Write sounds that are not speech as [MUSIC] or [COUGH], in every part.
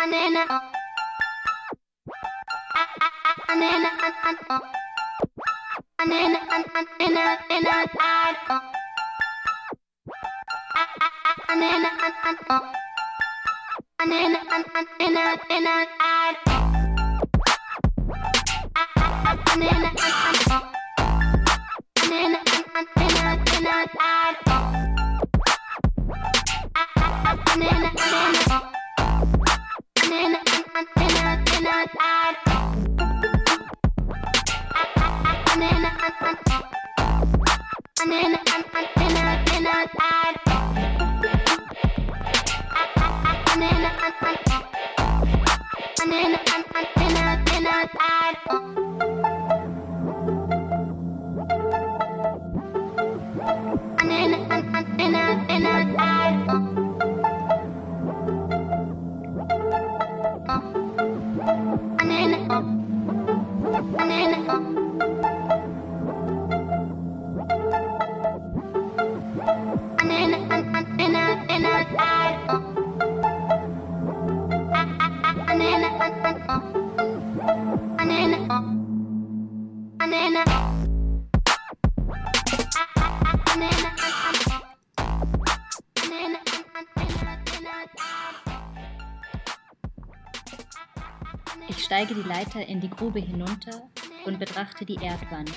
Anana. Anana. Anana. Anana. Anana. Anana. Anana. Anana. Anana. I'm in Anana. Leiter in die Grube hinunter und betrachte die Erdwand,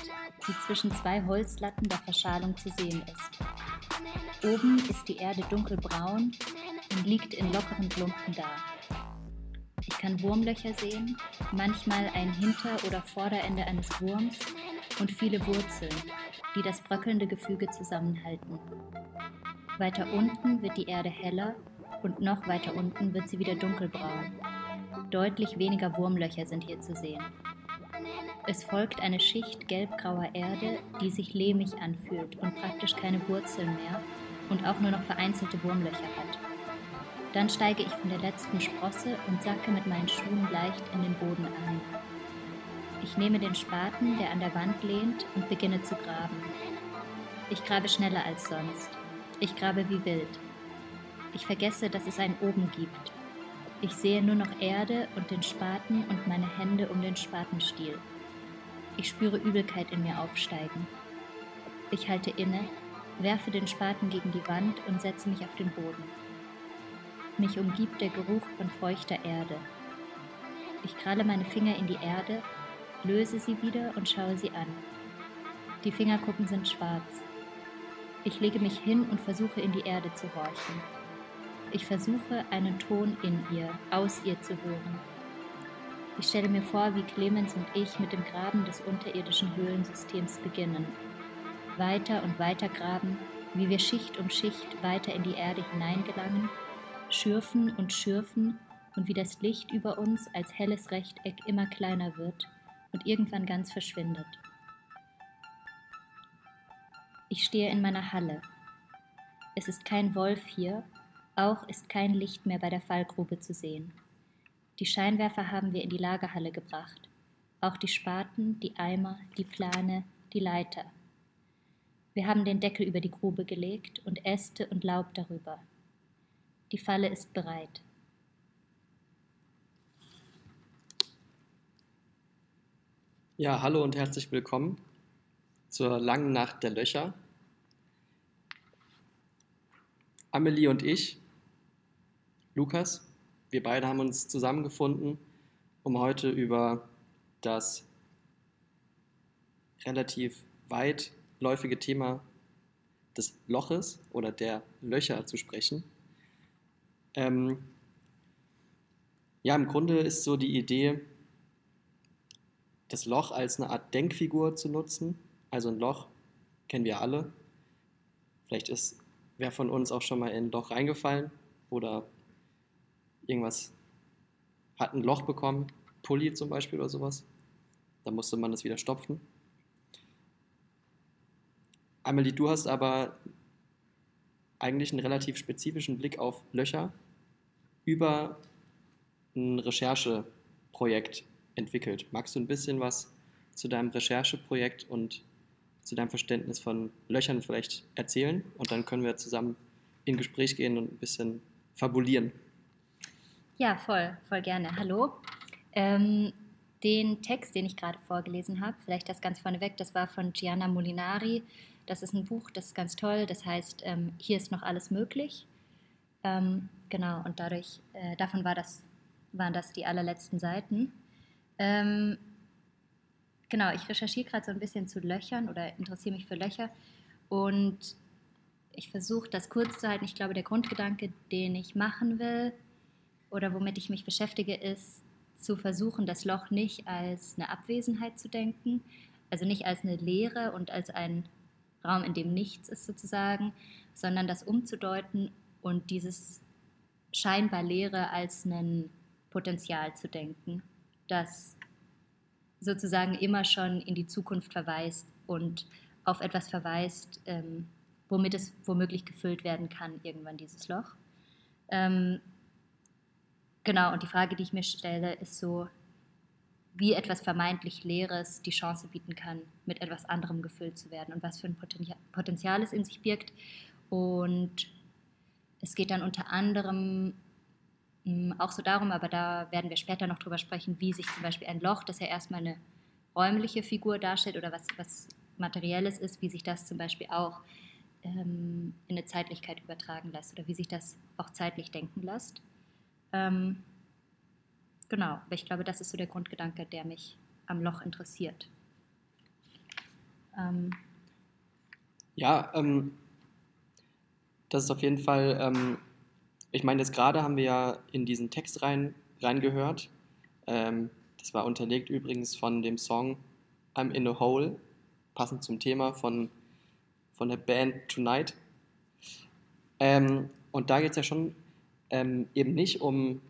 die zwischen zwei Holzlatten der Verschalung zu sehen ist. Oben ist die Erde dunkelbraun und liegt in lockeren Klumpen da. Ich kann Wurmlöcher sehen, manchmal ein Hinter- oder Vorderende eines Wurms und viele Wurzeln, die das bröckelnde Gefüge zusammenhalten. Weiter unten wird die Erde heller und noch weiter unten wird sie wieder dunkelbraun. Deutlich weniger Wurmlöcher sind hier zu sehen. Es folgt eine Schicht gelbgrauer Erde, die sich lehmig anfühlt und praktisch keine Wurzeln mehr und auch nur noch vereinzelte Wurmlöcher hat. Dann steige ich von der letzten Sprosse und sacke mit meinen Schuhen leicht in den Boden ein. Ich nehme den Spaten, der an der Wand lehnt, und beginne zu graben. Ich grabe schneller als sonst. Ich grabe wie wild. Ich vergesse, dass es ein Oben gibt. Ich sehe nur noch Erde und den Spaten und meine Hände um den Spatenstiel. Ich spüre Übelkeit in mir aufsteigen. Ich halte inne, werfe den Spaten gegen die Wand und setze mich auf den Boden. Mich umgibt der Geruch von feuchter Erde. Ich kralle meine Finger in die Erde, löse sie wieder und schaue sie an. Die Fingerkuppen sind schwarz. Ich lege mich hin und versuche in die Erde zu horchen. Ich versuche einen Ton in ihr, aus ihr zu hören. Ich stelle mir vor, wie Clemens und ich mit dem Graben des unterirdischen Höhlensystems beginnen. Weiter und weiter graben, wie wir Schicht um Schicht weiter in die Erde hineingelangen schürfen und schürfen und wie das Licht über uns als helles Rechteck immer kleiner wird und irgendwann ganz verschwindet. Ich stehe in meiner Halle. Es ist kein Wolf hier, auch ist kein Licht mehr bei der Fallgrube zu sehen. Die Scheinwerfer haben wir in die Lagerhalle gebracht, auch die Spaten, die Eimer, die Plane, die Leiter. Wir haben den Deckel über die Grube gelegt und Äste und Laub darüber. Die Falle ist bereit. Ja, hallo und herzlich willkommen zur langen Nacht der Löcher. Amelie und ich, Lukas, wir beide haben uns zusammengefunden, um heute über das relativ weitläufige Thema des Loches oder der Löcher zu sprechen. Ähm, ja, im Grunde ist so die Idee, das Loch als eine Art Denkfigur zu nutzen. Also ein Loch kennen wir alle. Vielleicht ist wer von uns auch schon mal in ein Loch reingefallen oder irgendwas hat ein Loch bekommen, Pulli zum Beispiel oder sowas. Da musste man das wieder stopfen. Amelie, du hast aber eigentlich einen relativ spezifischen Blick auf Löcher über ein Rechercheprojekt entwickelt. Magst du ein bisschen was zu deinem Rechercheprojekt und zu deinem Verständnis von Löchern vielleicht erzählen? Und dann können wir zusammen in Gespräch gehen und ein bisschen fabulieren. Ja, voll, voll gerne. Hallo. Ähm, den Text, den ich gerade vorgelesen habe, vielleicht das ganz vorneweg, das war von Gianna Molinari. Das ist ein Buch, das ist ganz toll. Das heißt, ähm, hier ist noch alles möglich. Ähm, genau, und dadurch, äh, davon war das, waren das die allerletzten Seiten. Ähm, genau, ich recherchiere gerade so ein bisschen zu Löchern oder interessiere mich für Löcher und ich versuche das kurz zu halten. Ich glaube, der Grundgedanke, den ich machen will oder womit ich mich beschäftige, ist zu versuchen, das Loch nicht als eine Abwesenheit zu denken, also nicht als eine Leere und als ein Raum, in dem nichts ist sozusagen, sondern das umzudeuten und dieses scheinbar Leere als ein Potenzial zu denken, das sozusagen immer schon in die Zukunft verweist und auf etwas verweist, ähm, womit es womöglich gefüllt werden kann, irgendwann dieses Loch. Ähm, genau, und die Frage, die ich mir stelle, ist so, wie etwas vermeintlich Leeres die Chance bieten kann, mit etwas anderem gefüllt zu werden und was für ein Potenzial es in sich birgt. Und es geht dann unter anderem hm, auch so darum, aber da werden wir später noch drüber sprechen, wie sich zum Beispiel ein Loch, das ja erstmal eine räumliche Figur darstellt oder was, was Materielles ist, wie sich das zum Beispiel auch ähm, in eine Zeitlichkeit übertragen lässt oder wie sich das auch zeitlich denken lässt. Ähm, genau, ich glaube, das ist so der Grundgedanke, der mich am Loch interessiert. Ähm, ja, ähm, das ist auf jeden Fall, ähm, ich meine, jetzt gerade haben wir ja in diesen Text rein, reingehört. Ähm, das war unterlegt übrigens von dem Song I'm in a Hole, passend zum Thema von, von der Band Tonight. Ähm, und da geht es ja schon ähm, eben nicht um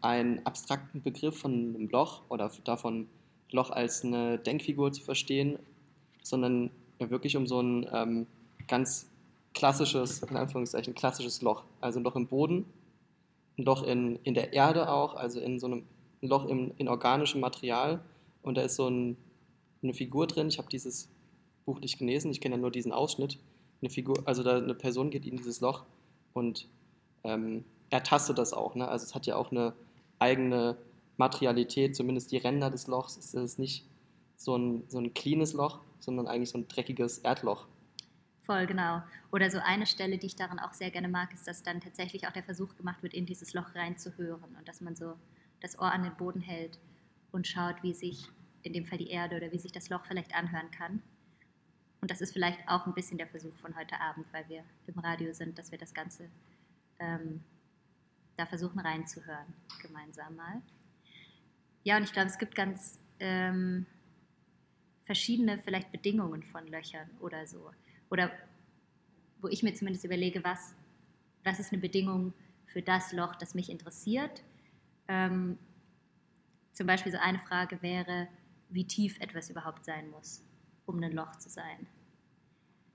einen abstrakten Begriff von einem Loch oder davon, Loch als eine Denkfigur zu verstehen, sondern wirklich um so ein ähm, ganz klassisches, in Anführungszeichen, klassisches Loch. Also ein Loch im Boden, ein Loch in, in der Erde auch, also in so einem ein Loch im, in organischem Material. Und da ist so ein, eine Figur drin. Ich habe dieses Buch nicht gelesen, ich kenne ja nur diesen Ausschnitt. Eine Figur, also da eine Person geht in dieses Loch und ähm, ertastet das auch. Ne? Also es hat ja auch eine eigene Materialität, zumindest die Ränder des Lochs. Es ist nicht so ein, so ein cleanes Loch, sondern eigentlich so ein dreckiges Erdloch. Voll, genau. Oder so eine Stelle, die ich daran auch sehr gerne mag, ist, dass dann tatsächlich auch der Versuch gemacht wird, in dieses Loch reinzuhören und dass man so das Ohr an den Boden hält und schaut, wie sich in dem Fall die Erde oder wie sich das Loch vielleicht anhören kann. Und das ist vielleicht auch ein bisschen der Versuch von heute Abend, weil wir im Radio sind, dass wir das Ganze ähm, da versuchen reinzuhören, gemeinsam mal. Ja, und ich glaube, es gibt ganz ähm, verschiedene vielleicht Bedingungen von Löchern oder so oder wo ich mir zumindest überlege, was, was ist eine Bedingung für das Loch, das mich interessiert. Ähm, zum Beispiel so eine Frage wäre, wie tief etwas überhaupt sein muss, um ein Loch zu sein.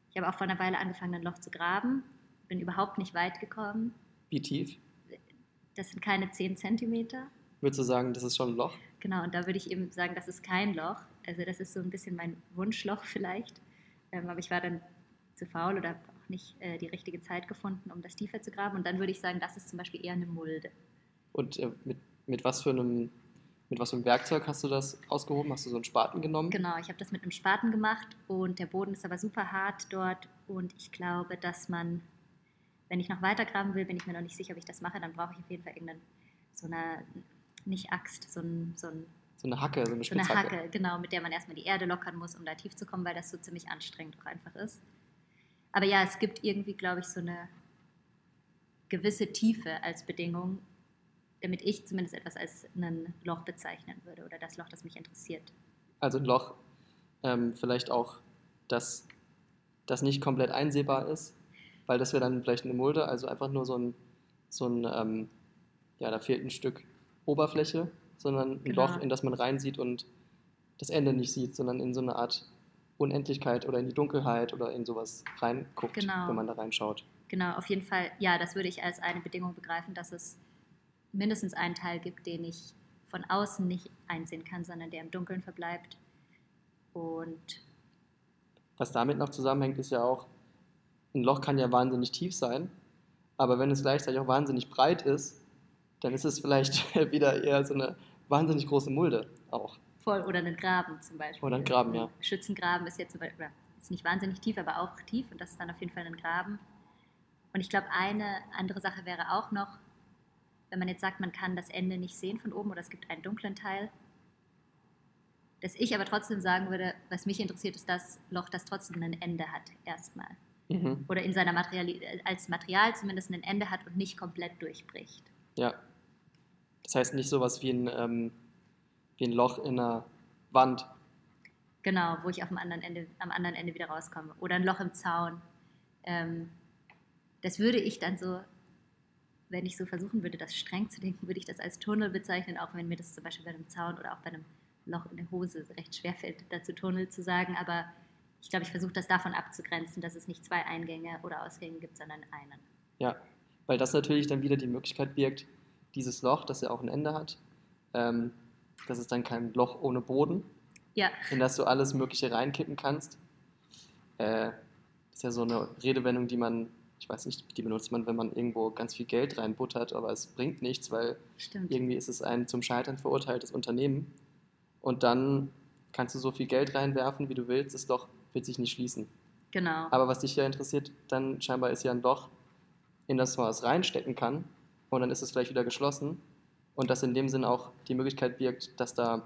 Ich habe auch vor einer Weile angefangen, ein Loch zu graben, bin überhaupt nicht weit gekommen. Wie tief? Das sind keine 10 Zentimeter. Würdest du sagen, das ist schon ein Loch? Genau, und da würde ich eben sagen, das ist kein Loch. Also das ist so ein bisschen mein Wunschloch [LAUGHS] vielleicht. Ähm, aber ich war dann zu faul oder auch nicht äh, die richtige Zeit gefunden, um das tiefer zu graben. Und dann würde ich sagen, das ist zum Beispiel eher eine Mulde. Und äh, mit, mit, was für einem, mit was für einem Werkzeug hast du das ausgehoben? Hast du so einen Spaten genommen? Genau, ich habe das mit einem Spaten gemacht und der Boden ist aber super hart dort. Und ich glaube, dass man, wenn ich noch weiter graben will, bin ich mir noch nicht sicher, ob ich das mache, dann brauche ich auf jeden Fall irgendeine, so eine, nicht Axt, so ein, so ein so eine Hacke, so eine Spitzhacke. So eine Hacke, genau, mit der man erstmal die Erde lockern muss, um da tief zu kommen, weil das so ziemlich anstrengend auch einfach ist. Aber ja, es gibt irgendwie, glaube ich, so eine gewisse Tiefe als Bedingung, damit ich zumindest etwas als ein Loch bezeichnen würde oder das Loch, das mich interessiert. Also ein Loch, ähm, vielleicht auch, das, das nicht komplett einsehbar ist, weil das wäre dann vielleicht eine Mulde, also einfach nur so ein, so ein ähm, ja, da fehlt ein Stück Oberfläche, sondern ein genau. Loch, in das man reinsieht und das Ende nicht sieht, sondern in so eine Art Unendlichkeit oder in die Dunkelheit oder in sowas reinguckt, genau. wenn man da reinschaut. Genau, auf jeden Fall, ja, das würde ich als eine Bedingung begreifen, dass es mindestens einen Teil gibt, den ich von außen nicht einsehen kann, sondern der im Dunkeln verbleibt. Und was damit noch zusammenhängt, ist ja auch, ein Loch kann ja wahnsinnig tief sein, aber wenn es gleichzeitig auch wahnsinnig breit ist, Dann ist es vielleicht [LAUGHS] wieder eher so eine wahnsinnig große Mulde auch. Voll, oder einen Graben zum Beispiel. Oder einen Graben, ja. Schützengraben ist jetzt zum Beispiel, ist nicht wahnsinnig tief, aber auch tief und das ist dann auf jeden Fall ein Graben. Und ich glaube, eine andere Sache wäre auch noch, wenn man jetzt sagt, man kann das Ende nicht sehen von oben oder es gibt einen dunklen Teil, dass ich aber trotzdem sagen würde, was mich interessiert, ist das Loch, das trotzdem ein Ende hat, erstmal. Mhm. Oder in seiner Material, als Material zumindest ein Ende hat und nicht komplett durchbricht. Ja. Das heißt nicht sowas wie ein, ähm, wie ein Loch in einer Wand. Genau, wo ich auf dem anderen Ende, am anderen Ende wieder rauskomme. Oder ein Loch im Zaun. Ähm, das würde ich dann so, wenn ich so versuchen würde, das streng zu denken, würde ich das als Tunnel bezeichnen, auch wenn mir das zum Beispiel bei einem Zaun oder auch bei einem Loch in der Hose recht schwer fällt, dazu Tunnel zu sagen. Aber ich glaube, ich versuche das davon abzugrenzen, dass es nicht zwei Eingänge oder Ausgänge gibt, sondern einen. Ja, weil das natürlich dann wieder die Möglichkeit birgt, dieses Loch, das ja auch ein Ende hat, ähm, das ist dann kein Loch ohne Boden, Ja, in das du alles Mögliche reinkippen kannst. Äh, das ist ja so eine Redewendung, die man, ich weiß nicht, die benutzt man, wenn man irgendwo ganz viel Geld reinbuttert, aber es bringt nichts, weil stimmt. irgendwie ist es ein zum Scheitern verurteiltes Unternehmen. Und dann kannst du so viel Geld reinwerfen, wie du willst, das Loch wird sich nicht schließen. Genau. Aber was dich ja interessiert, dann scheinbar ist ja ein Loch, in das man was reinstecken kann und dann ist es vielleicht wieder geschlossen und das in dem Sinn auch die Möglichkeit birgt, dass da,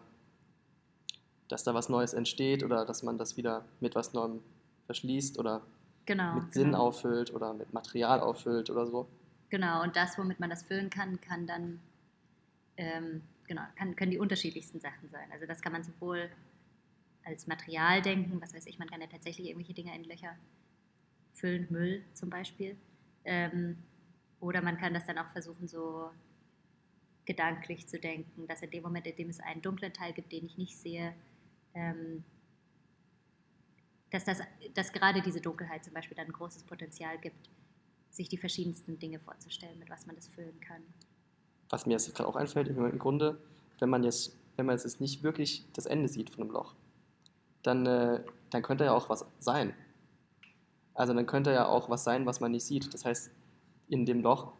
dass da was Neues entsteht oder dass man das wieder mit was Neuem verschließt oder genau. mit Sinn genau. auffüllt oder mit Material auffüllt oder so. Genau, und das, womit man das füllen kann, kann dann, ähm, genau, kann, können die unterschiedlichsten Sachen sein. Also das kann man sowohl als Material denken, was weiß ich, man kann ja tatsächlich irgendwelche Dinge in Löcher füllen, Müll zum Beispiel. Ähm, oder man kann das dann auch versuchen, so gedanklich zu denken, dass in dem Moment, in dem es einen dunklen Teil gibt, den ich nicht sehe, ähm, dass, das, dass gerade diese Dunkelheit zum Beispiel dann ein großes Potenzial gibt, sich die verschiedensten Dinge vorzustellen, mit was man das füllen kann. Was mir jetzt gerade auch einfällt, im Grunde, wenn man jetzt, wenn man jetzt nicht wirklich das Ende sieht von einem Loch, dann, äh, dann könnte ja auch was sein. Also dann könnte ja auch was sein, was man nicht sieht. Das heißt, in dem Loch,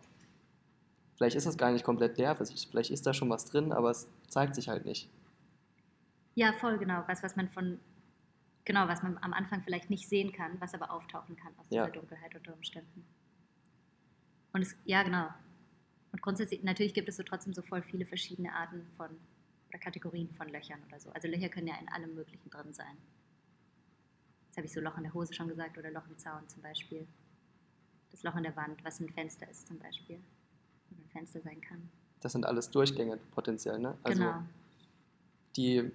vielleicht ist es gar nicht komplett leer, vielleicht ist da schon was drin, aber es zeigt sich halt nicht. Ja, voll genau. Was, was man von, genau, was man am Anfang vielleicht nicht sehen kann, was aber auftauchen kann aus Ja. dieser Dunkelheit unter Umständen. Und es, ja, genau. Und grundsätzlich, natürlich gibt es so trotzdem so voll viele verschiedene Arten von oder Kategorien von Löchern oder so. Also Löcher können ja in allem Möglichen drin sein. Jetzt habe ich so Loch in der Hose schon gesagt oder Loch im Zaun zum Beispiel. Das Loch in der Wand, was ein Fenster ist zum Beispiel. Oder ein Fenster sein kann. Das sind alles Durchgänge potenziell, ne? Also genau. die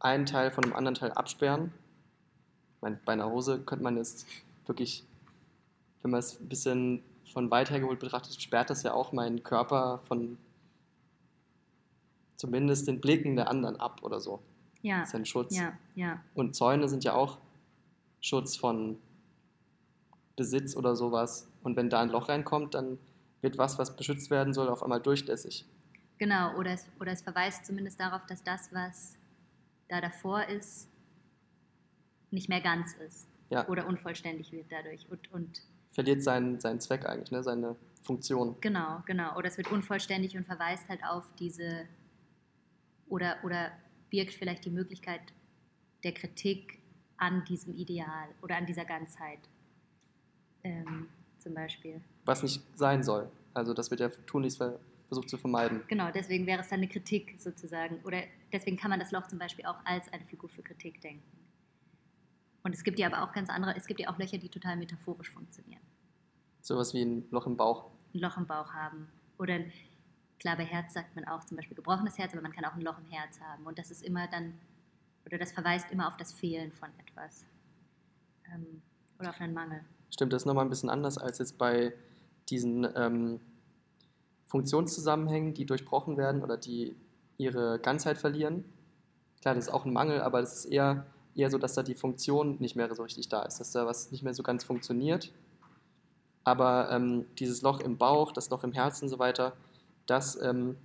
einen Teil von dem anderen Teil absperren. Meine, bei einer Hose könnte man jetzt wirklich, wenn man es ein bisschen von weit her geholt betrachtet, sperrt das ja auch meinen Körper von zumindest den Blicken der anderen ab oder so. Ja, Das ist ein Schutz. ja, ja. Und Zäune sind ja auch Schutz von Besitz oder sowas. Und wenn da ein Loch reinkommt, dann wird was, was beschützt werden soll, auf einmal durchlässig. Genau, oder es, oder es verweist zumindest darauf, dass das, was da davor ist, nicht mehr ganz ist. Ja. Oder unvollständig wird dadurch. Und, und Verliert seinen, seinen Zweck eigentlich, ne? seine Funktion. genau, genau. Oder es wird unvollständig und verweist halt auf diese, oder, oder birgt vielleicht die Möglichkeit der Kritik an diesem Ideal oder an dieser Ganzheit. Ähm, zum Beispiel. was nicht sein soll. Also das wird ja tunlichst ver versucht zu vermeiden. Genau, deswegen wäre es dann eine Kritik sozusagen. Oder deswegen kann man das Loch zum Beispiel auch als eine Figur für Kritik denken. Und es gibt ja aber auch ganz andere, es gibt ja auch Löcher, die total metaphorisch funktionieren. Sowas wie ein Loch im Bauch. Ein Loch im Bauch haben. Oder klar, bei Herz sagt man auch zum Beispiel gebrochenes Herz, aber man kann auch ein Loch im Herz haben. Und das ist immer dann, oder das verweist immer auf das Fehlen von etwas. Ähm, oder auf einen Mangel. Stimmt, das ist nochmal ein bisschen anders als jetzt bei diesen ähm, Funktionszusammenhängen, die durchbrochen werden oder die ihre Ganzheit verlieren. Klar, das ist auch ein Mangel, aber das ist eher, eher so, dass da die Funktion nicht mehr so richtig da ist, dass da was nicht mehr so ganz funktioniert. Aber ähm, dieses Loch im Bauch, das Loch im Herzen und so weiter, das ähm,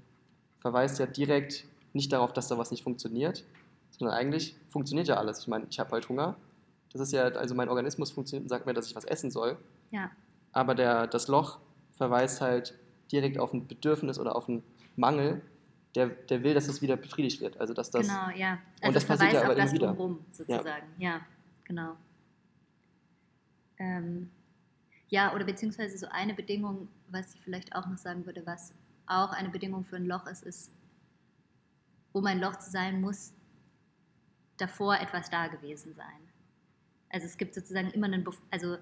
verweist ja direkt nicht darauf, dass da was nicht funktioniert, sondern eigentlich funktioniert ja alles. Ich meine, ich habe halt Hunger. Das ist ja, also mein Organismus funktioniert und sagt mir, dass ich was essen soll. Ja, Aber der, das Loch verweist halt direkt auf ein Bedürfnis oder auf einen Mangel, der, der will, dass das wieder befriedigt wird. Also dass das genau, ja. Also und das es passiert ja verweist aber auf das immer wieder. Drumherum, sozusagen. Ja, genau. Ähm, ja, oder beziehungsweise so eine Bedingung, was ich vielleicht auch noch sagen würde, was auch eine Bedingung für ein Loch ist, ist, um ein Loch zu sein, muss davor etwas da gewesen sein. Also es gibt sozusagen immer einen, Bef also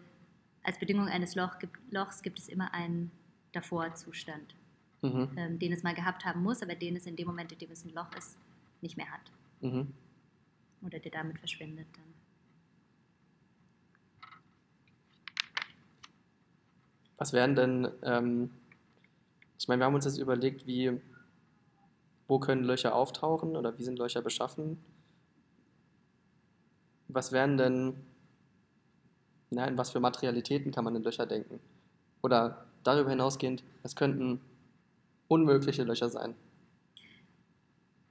als Bedingung eines Loch gibt, Lochs gibt es immer einen Davor-Zustand, Mhm. ähm, den es mal gehabt haben muss, aber den es in dem Moment, in dem es ein Loch ist, nicht mehr hat. Mhm. Oder der damit verschwindet dann. Was wären denn, ähm, ich meine, wir haben uns jetzt überlegt, wie, wo können Löcher auftauchen oder wie sind Löcher beschaffen? Was wären denn, na, in was für Materialitäten kann man in Löcher denken? Oder darüber hinausgehend, es könnten unmögliche Löcher sein.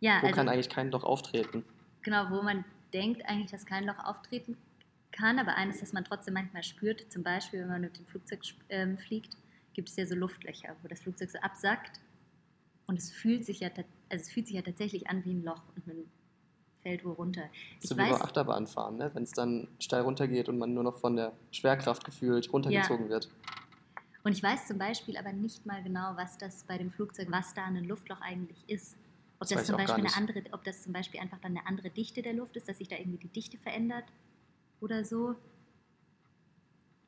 Ja, Wo also kann eigentlich kein Loch auftreten? genau, wo man denkt eigentlich, dass kein Loch auftreten kann, aber eines, das man trotzdem manchmal spürt, zum Beispiel, wenn man mit dem Flugzeug ähm, fliegt, gibt es ja so Luftlöcher, wo das Flugzeug so absackt und es fühlt sich ja, also es fühlt sich ja tatsächlich an wie ein Loch und man fällt wo runter. Ich So wie weiß, bei Achterbahnfahren, ne? wenn es dann steil runtergeht und man nur noch von der Schwerkraft gefühlt runtergezogen wird. und ich weiß zum Beispiel aber nicht mal genau, was das bei dem Flugzeug, was da ein Luftloch eigentlich ist. Ob Das das, zum Beispiel eine andere, ob das zum Beispiel einfach dann eine andere Dichte der Luft ist, dass sich da irgendwie die Dichte verändert oder so.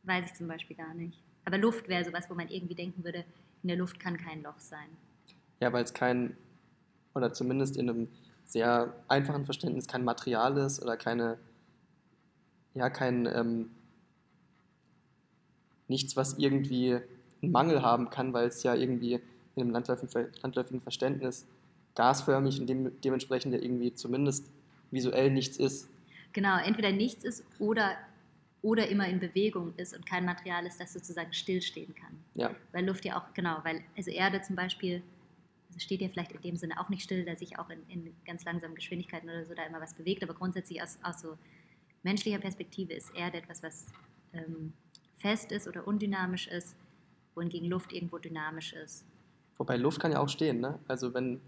Weiß ich zum Beispiel gar nicht. Aber Luft wäre sowas, wo man irgendwie denken würde, in der Luft kann kein Loch sein. Ja, weil es kein, oder zumindest in einem sehr einfachen Verständnis kein Material ist oder keine, ja, kein, ähm, nichts, was irgendwie einen Mangel haben kann, weil es ja irgendwie in einem landläufigen, landläufigen Verständnis gasförmig und dem, dementsprechend ja irgendwie zumindest visuell nichts ist. Genau, entweder nichts ist oder, oder immer in Bewegung ist und kein Material ist, das sozusagen stillstehen kann. Ja, Weil Luft ja auch, genau, weil, also Erde zum Beispiel, also steht ja vielleicht in dem Sinne auch nicht still, da sich auch in, in ganz langsamen Geschwindigkeiten oder so da immer was bewegt, aber grundsätzlich aus, aus so menschlicher Perspektive ist Erde etwas, was ähm, fest ist oder undynamisch ist, wohingegen Luft irgendwo dynamisch ist. wobei Luft kann ja auch stehen, ne? Also wenn,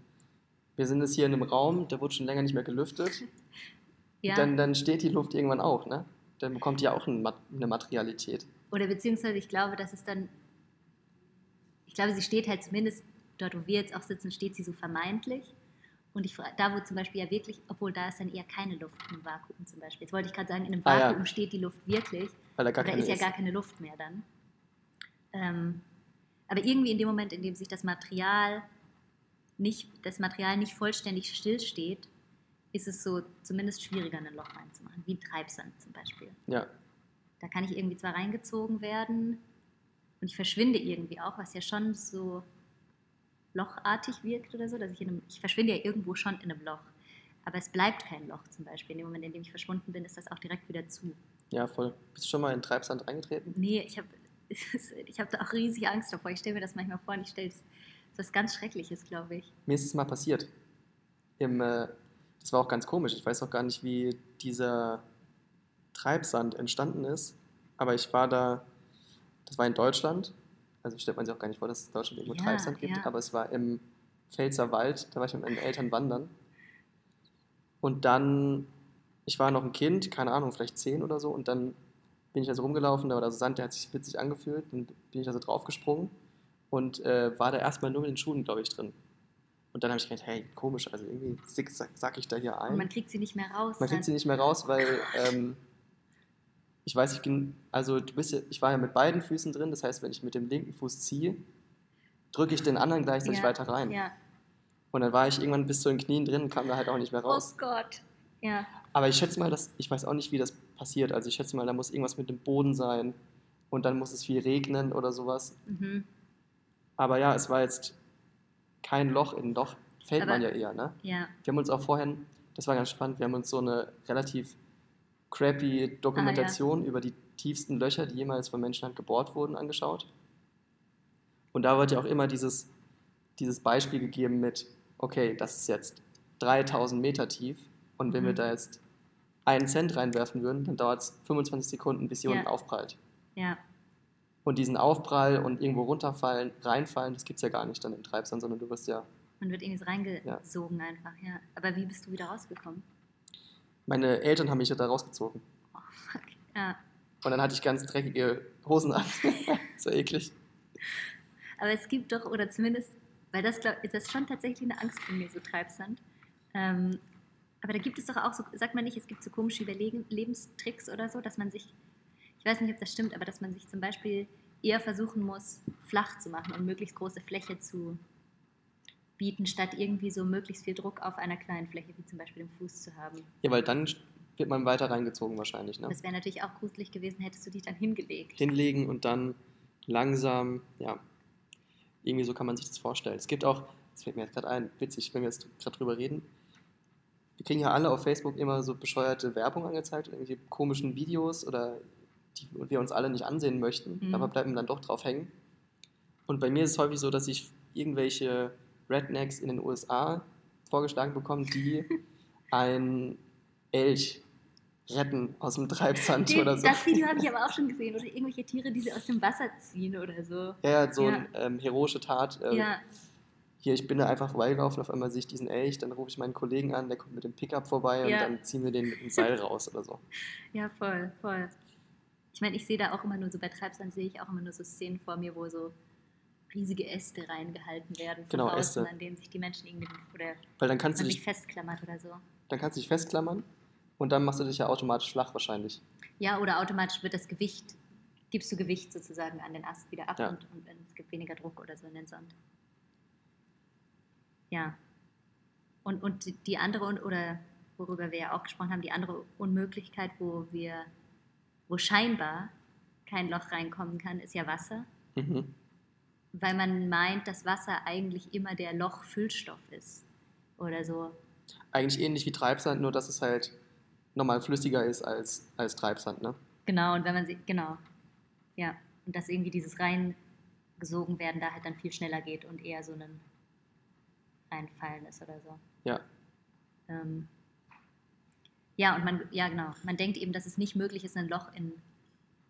wir sind jetzt hier in einem Raum, der wurde schon länger nicht mehr gelüftet, [LAUGHS] Ja, dann, dann steht die Luft irgendwann auch, ne? Dann bekommt die ja auch eine Materialität. oder beziehungsweise ich glaube, dass es dann, ich glaube, sie steht halt zumindest dort, wo wir jetzt auch sitzen, steht sie so vermeintlich. Und ich, da, wo zum Beispiel ja wirklich, obwohl da ist dann eher keine Luft im Vakuum zum Beispiel. Jetzt wollte ich gerade sagen, in einem Ah, ja. Vakuum steht die Luft wirklich, Weil da gar aber da keine ist ja gar keine Luft mehr dann. Ähm, aber irgendwie in dem Moment, in dem sich das Material nicht, das Material nicht vollständig stillsteht, ist es so zumindest schwieriger, ein Loch reinzumachen, wie Treibsand zum Beispiel. Ja, Da kann ich irgendwie zwar reingezogen werden und ich verschwinde irgendwie auch, was ja schon so lochartig wirkt oder so, dass ich in einem, ich verschwinde ja irgendwo schon in einem Loch. Aber es bleibt kein Loch zum Beispiel. In dem Moment, in dem ich verschwunden bin, ist das auch direkt wieder zu. ja, voll. Bist du schon mal in Treibsand reingetreten? Nee, ich habe [LAUGHS] ich hab da auch riesig Angst davor. Ich stelle mir das manchmal vor und ich stelle es das ist was ganz Schreckliches, glaube ich. Mir ist es mal passiert. Im, äh, das war auch ganz komisch. Ich weiß auch gar nicht, wie dieser Treibsand entstanden ist. Aber ich war da, das war in Deutschland. Also stellt man sich auch gar nicht vor, dass es in Deutschland irgendwo Ja, Treibsand gibt. ja. Aber es war im Pfälzer Wald. Da war ich mit meinen Eltern wandern. Und dann, ich war noch ein Kind, keine Ahnung, vielleicht zehn oder so. Und dann bin ich da so rumgelaufen, da war da so Sand, der hat sich witzig angefühlt. Dann bin ich da so draufgesprungen und äh, war da erstmal nur mit den Schuhen, glaube ich, drin. Und dann habe ich gedacht, hey, komisch, also irgendwie zickzack sack ich da hier ein. Und man kriegt sie nicht mehr raus. Man kriegt sie nicht mehr raus, weil ähm, ich weiß, ich bin, also du bist ja, ich war ja mit beiden Füßen drin, das heißt, wenn ich mit dem linken Fuß ziehe, drücke ich den anderen gleichzeitig Ja, weiter rein. Ja. Und dann war ich irgendwann bis zu den Knien drin und kam da halt auch nicht mehr raus. Oh Gott. Ja. Aber ich schätze mal, dass, ich weiß auch nicht, wie das passiert. Also ich schätze mal, da muss irgendwas mit dem Boden sein und dann muss es viel regnen oder sowas. Mhm. Aber ja, es war jetzt kein Loch. In ein Loch fällt Aber- man ja eher, ne? Ja. Wir haben uns auch vorhin, das war ganz spannend, wir haben uns so eine relativ crappy Dokumentation über die tiefsten Löcher, die jemals von Menschenhand gebohrt wurden, angeschaut. Und da wird ja auch immer dieses, dieses Beispiel gegeben mit, okay, das ist jetzt 3000 Meter tief und wenn wir Mhm. da jetzt einen Cent reinwerfen würden, dann dauert es 25 Sekunden, bis hier Ja. unten aufprallt. Ja. Und diesen Aufprall und irgendwo runterfallen, reinfallen, das gibt es ja gar nicht dann im Treibsand, sondern du wirst ja. Man wird irgendwie so reingesogen einfach, ja. Aber wie bist du wieder rausgekommen? Meine Eltern haben mich ja da rausgezogen. Oh, fuck. Ja. Und dann hatte ich ganz dreckige Hosen an. [LAUGHS] so eklig. Aber es gibt doch, oder zumindest, weil das, glaub, das ist schon tatsächlich eine Angst von mir, so Treibsand. Ähm, aber da gibt es doch auch so, sagt man nicht, es gibt so komische Überlegen, Lebenstricks oder so, dass man sich, ich weiß nicht, ob das stimmt, aber dass man sich zum Beispiel eher versuchen muss, flach zu machen und möglichst große Fläche zu bieten, statt irgendwie so möglichst viel Druck auf einer kleinen Fläche, wie zum Beispiel dem Fuß zu haben. Ja, weil dann wird man weiter reingezogen wahrscheinlich. Ne? Das wäre natürlich auch gruselig gewesen, hättest du dich dann hingelegt. Hinlegen und dann langsam, ja, irgendwie so kann man sich das vorstellen. Es gibt auch, das fällt mir jetzt gerade ein, witzig, wenn wir jetzt gerade drüber reden, wir kriegen ja alle auf Facebook immer so bescheuerte Werbung angezeigt, irgendwelche komischen Videos oder die wir uns alle nicht ansehen möchten, mhm. aber bleiben dann doch drauf hängen. Und bei mir ist es häufig so, dass ich irgendwelche Rednecks in den USA vorgeschlagen bekomme, die [LAUGHS] ein Elch retten aus dem Treibsand Den, oder so. Das Video habe ich aber auch schon gesehen. Oder irgendwelche Tiere, die sie aus dem Wasser ziehen oder so. Ja, so Ja. eine ähm, heroische Tat. Ähm, Ja, Hier, ich bin da einfach vorbeigelaufen, auf einmal sehe ich diesen Elch, dann rufe ich meinen Kollegen an, der kommt mit dem Pickup vorbei und Ja. dann ziehen wir den mit dem Seil raus oder so. ja, voll, voll. Ich meine, ich sehe da auch immer nur so, bei Treibsand sehe ich auch immer nur so Szenen vor mir, wo so riesige Äste reingehalten werden von Genau, außen, Äste. an denen sich die Menschen irgendwie, oder Weil dann kannst du dich, festklammert oder so. dann kannst du dich festklammern und dann machst du dich ja automatisch flach wahrscheinlich. Ja, oder automatisch wird das Gewicht, gibst du Gewicht sozusagen an den Ast wieder ab Ja. und, und es gibt weniger Druck oder so in den Sand. Ja. Und, und die- andere, oder worüber wir ja auch gesprochen haben, die andere Unmöglichkeit, wo wir, wo scheinbar kein Loch reinkommen kann, ist ja Wasser. Mhm. Weil man meint, dass Wasser eigentlich immer der Lochfüllstoff ist. Oder so. Eigentlich ähnlich wie Treibsand, nur dass es halt nochmal flüssiger ist als, als Treibsand, ne? Genau, und wenn man sie, genau, ja, und dass irgendwie dieses reingesogen werden da halt dann viel schneller geht und eher so ein Reinfallen ist oder so. Ja. Ähm, ja, und man, ja genau, man denkt eben, dass es nicht möglich ist, ein Loch in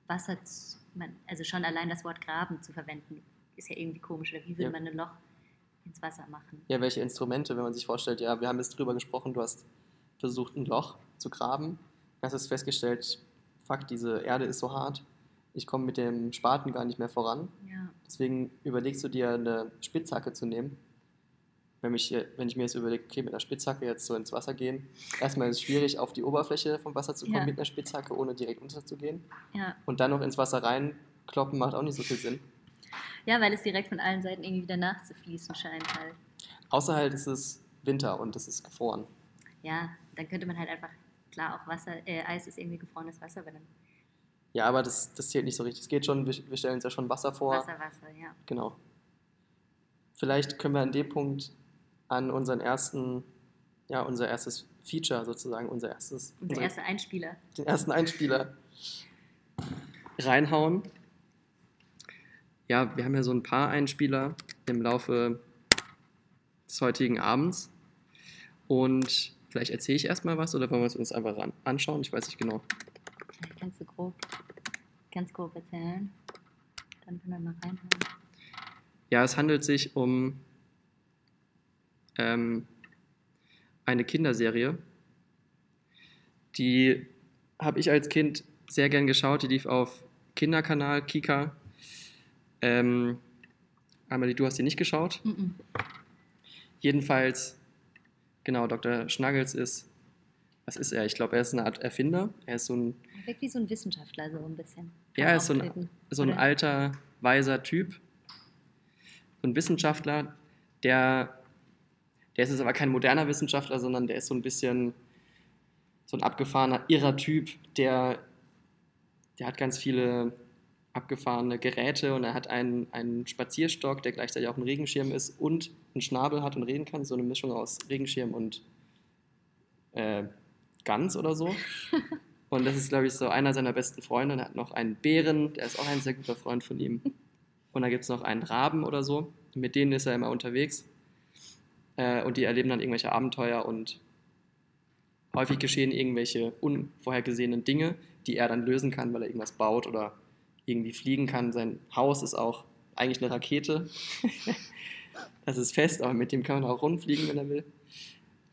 Wasser, zu, man, also schon allein das Wort graben zu verwenden, ist ja irgendwie komisch. Oder wie würde Ja. man ein Loch ins Wasser machen? Ja, welche Instrumente, wenn man sich vorstellt, ja, wir haben jetzt drüber gesprochen, du hast versucht, ein Loch zu graben, hast jetzt festgestellt, fuck, diese Erde ist so hart, ich komme mit dem Spaten gar nicht mehr voran. Ja, Deswegen überlegst du dir eine Spitzhacke zu nehmen. Wenn, mich, wenn ich mir jetzt überlege, okay, mit einer Spitzhacke jetzt so ins Wasser gehen, erstmal ist es schwierig, auf die Oberfläche vom Wasser zu kommen Ja. mit einer Spitzhacke, ohne direkt unterzugehen. ja. Und dann noch ins Wasser reinkloppen, macht auch nicht so viel Sinn. ja, weil es direkt von allen Seiten irgendwie wieder nachzufließen scheint halt. Außer halt, es ist Winter und es ist gefroren. Ja, dann könnte man halt einfach, klar, auch Wasser, äh, Eis ist irgendwie gefrorenes Wasser, aber dann Ja, aber das, das zählt nicht so richtig. Es geht schon, wir, wir stellen uns ja schon Wasser vor. Wasser, Wasser, ja. Genau. Vielleicht können wir an dem Punkt an unseren ersten, ja, unser erstes Feature sozusagen, unser erstes, Unser erster Einspieler. den ersten Einspieler reinhauen. Ja, wir haben ja so ein paar Einspieler im Laufe des heutigen Abends. Und vielleicht erzähle ich erstmal was oder wollen wir es uns einfach anschauen? Ich weiß nicht genau. Vielleicht kannst du grob, ganz grob erzählen. Dann können wir mal reinhauen. Ja, es handelt sich um ähm, eine Kinderserie. Die habe ich als Kind sehr gern geschaut. Die lief auf Kinderkanal, Kika. Ähm, Amelie, du hast die nicht geschaut. Mhm. Jedenfalls, genau, Dr. Schnaggels ist, was ist er? Ich glaube, er ist eine Art Erfinder. Er ist so ein, Er wirkt wie so ein Wissenschaftler, so ein bisschen. Ja, er ist so ein- so ein alter, weiser Typ. So ein Wissenschaftler, der, der ist jetzt aber kein moderner Wissenschaftler, sondern der ist so ein bisschen so ein abgefahrener, irrer Typ, der, der hat ganz viele abgefahrene Geräte und er hat einen, einen Spazierstock, der gleichzeitig auch ein Regenschirm ist und einen Schnabel hat und reden kann, so eine Mischung aus Regenschirm und äh, Gans oder so. [LAUGHS] Und das ist, glaube ich, so einer seiner besten Freunde. Und er hat noch einen Bären, der ist auch ein sehr guter Freund von ihm. Und dann gibt es noch einen Raben oder so. Mit denen ist er immer unterwegs. Äh, und die erleben dann irgendwelche Abenteuer und häufig geschehen irgendwelche unvorhergesehenen Dinge, die er dann lösen kann, weil er irgendwas baut oder irgendwie fliegen kann. Sein Haus ist auch eigentlich eine Rakete. [LAUGHS] das ist fest, aber mit dem kann man auch rundfliegen, wenn er will.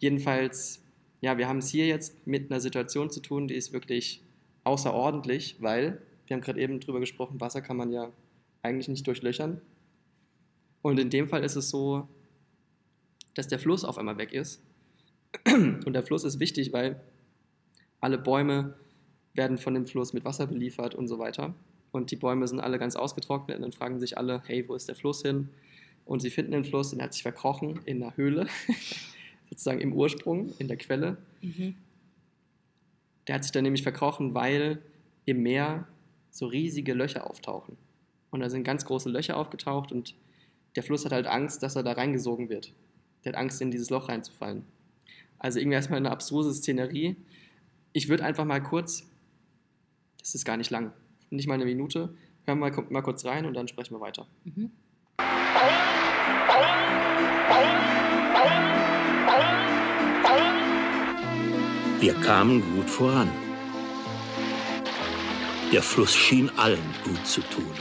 Jedenfalls, ja, wir haben es hier jetzt mit einer Situation zu tun, die ist wirklich außerordentlich, weil, wir haben gerade eben drüber gesprochen, Wasser kann man ja eigentlich nicht durchlöchern. Und in dem Fall ist es so, dass der Fluss auf einmal weg ist. [CLEARS THROAT] Und der Fluss ist wichtig, weil alle Bäume werden von dem Fluss mit Wasser beliefert und so weiter. Und die Bäume sind alle ganz ausgetrocknet und dann fragen sich alle, hey, wo ist der Fluss hin? Und sie finden den Fluss und er hat sich verkrochen in der Höhle, [LAUGHS] sozusagen im Ursprung, in der Quelle. Mhm. Der hat sich dann nämlich verkrochen, weil im Meer so riesige Löcher auftauchen. Und da sind ganz große Löcher aufgetaucht und der Fluss hat halt Angst, dass er da reingesogen wird. Der hat Angst, in dieses Loch reinzufallen. Also irgendwie erstmal eine abstruse Szenerie. Ich würde einfach mal kurz, das ist gar nicht lang, nicht mal eine Minute, hören wir mal, mal kurz rein und dann sprechen wir weiter. Wir kamen gut voran. Der Fluss schien allen gut zu tun.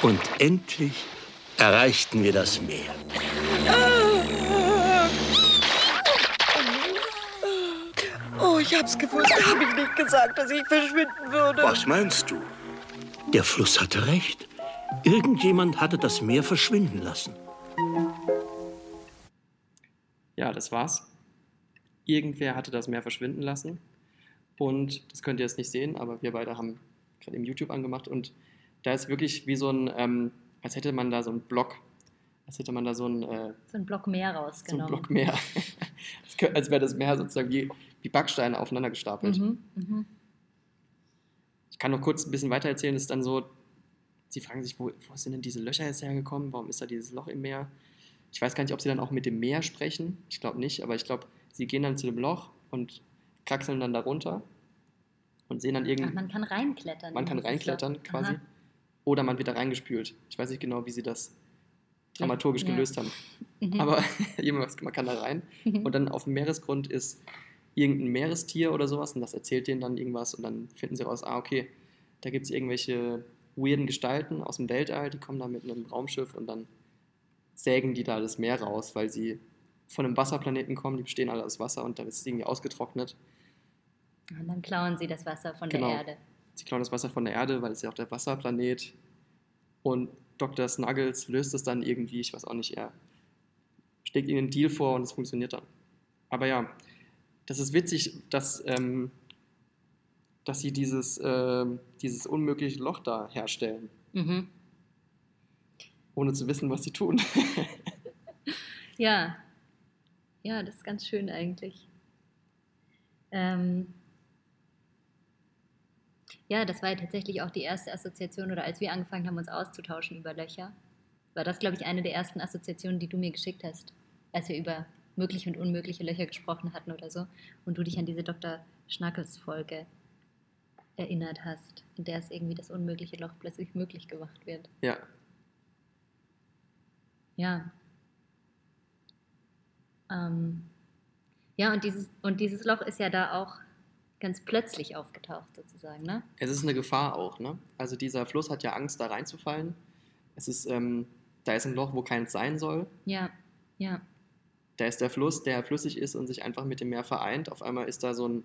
Und endlich erreichten wir das Meer. Oh, ich hab's gewusst. Hab ich nicht gesagt, dass ich verschwinden würde. Was meinst du? Der Fluss hatte recht. Irgendjemand hatte das Meer verschwinden lassen. Ja, das war's. Irgendwer hatte das Meer verschwinden lassen. Und das könnt ihr jetzt nicht sehen, aber wir beide haben gerade im YouTube angemacht. Und da ist wirklich wie so ein, ähm, als hätte man da so einen Block, als hätte man da so ein... Äh, so ein Block Meer rausgenommen. So ein Block Meer. [LAUGHS] als wäre das Meer sozusagen wie, wie Backsteine aufeinander gestapelt. Mhm, mh. Ich kann noch kurz ein bisschen weiter erzählen. Es ist dann so, sie fragen sich, wo, wo sind denn diese Löcher jetzt hergekommen? Warum ist da dieses Loch im Meer? Ich weiß gar nicht, ob sie dann auch mit dem Meer sprechen. Ich glaube nicht, aber ich glaube, sie gehen dann zu dem Loch und kraxeln dann darunter und sehen dann irgendwie. man kann reinklettern. Man kann reinklettern quasi. Aha. Oder man wird da reingespült. Ich weiß nicht genau, wie sie das dramaturgisch ja. gelöst haben. Mhm. Aber [LAUGHS] man kann da rein. Mhm. Und dann auf dem Meeresgrund ist irgendein Meerestier oder sowas und das erzählt denen dann irgendwas und dann finden sie raus, ah, okay, da gibt es irgendwelche weirden Gestalten aus dem Weltall, die kommen da mit einem Raumschiff und dann sägen die da das Meer raus, weil sie von einem Wasserplaneten kommen, die bestehen alle aus Wasser und dann ist es irgendwie ausgetrocknet. Und dann klauen sie das Wasser von genau. der Erde. Sie klauen das Wasser von der Erde, weil es ja auch der Wasserplanet und Dr. Snuggles löst es dann irgendwie, ich weiß auch nicht, er steckt ihnen einen Deal vor und es funktioniert dann. Aber ja, das ist witzig, dass, ähm, dass sie dieses, äh, dieses unmögliche Loch da herstellen. Mhm ohne zu wissen, was sie tun. [LAUGHS] ja, ja, das ist ganz schön eigentlich. Ähm, ja, das war ja tatsächlich auch die erste Assoziation oder als wir angefangen haben, uns auszutauschen über Löcher, war das, glaube ich, eine der ersten Assoziationen, die du mir geschickt hast, als wir über mögliche und unmögliche Löcher gesprochen hatten oder so und du dich an diese Dr. Schnackels-Folge erinnert hast, in der es irgendwie das unmögliche Loch plötzlich möglich gemacht wird. Ja, ja. Ähm, ja, und dieses, und dieses Loch ist ja da auch ganz plötzlich aufgetaucht, sozusagen, ne? Es ist eine Gefahr auch, ne? Also dieser Fluss hat ja Angst, da reinzufallen. Es ist, ähm, da ist ein Loch, wo keins sein soll. Ja, ja. Da ist der Fluss, der flüssig ist und sich einfach mit dem Meer vereint. Auf einmal ist da so ein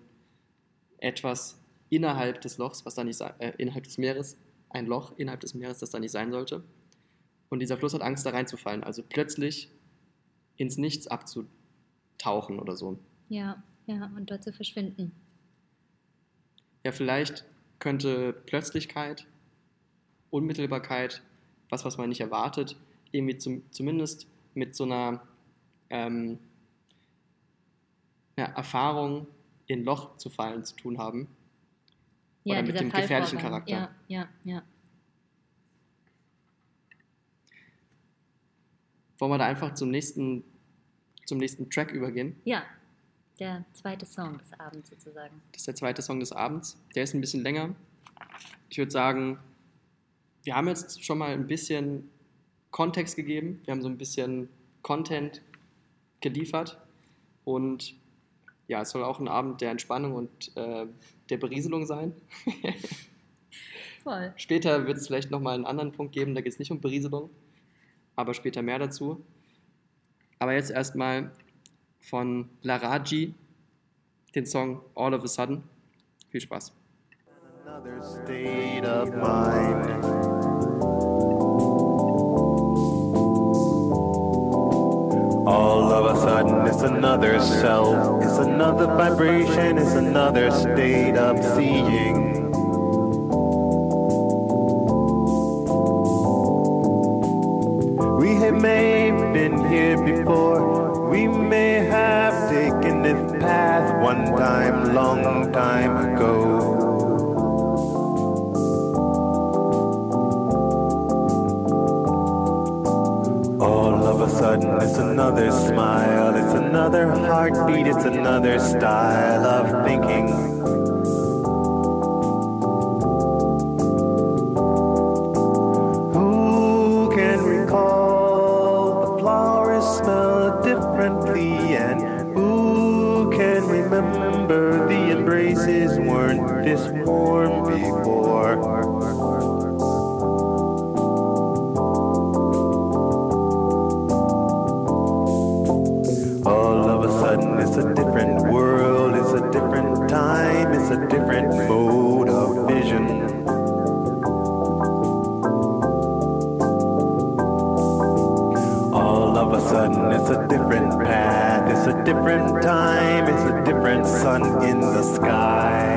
etwas innerhalb des Lochs, was da nicht äh, innerhalb des Meeres, ein Loch innerhalb des Meeres, das da nicht sein sollte. Und dieser Fluss hat Angst, da reinzufallen. Also plötzlich ins Nichts abzutauchen oder so. Ja, ja, und dort zu verschwinden. Ja, vielleicht könnte Plötzlichkeit, Unmittelbarkeit, was, was man nicht erwartet, irgendwie zum, zumindest mit so einer ähm, ja, Erfahrung in Loch zu fallen zu tun haben. Ja, oder mit dem gefährlichen Charakter. Ja, ja, ja. Wollen wir da einfach zum nächsten, zum nächsten Track übergehen? Ja, der zweite Song des Abends sozusagen. Das ist der zweite Song des Abends. Der ist ein bisschen länger. Ich würde sagen, wir haben jetzt schon mal ein bisschen Kontext gegeben. Wir haben so ein bisschen Content geliefert. Und ja, es soll auch ein Abend der Entspannung und äh, der Berieselung sein. [LAUGHS] Voll. Später wird es vielleicht nochmal einen anderen Punkt geben, da geht es nicht um Berieselung, aber später mehr dazu. Aber jetzt erstmal von Laraji den Song All of a Sudden. Viel Spaß. Another state of mind. All of a sudden, it's another self, it's another vibration, it's another state of seeing. Another smile, it's another heartbeat, it's another style of thinking. A different mode of vision. All of a sudden, it's a different path, it's a different time, it's a different sun in the sky.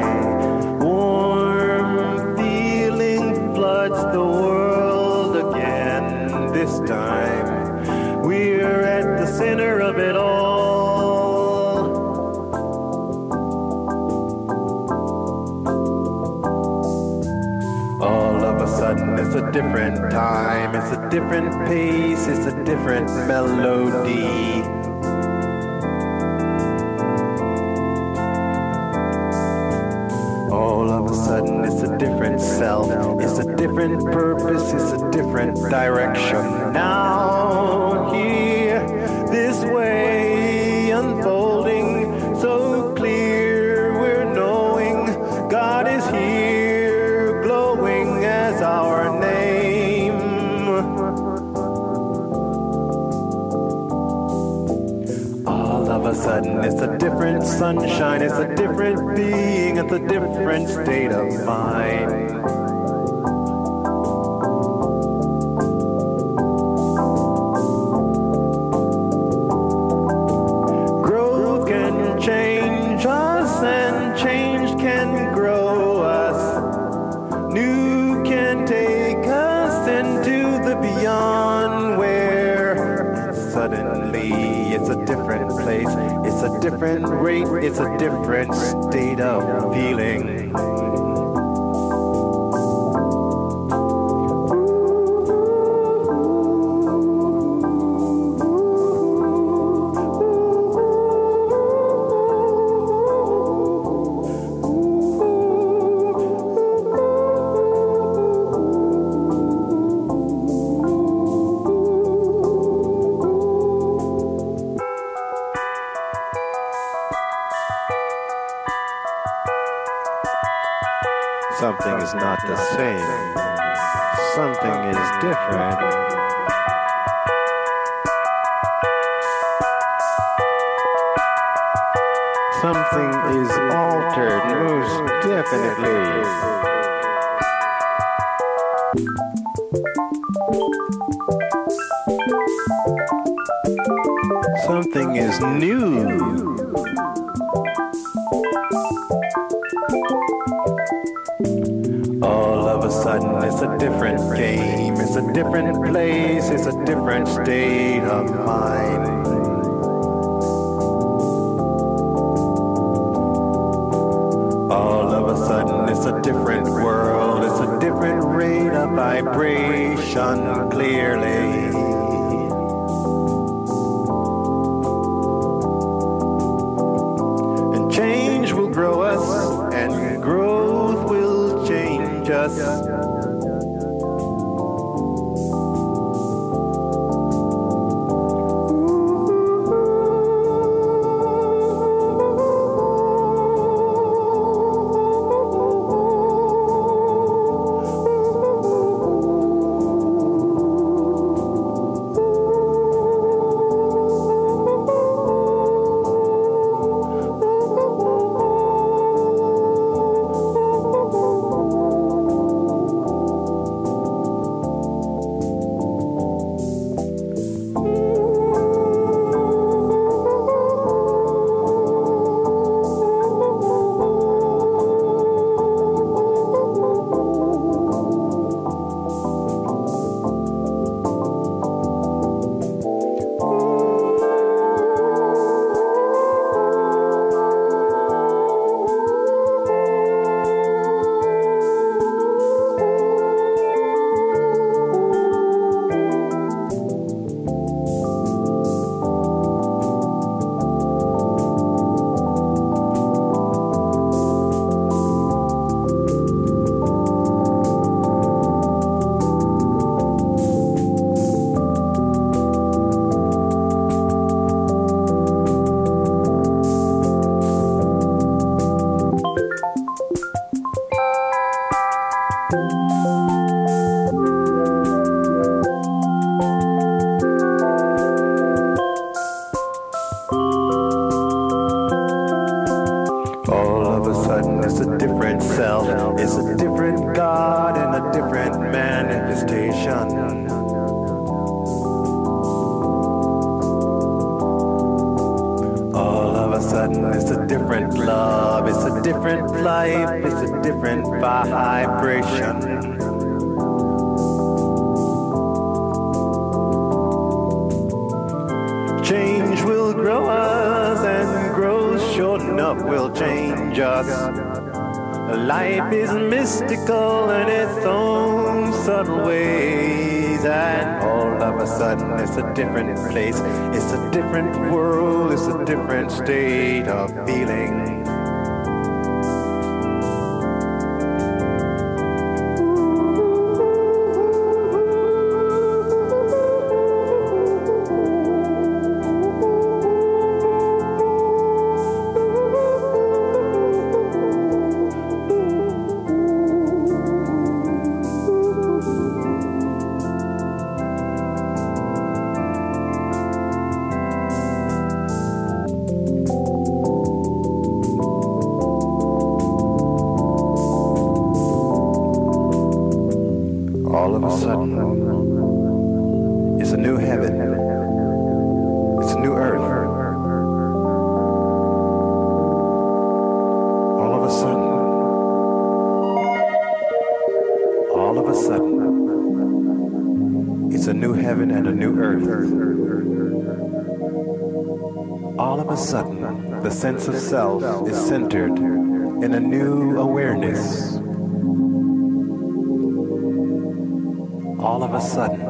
Different time, it's a different pace, it's a different melody. All of a sudden, it's a different self, it's a different purpose, it's a different direction. Now, sudden, it's a different sunshine, it's a different being, it's a different state of mind. Different rate, it's a different state of feeling. Different place, in a new awareness. all of a sudden,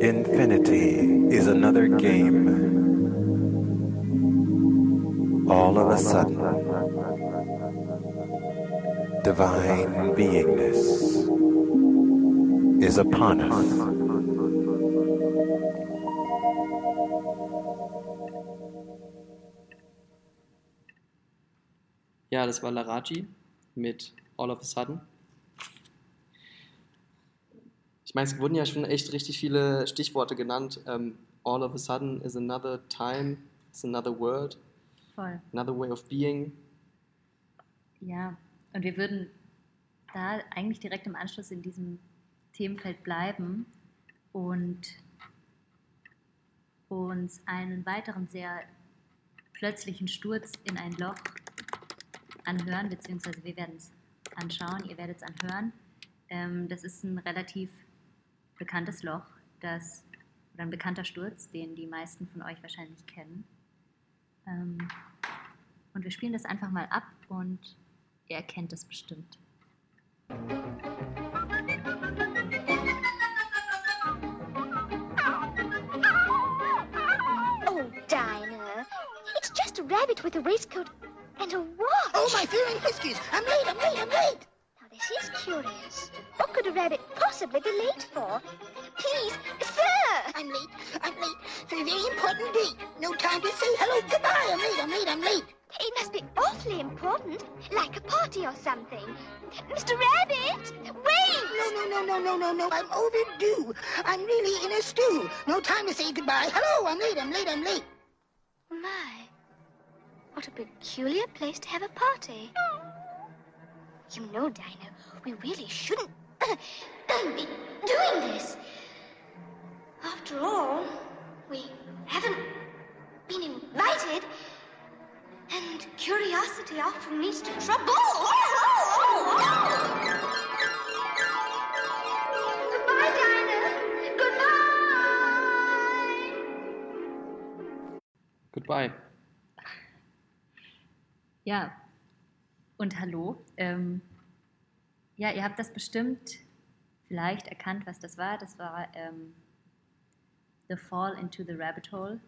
infinity is another game. All of a sudden, divine beingness is upon us. Ja, das war Laraji mit All of a Sudden. Ich meine, es wurden ja schon echt richtig viele Stichworte genannt. Ähm, all of a sudden is another time, is another world, Voll. another way of being. Ja, und wir würden da eigentlich direkt im Anschluss in diesem Themenfeld bleiben und uns einen weiteren sehr plötzlichen Sturz in ein Loch anhören, beziehungsweise wir werden es anschauen, ihr werdet es anhören. Ähm, das ist ein relativ bekanntes Loch, das, oder ein bekannter Sturz, den die meisten von euch wahrscheinlich kennen. Ähm, und wir spielen das einfach mal ab und ihr erkennt es bestimmt. Oh, Dinah. It's just a rabbit with a waistcoat and a watch. Oh, my fear and whiskies! I'm late, I'm late, I'm late! Now, this is curious. What could a rabbit possibly be late for? Please, sir! I'm late, I'm late for a very important date. No time to say hello, goodbye. I'm late, I'm late, I'm late. It must be awfully important, like a party or something. Mr. Rabbit, wait! No, no, no, no, no, no, no. I'm overdue. I'm really in a stew. No time to say goodbye. Hello, I'm late, I'm late, I'm late. My, what a peculiar place to have a party. You know, Dinah, we really shouldn't [COUGHS] be doing this. After all, we haven't been invited, and curiosity often leads to trouble. Goodbye, Dinah. Goodbye. Goodbye. Ja, und hallo. Ähm, ja, ihr habt das bestimmt vielleicht erkannt, was das war. Das war ähm, The Fall into the Rabbit Hole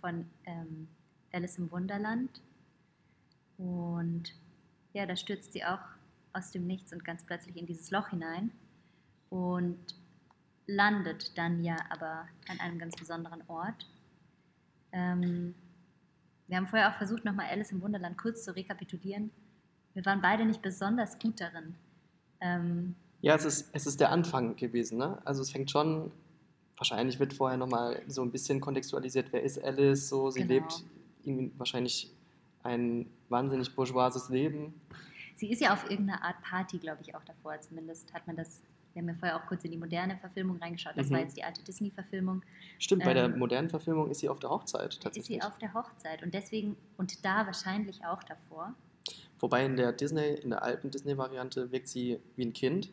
von ähm, Alice im Wunderland. Und ja, da stürzt sie auch aus dem Nichts und ganz plötzlich in dieses Loch hinein und landet dann ja aber an einem ganz besonderen Ort. Ähm, wir haben vorher auch versucht, nochmal Alice im Wunderland kurz zu rekapitulieren. Wir waren beide nicht besonders gut darin. Ähm, Ja, es ist, es ist der Anfang gewesen. Ne? Also es fängt schon, wahrscheinlich wird vorher nochmal so ein bisschen kontextualisiert, wer ist Alice, so sie Genau. lebt irgendwie wahrscheinlich ein wahnsinnig bourgeoises Leben. sie ist ja auf irgendeiner Art Party, glaube ich, auch davor. Zumindest hat man das Wir haben ja vorher auch kurz in die moderne Verfilmung reingeschaut. Das Mhm. war jetzt die alte Disney-Verfilmung. Stimmt, bei der Ähm, modernen Verfilmung ist sie auf der Hochzeit Ist tatsächlich. sie auf der Hochzeit und deswegen, und da wahrscheinlich auch davor. Wobei in der Disney, in der alten Disney-Variante wirkt sie wie ein Kind.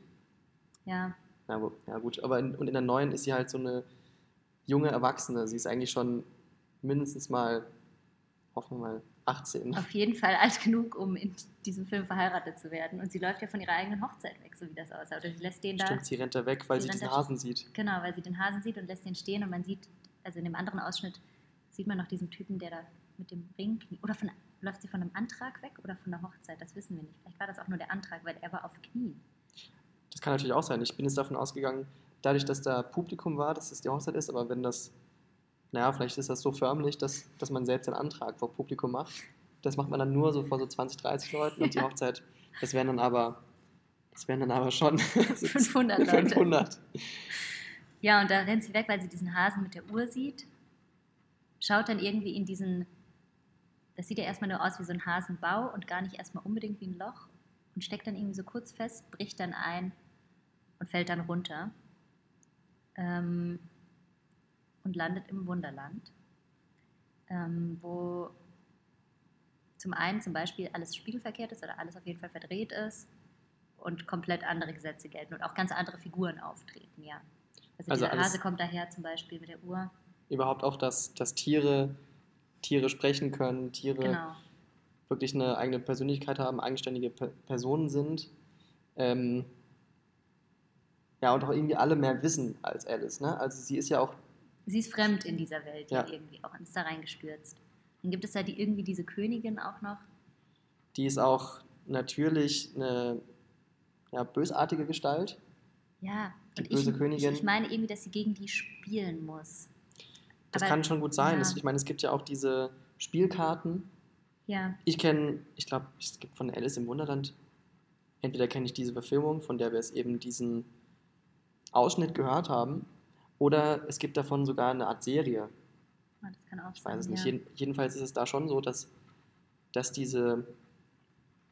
Ja, Ja, wo- ja gut, aber in, und in der neuen ist sie halt so eine junge Erwachsene. Sie ist eigentlich schon mindestens mal, hoffen wir mal, 18. auf jeden Fall alt genug, um in diesem Film verheiratet zu werden. Und sie läuft ja von ihrer eigenen Hochzeit weg, so wie das aussah. Oder sie lässt den da. Stimmt, sie rennt da weg, weil Sie sie, da- Hasen sieht. Genau, weil sie den Hasen sieht und lässt den stehen und man sieht, also in dem anderen Ausschnitt sieht man noch diesen Typen, der da mit dem Ring knie- oder von, läuft sie von einem Antrag weg oder von der Hochzeit, das wissen wir nicht. Vielleicht war das auch nur der Antrag, weil er war auf Knien. Das kann natürlich auch sein. Ich bin jetzt davon ausgegangen, dadurch, dass da Publikum war, dass es die Hochzeit ist, aber wenn das, naja, vielleicht ist das so förmlich, dass, dass man selbst einen Antrag vor Publikum macht. Das macht man dann nur so vor so 20, 30 Leuten und die Hochzeit, das wären dann aber, das wären dann aber schon [LAUGHS] 500 Leute. 500. Ja, und da rennt sie weg, weil sie diesen Hasen mit der Uhr sieht. Schaut dann irgendwie in diesen, das sieht ja erstmal nur aus wie so ein Hasenbau und gar nicht erstmal unbedingt wie ein Loch. Und steckt dann irgendwie so kurz fest, bricht dann ein und fällt dann runter. Ähm, und landet im Wunderland, ähm, wo zum einen zum Beispiel alles spiegelverkehrt ist oder alles auf jeden Fall verdreht ist und komplett andere Gesetze gelten und auch ganz andere Figuren auftreten, ja. Also, Also dieser Hase kommt daher zum Beispiel mit der Uhr. Überhaupt auch, dass, dass Tiere, Tiere sprechen können, Tiere Genau. wirklich eine eigene Persönlichkeit haben, eigenständige Pe Personen sind. Ähm, ja, und auch irgendwie alle mehr wissen als Alice. Ne? Also sie ist ja auch, Sie ist fremd in dieser Welt Ja. irgendwie auch und ist da reingestürzt. Dann gibt es da die, irgendwie diese Königin auch noch. die ist auch natürlich eine ja, bösartige Gestalt. Ja, Die und böse ich, Königin. Ich, meine irgendwie, dass sie gegen die spielen muss. Das Aber- kann schon gut sein. ja. Ich meine, es gibt ja auch diese Spielkarten. Ja, Ich kenne, ich glaube, es gibt von Alice im Wunderland, entweder kenne ich diese Verfilmung, von der wir es eben diesen Ausschnitt gehört haben, oder es gibt davon sogar eine Art Serie. ah, das kann auch Ich weiß es nicht. Ja. Jeden, jedenfalls ist es da schon so, dass, dass diese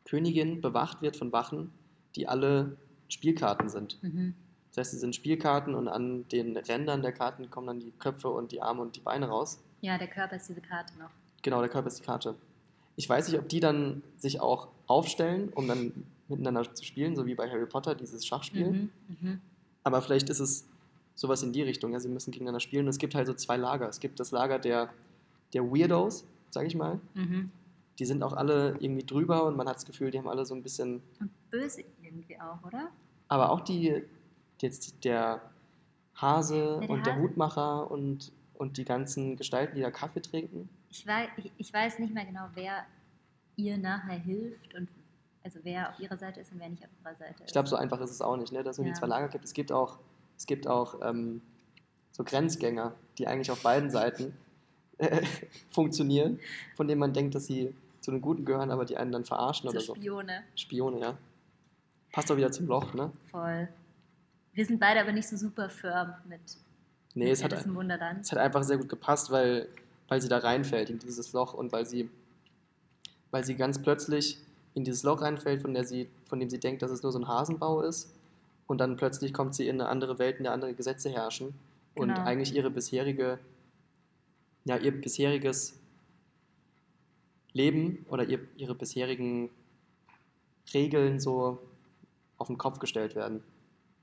Königin bewacht wird von Wachen, die alle Spielkarten sind. Mhm. Das heißt, sie sind Spielkarten und an den Rändern der Karten kommen dann die Köpfe und die Arme und die Beine raus. ja, der Körper ist diese Karte noch. Genau, der Körper ist die Karte. Ich weiß nicht, ob die dann sich auch aufstellen, um dann miteinander zu spielen, so wie bei Harry Potter, dieses Schachspiel. Mhm. Mhm. Aber vielleicht ist es sowas in die Richtung. Ja, sie müssen gegeneinander spielen. Und es gibt halt so zwei Lager. Es gibt das Lager der, der Weirdos, sag ich mal. Mhm. Die sind auch alle irgendwie drüber und man hat das Gefühl, die haben alle so ein bisschen. Und böse irgendwie auch, oder? Aber auch die, jetzt der Hase Ja, der und der Hase. Hutmacher und, und die ganzen Gestalten, die da Kaffee trinken. Ich weiß, ich, ich weiß nicht mehr genau, wer ihr nachher hilft und also wer auf ihrer Seite ist und wer nicht auf ihrer Seite ist. Ich glaube, so einfach ist es auch nicht, ne? dass es nur Ja. die zwei Lager gibt. Es gibt auch, es gibt auch ähm, so Grenzgänger, die eigentlich auf beiden Seiten äh, [LAUGHS] funktionieren, von denen man denkt, dass sie zu den Guten gehören, aber die einen dann verarschen so oder so. Spione. Spione, ja. Passt doch wieder zum Loch, ne? Voll. Wir sind beide aber nicht so super firm mit, Nee, mit es hat, Wunderland. es hat einfach sehr gut gepasst, weil, weil sie da reinfällt in dieses Loch und weil sie, weil sie ganz plötzlich in dieses Loch reinfällt, von, der sie, von dem sie denkt, dass es nur so ein Hasenbau ist. Und dann plötzlich kommt sie in eine andere Welt, in der andere Gesetze herrschen. Und Genau. eigentlich ihre bisherige, ja, ihr bisheriges Leben oder ihr, ihre bisherigen Regeln so auf den Kopf gestellt werden.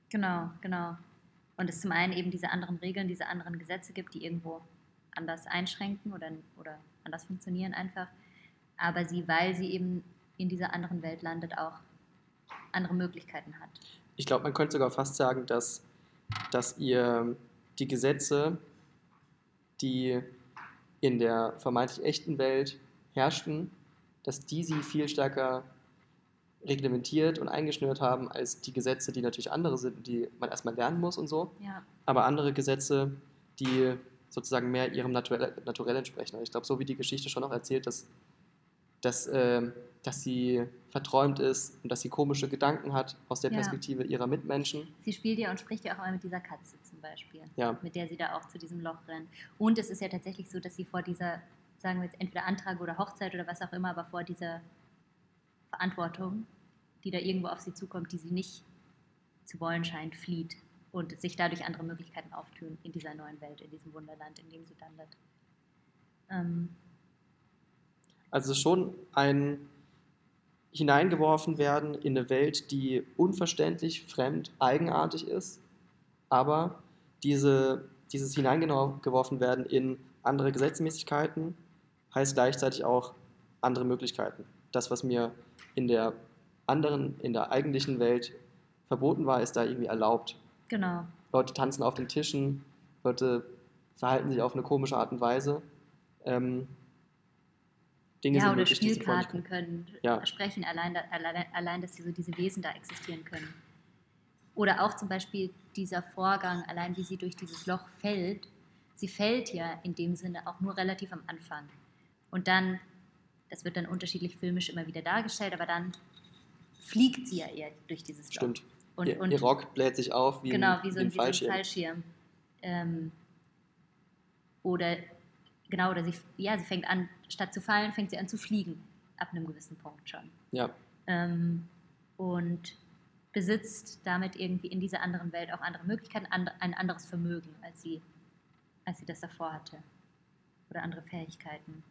Genau, genau. Und es zum einen eben diese anderen Regeln, diese anderen Gesetze gibt, die irgendwo anders einschränken oder, oder anders funktionieren einfach. Aber sie, weil sie eben in dieser anderen Welt landet, auch andere Möglichkeiten hat. Ich glaube, man könnte sogar fast sagen, dass, dass ihr die Gesetze, die in der vermeintlich echten Welt herrschten, dass die sie viel stärker reglementiert und eingeschnürt haben als die Gesetze, die natürlich andere sind, die man erstmal lernen muss und so. Ja, Aber andere Gesetze, die sozusagen mehr ihrem Naturell, Naturell entsprechen. Und ich glaube, so wie die Geschichte schon auch erzählt, dass, dass, ähm, dass sie verträumt ist und dass sie komische Gedanken hat aus der Ja. Perspektive ihrer Mitmenschen. sie spielt ja und spricht ja auch mal mit dieser Katze zum Beispiel, Ja. mit der sie da auch zu diesem Loch rennt. Und es ist ja tatsächlich so, dass sie vor dieser, sagen wir jetzt entweder Antrag oder Hochzeit oder was auch immer, aber vor dieser Verantwortung, die da irgendwo auf sie zukommt, die sie nicht zu wollen scheint, flieht und sich dadurch andere Möglichkeiten auftun in dieser neuen Welt, in diesem Wunderland, in dem sie landet. Ähm, Also schon ein hineingeworfen werden in eine Welt, die unverständlich, fremd, eigenartig ist, aber diese, dieses hineingeworfen werden in andere Gesetzmäßigkeiten heißt gleichzeitig auch andere Möglichkeiten. Das, was mir in der anderen, in der eigentlichen Welt verboten war, ist da irgendwie erlaubt. genau. Leute tanzen auf den Tischen, Leute verhalten sich auf eine komische Art und Weise. Ähm, Dinge Ja, sind oder vorher nicht Spielkarten können Ja. sprechen, allein, da, allein, allein, dass sie so diese Wesen da existieren können. Oder auch zum Beispiel dieser Vorgang, allein wie sie durch dieses Loch fällt. Sie fällt ja in dem Sinne auch nur relativ am Anfang. Und dann, das wird dann unterschiedlich filmisch immer wieder dargestellt, aber dann fliegt sie ja eher durch dieses Loch. Stimmt. Und, ihr, und ihr Rock bläht sich auf wie genau, ein, wie so ein, wie so ein Fallschirm. Fallschirm. Ähm, oder genau, oder sie, ja, sie fängt an, statt zu fallen, fängt sie an zu fliegen. Ab einem gewissen Punkt schon. Ja, Ähm, und besitzt damit irgendwie in dieser anderen Welt auch andere Möglichkeiten, and, ein anderes Vermögen, als sie, als sie das davor hatte. Oder andere Fähigkeiten.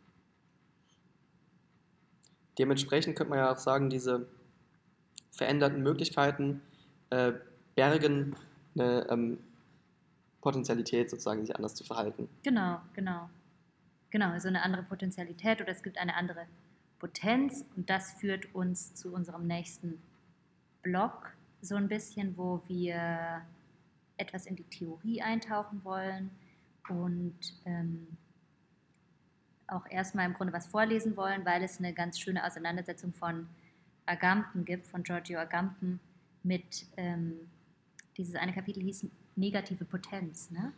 dementsprechend könnte man ja auch sagen, diese veränderten Möglichkeiten äh, bergen eine ähm, Potenzialität sozusagen, sich anders zu verhalten. Genau, genau. Genau, so eine andere Potentialität oder es gibt eine andere Potenz und das führt uns zu unserem nächsten Block so ein bisschen, wo wir etwas in die Theorie eintauchen wollen und ähm, auch erstmal im Grunde was vorlesen wollen, weil es eine ganz schöne Auseinandersetzung von Agamben gibt, von Giorgio Agamben mit, ähm, dieses eine Kapitel hieß Negative Potenz, ne?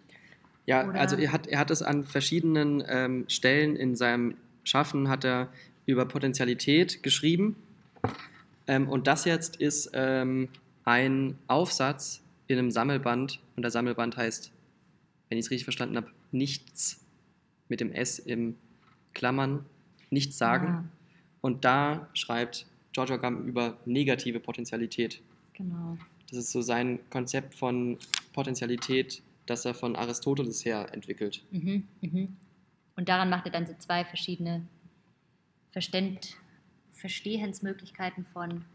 Ja, Oder- also er hat, er hat es an verschiedenen ähm, Stellen in seinem Schaffen hat er über Potentialität geschrieben. Ähm, und das jetzt ist ähm, ein Aufsatz in einem Sammelband. Und der Sammelband heißt, wenn ich es richtig verstanden habe, nichts mit dem S im Klammern, nichts sagen. Ah, Und da schreibt Giorgio Agamben über negative Potentialität. genau. Das ist so sein Konzept von Potentialität, das er von Aristoteles her entwickelt. Mhm, mhm. Und daran macht er dann so zwei verschiedene Verständ Verstehensmöglichkeiten von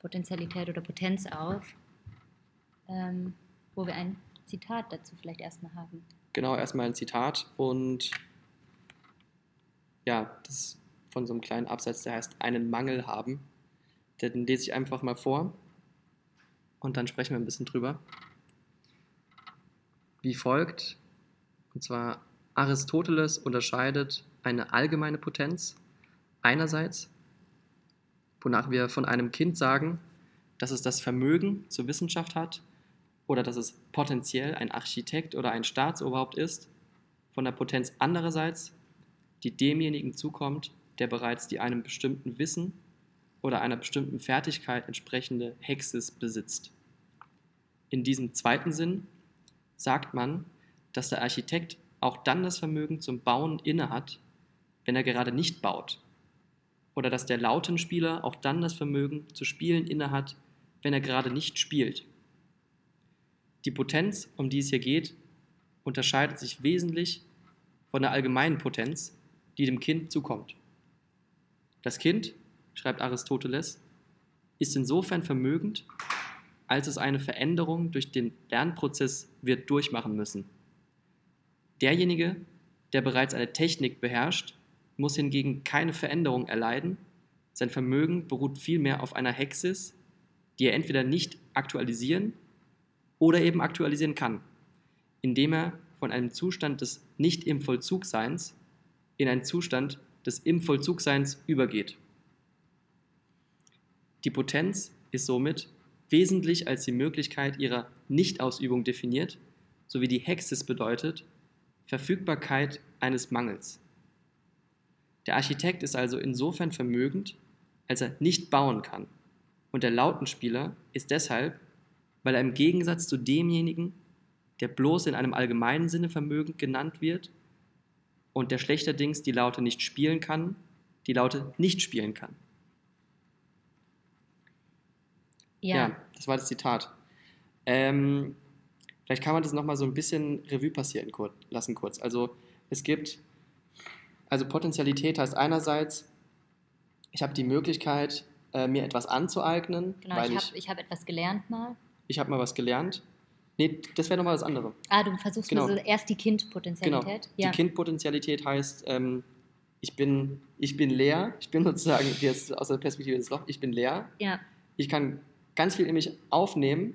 Potentialität oder Potenz auf, ähm, wo wir ein Zitat dazu vielleicht erstmal haben. Genau, erstmal ein Zitat und ja, das ist von so einem kleinen Absatz, der heißt einen Mangel haben. Den lese ich einfach mal vor und dann sprechen wir ein bisschen drüber. Wie folgt, und zwar Aristoteles unterscheidet eine allgemeine Potenz einerseits, wonach wir von einem Kind sagen, dass es das Vermögen zur Wissenschaft hat oder dass es potenziell ein Architekt oder ein Staatsoberhaupt ist, von der Potenz andererseits, die demjenigen zukommt, der bereits die einem bestimmten Wissen oder einer bestimmten Fertigkeit entsprechende Hexis besitzt. In diesem zweiten Sinn sagt man, dass der Architekt auch dann das Vermögen zum Bauen innehat, wenn er gerade nicht baut. Oder dass der Lautenspieler auch dann das Vermögen zu spielen innehat, wenn er gerade nicht spielt. Die Potenz, um die es hier geht, unterscheidet sich wesentlich von der allgemeinen Potenz, die dem Kind zukommt. Das Kind, schreibt Aristoteles, ist insofern vermögend, als es eine Veränderung durch den Lernprozess wird durchmachen müssen. Derjenige, der bereits eine Technik beherrscht, muss hingegen keine Veränderung erleiden. Sein Vermögen beruht vielmehr auf einer Hexis, die er entweder nicht aktualisieren oder eben aktualisieren kann, indem er von einem Zustand des nicht im Vollzugseins in einen Zustand des im Vollzugseins übergeht. Die Potenz ist somit wesentlich als die Möglichkeit ihrer Nichtausübung definiert, sowie die Hexis bedeutet Verfügbarkeit eines Mangels. Der Architekt ist also insofern vermögend, als er nicht bauen kann. Und der Lautenspieler ist deshalb, weil er im Gegensatz zu demjenigen, der bloß in einem allgemeinen Sinne vermögend genannt wird und der schlechterdings die Laute nicht spielen kann, die Laute nicht spielen kann. Ja, Ja, das war das Zitat. Ähm, vielleicht kann man das nochmal so ein bisschen Revue passieren kur lassen kurz. Also es gibt, also Potentialität heißt einerseits, ich habe die Möglichkeit, äh, mir etwas anzueignen, Genau, weil ich habe ich hab etwas gelernt mal. ich habe mal was gelernt. Nee, das wäre nochmal das andere. Ah, du versuchst Genau. so erst die Genau. Kindpotenzialität. Ja. Die Kindpotentialität heißt, ähm, ich, bin, ich bin leer, ich bin [LAUGHS] sozusagen jetzt aus der Perspektive des Loch, ich bin leer, ja, ich kann ganz viel in mich aufnehmen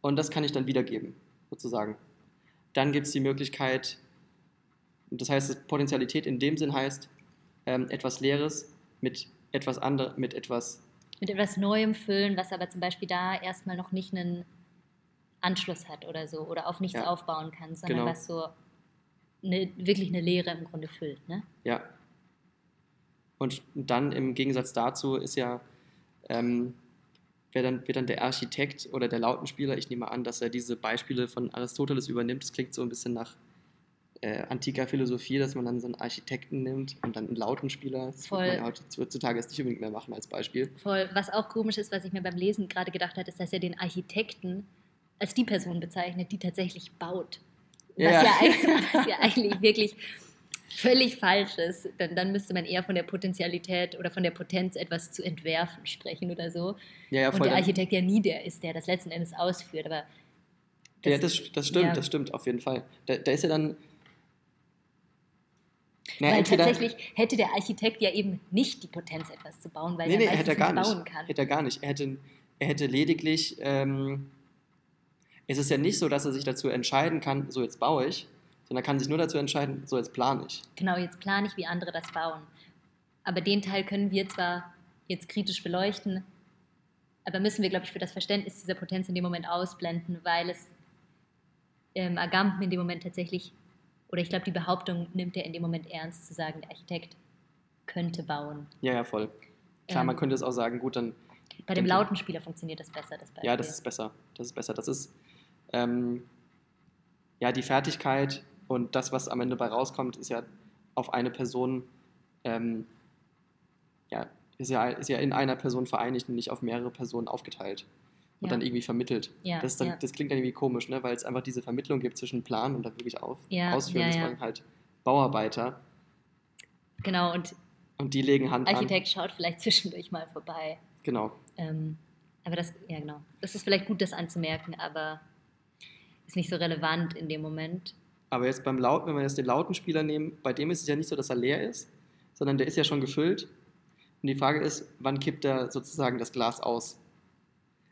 und das kann ich dann wiedergeben, sozusagen. Dann gibt es die Möglichkeit, das heißt, Potentialität in dem Sinn heißt, ähm, etwas Leeres mit etwas anderem, mit etwas, mit etwas Neuem füllen, was aber zum Beispiel da erstmal noch nicht einen Anschluss hat oder so oder auf nichts Ja. aufbauen kann, sondern Genau. was so eine, wirklich eine Leere im Grunde füllt. Ne? ja. Und dann im Gegensatz dazu ist ja, ähm, wer dann, wird dann der Architekt oder der Lautenspieler, ich nehme an, dass er diese Beispiele von Aristoteles übernimmt, das klingt so ein bisschen nach äh, antiker Philosophie, dass man dann so einen Architekten nimmt und dann einen Lautenspieler. Das Voll. würde man ja heutzutage jetzt nicht unbedingt mehr machen als Beispiel. Voll. Was auch komisch ist, was ich mir beim Lesen gerade gedacht habe, ist, dass er den Architekten als die Person bezeichnet, die tatsächlich baut. Was, Ja. ja. eigentlich, was ja eigentlich wirklich völlig falsch ist. Dann, dann müsste man eher von der Potentialität oder von der Potenz etwas zu entwerfen sprechen oder so. Ja, ja, Und der Architekt ja nie der ist, der das letzten Endes ausführt. Aber ja, das, das stimmt, ja. das stimmt, auf jeden Fall. Da, da ist ja dann. Na, weil tatsächlich hätte der Architekt ja eben nicht die Potenz, etwas zu bauen, weil Nee, er nee, meistens hätte er gar nicht nicht. bauen kann. Hätte er gar nicht. Er hätte, er hätte lediglich. Ähm, es ist ja nicht so, dass er sich dazu entscheiden kann, so jetzt baue ich, sondern er kann sich nur dazu entscheiden, so jetzt plane ich. Genau, jetzt plane ich, wie andere das bauen. Aber den Teil können wir zwar jetzt kritisch beleuchten, aber müssen wir, glaube ich, für das Verständnis dieser Potenz in dem Moment ausblenden, weil es ähm, Agamben in dem Moment tatsächlich, oder ich glaube, die Behauptung nimmt er in dem Moment ernst, zu sagen, der Architekt könnte bauen. Ja, ja, voll. Klar, Ähm, man könnte es auch sagen, gut, dann. Bei dem Dann- Lautenspieler funktioniert das besser, das Beispiel. Ja, das ist besser. Das ist besser. Das ist. Ähm, ja, die Fertigkeit und das, was am Ende bei rauskommt, ist ja auf eine Person. Ähm, ja, ist ja, ist ja in einer Person vereinigt und nicht auf mehrere Personen aufgeteilt und Ja. dann irgendwie vermittelt. Ja, das, dann, ja. das klingt dann irgendwie komisch, ne? weil es einfach diese Vermittlung gibt zwischen Plan und dann wirklich auf, Ausführen. das waren halt Bauarbeiter Genau, und und die legen Hand Architekt schaut vielleicht [LAUGHS] zwischendurch mal vorbei. an. Genau. Ähm, aber das, ja genau. Das ist vielleicht gut, das anzumerken, aber ist nicht so relevant in dem Moment. Aber jetzt beim Lauten, wenn wir jetzt den Lautenspieler nehmen, bei dem ist es ja nicht so, dass er leer ist, sondern der ist ja schon gefüllt. Und die Frage ist, wann kippt er sozusagen das Glas aus?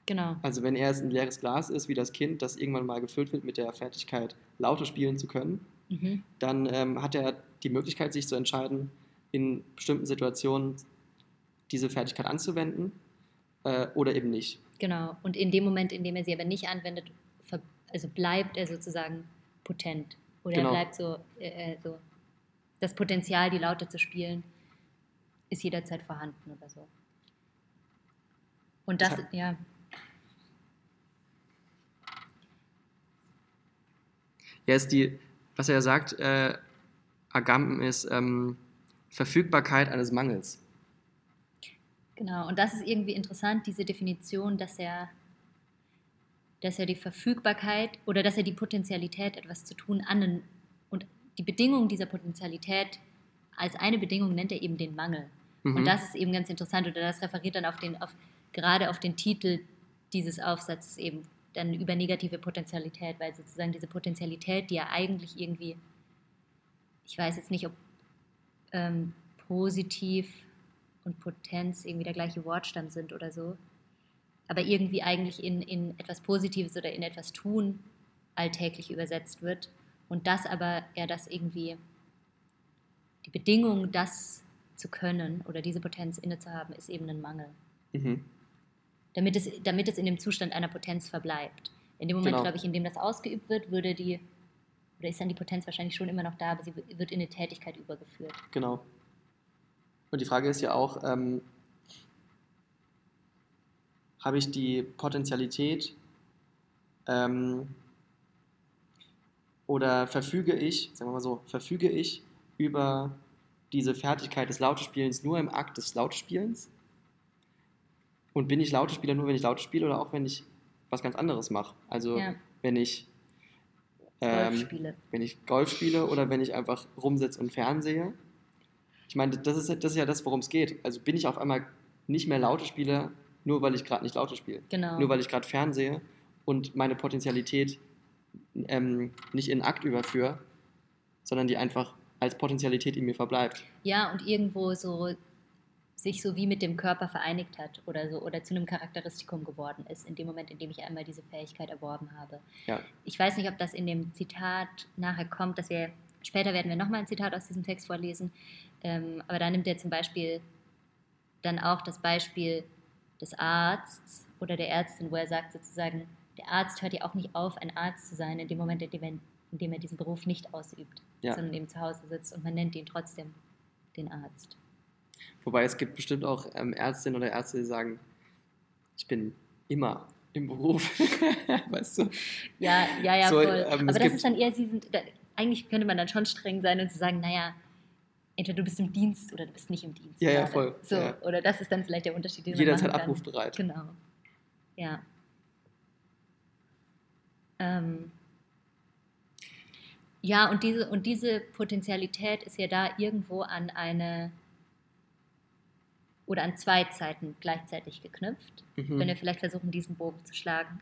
Genau. Also wenn er jetzt ein leeres Glas ist, wie das Kind, das irgendwann mal gefüllt wird mit der Fertigkeit, Laute spielen zu können, Mhm. dann ähm, hat er die Möglichkeit, sich zu entscheiden, in bestimmten Situationen diese Fertigkeit anzuwenden äh, oder eben nicht. Genau. Und in dem Moment, in dem er sie aber nicht anwendet, also bleibt er sozusagen potent. Oder Genau. er bleibt so, äh, äh, so, das Potenzial, die Laute zu spielen, ist jederzeit vorhanden oder so. Und das, ja, Ja, ist die, was er sagt, äh, Agamben ist ähm, Verfügbarkeit eines Mangels. Genau, und das ist irgendwie interessant, diese Definition, dass er, dass er die Verfügbarkeit oder dass er die Potentialität, etwas zu tun, an und die Bedingung dieser Potentialität als eine Bedingung nennt er eben den Mangel. Mhm. Und das ist eben ganz interessant oder das referiert dann auf den, auf, gerade auf den Titel dieses Aufsatzes eben dann über negative Potentialität, weil sozusagen diese Potentialität, die ja eigentlich irgendwie, ich weiß jetzt nicht, ob ähm, positiv und Potenz irgendwie der gleiche Wortstamm sind oder so, aber irgendwie eigentlich in, in etwas Positives oder in etwas Tun alltäglich übersetzt wird und das aber er das irgendwie, die Bedingung, das zu können oder diese Potenz inne zu haben, ist eben ein Mangel. Mhm. Damit es, damit es in dem Zustand einer Potenz verbleibt. In dem Moment, Genau. glaube ich, in dem das ausgeübt wird, würde die, oder ist dann die Potenz wahrscheinlich schon immer noch da, aber sie wird in eine Tätigkeit übergeführt. Genau. Und die Frage ist ja auch, ähm, habe ich die Potentialität ähm, oder verfüge ich, sagen wir mal so, verfüge ich über diese Fertigkeit des Lautespielens nur im Akt des Lautespielens? Und bin ich Lautespieler nur, wenn ich Laute spiele oder auch wenn ich was ganz anderes mache. Also Ja. wenn ich Golf ähm, spiele. wenn ich Golf spiele oder wenn ich einfach rumsitze und fernsehe. Ich meine, das ist, das ist ja das, worum es geht. Also bin ich auf einmal nicht mehr laute Spieler, nur weil ich gerade nicht laute spiele. Genau. Nur weil ich gerade fernsehe und meine Potentialität ähm, nicht in Akt überführe, sondern die einfach als Potentialität in mir verbleibt. Ja, und irgendwo so sich so wie mit dem Körper vereinigt hat oder so oder zu einem Charakteristikum geworden ist, in dem Moment, in dem ich einmal diese Fähigkeit erworben habe. Ja. Ich weiß nicht, ob das in dem Zitat nachher kommt, dass wir später werden wir nochmal ein Zitat aus diesem Text vorlesen, ähm, aber da nimmt er zum Beispiel dann auch das Beispiel des Arztes oder der Ärztin, wo er sagt sozusagen, der Arzt hört ja auch nicht auf, ein Arzt zu sein, in dem Moment, in dem er, in dem er diesen Beruf nicht ausübt, Ja. sondern eben zu Hause sitzt und man nennt ihn trotzdem den Arzt. Wobei es gibt bestimmt auch ähm, Ärztinnen oder Ärzte, die sagen, ich bin immer im Beruf. [LAUGHS] weißt du? Ja, ja, ja, So, voll. ähm, Aber das ist dann eher, sie sind, da, eigentlich könnte man dann schon streng sein und zu sagen, naja, entweder du bist im Dienst oder du bist nicht im Dienst. Ja, ja, voll, So, ja. Oder das ist dann vielleicht der Unterschied, den Jederzeit man kann. abrufbereit. Genau. Ja. Ähm, ja, und diese, und diese Potentialität ist ja da irgendwo an eine oder an zwei Zeiten gleichzeitig geknüpft Mhm. wenn wir vielleicht versuchen, diesen Bogen zu schlagen.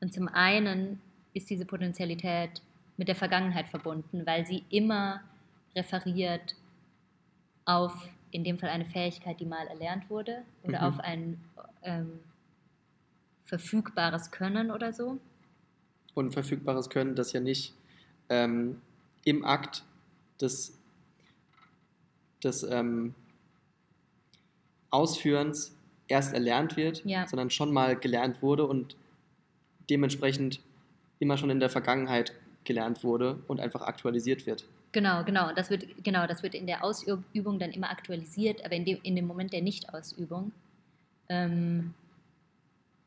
Und zum einen ist diese Potentialität mit der Vergangenheit verbunden, weil sie immer referiert auf, in dem Fall eine Fähigkeit, die mal erlernt wurde, oder Mhm. auf ein ähm, verfügbares Können oder so. und verfügbares Können, das ja nicht ähm, im Akt des, des ähm, Ausführens erst erlernt wird, Ja. sondern schon mal gelernt wurde und dementsprechend immer schon in der Vergangenheit gelernt wurde und einfach aktualisiert wird. Genau, genau. Das wird, genau, das wird in der Ausübung dann immer aktualisiert, aber in dem, in dem Moment der Nichtausübung ähm,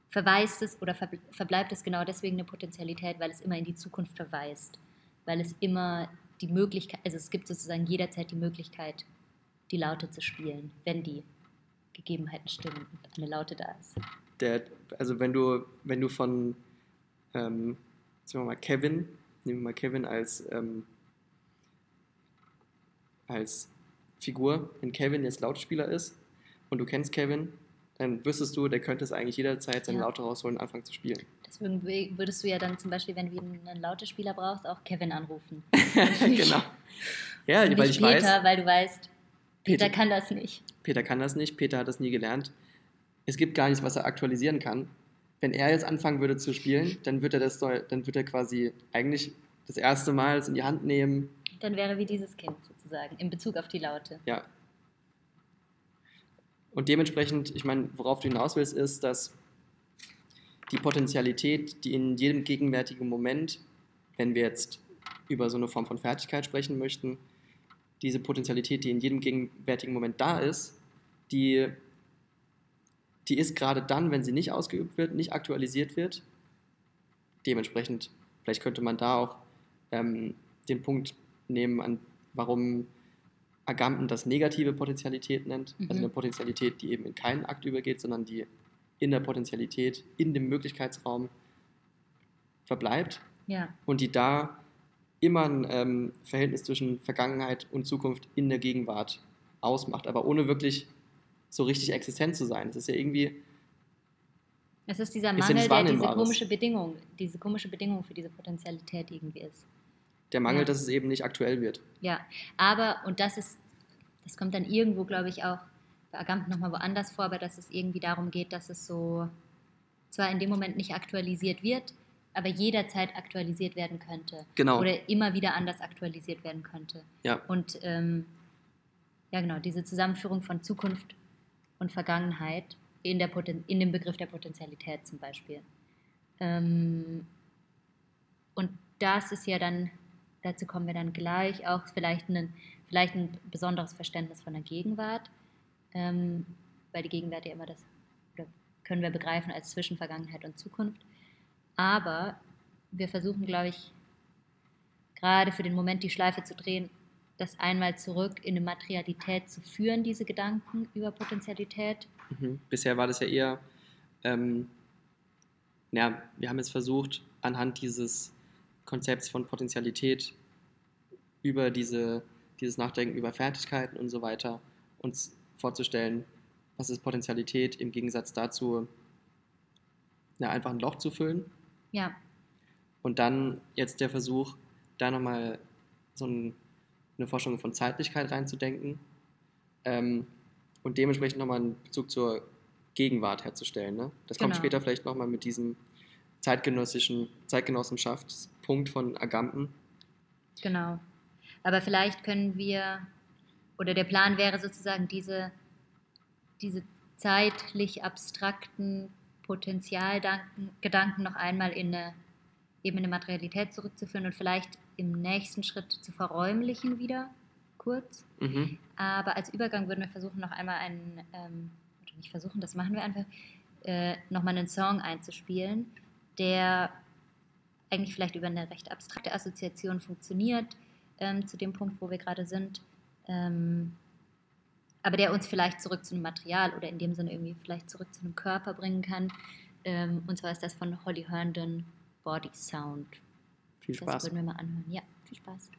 verweist es oder verbl- verbleibt es genau deswegen eine Potentialität, weil es immer in die Zukunft verweist. Weil es immer die Möglichkeit, also es gibt sozusagen jederzeit die Möglichkeit, die Laute zu spielen, wenn die Gegebenheiten stimmen und eine Laute da ist. Der, also wenn du, wenn du von ähm, sagen wir mal Kevin, nehmen wir mal Kevin als, ähm, als Figur, wenn Kevin jetzt Lautspieler ist und du kennst Kevin, dann wüsstest du, der könnte es eigentlich jederzeit seine Ja. Laute rausholen und anfangen zu spielen. Deswegen wü- würdest du ja dann zum Beispiel, wenn du einen Lautespieler brauchst, auch Kevin anrufen. [LAUGHS] genau. Ja, Und weil ich Peter, weiß, weil du weißt, Peter Peter- kann das nicht. Peter kann das nicht, Peter hat das nie gelernt. Es gibt gar nichts, was er aktualisieren kann. Wenn er jetzt anfangen würde zu spielen, dann wird er das dann wird er quasi eigentlich das erste Mal es in die Hand nehmen. Dann wäre wie dieses Kind sozusagen, in Bezug auf die Laute. Ja. Und dementsprechend, ich meine, worauf du hinaus willst, ist, dass die Potentialität, die in jedem gegenwärtigen Moment, wenn wir jetzt über so eine Form von Fertigkeit sprechen möchten, diese Potentialität, die in jedem gegenwärtigen Moment da ist, die, die ist gerade dann, wenn sie nicht ausgeübt wird, nicht aktualisiert wird. Dementsprechend, vielleicht könnte man da auch ähm, den Punkt nehmen, an warum Agamben das negative Potentialität nennt. Mhm. Also eine Potentialität, die eben in keinen Akt übergeht, sondern die in der Potentialität, in dem Möglichkeitsraum verbleibt Ja, und die da immer ein ähm, Verhältnis zwischen Vergangenheit und Zukunft in der Gegenwart ausmacht, aber ohne wirklich so richtig existent zu sein. Es ist ja irgendwie, es ist dieser Ist ja Mangel, der diese komische Bedingung, diese komische Bedingung für diese Potentialität irgendwie ist. Der Mangel, Ja. dass es eben nicht aktuell wird. Ja, aber, und das ist, das kommt dann irgendwo, glaube ich, auch bei Agamben nochmal woanders vor, aber dass es irgendwie darum geht, dass es so zwar in dem Moment nicht aktualisiert wird, aber jederzeit aktualisiert werden könnte. Genau. Oder immer wieder anders aktualisiert werden könnte. Ja. Und ähm, ja, genau, diese Zusammenführung von Zukunft und Vergangenheit in, der Poten in dem Begriff der Potentialität zum Beispiel. Ähm, und das ist ja dann, dazu kommen wir dann gleich, auch vielleicht ein, vielleicht ein besonderes Verständnis von der Gegenwart, ähm, weil die Gegenwart ja immer das, können wir begreifen als zwischen Vergangenheit und Zukunft. Aber wir versuchen, glaube ich, gerade für den Moment die Schleife zu drehen, das einmal zurück in eine Materialität zu führen, diese Gedanken über Potentialität. Mhm. Bisher war das ja eher ähm, ja, wir haben jetzt versucht, anhand dieses Konzepts von Potentialität über diese, dieses Nachdenken über Fertigkeiten und so weiter uns vorzustellen, was ist Potentialität im Gegensatz dazu, ja, einfach ein Loch zu füllen. Ja, Und dann jetzt der Versuch, da nochmal so ein, eine Forschung von Zeitlichkeit reinzudenken ähm, und dementsprechend nochmal einen Bezug zur Gegenwart herzustellen. Ne? Das kommt Genau. später vielleicht nochmal mit diesem zeitgenössischen Zeitgenossenschaftspunkt von Agamben. genau. Aber vielleicht können wir, oder der Plan wäre sozusagen, diese, diese zeitlich abstrakten Potenzialgedanken noch einmal in eine Ebene Materialität zurückzuführen und vielleicht im nächsten Schritt zu verräumlichen wieder, kurz. Mhm. Aber als Übergang würden wir versuchen, noch einmal einen, ähm, oder nicht versuchen, das machen wir einfach, äh, nochmal einen Song einzuspielen, der eigentlich vielleicht über eine recht abstrakte Assoziation funktioniert, ähm, zu dem Punkt, wo wir gerade sind, ähm, aber der uns vielleicht zurück zu einem Material oder in dem Sinne irgendwie vielleicht zurück zu einem Körper bringen kann. Ähm, und zwar ist das von Holly Herndon, Body Sound. Viel Das Spaß. würden wir mal anhören. Ja, viel Spaß.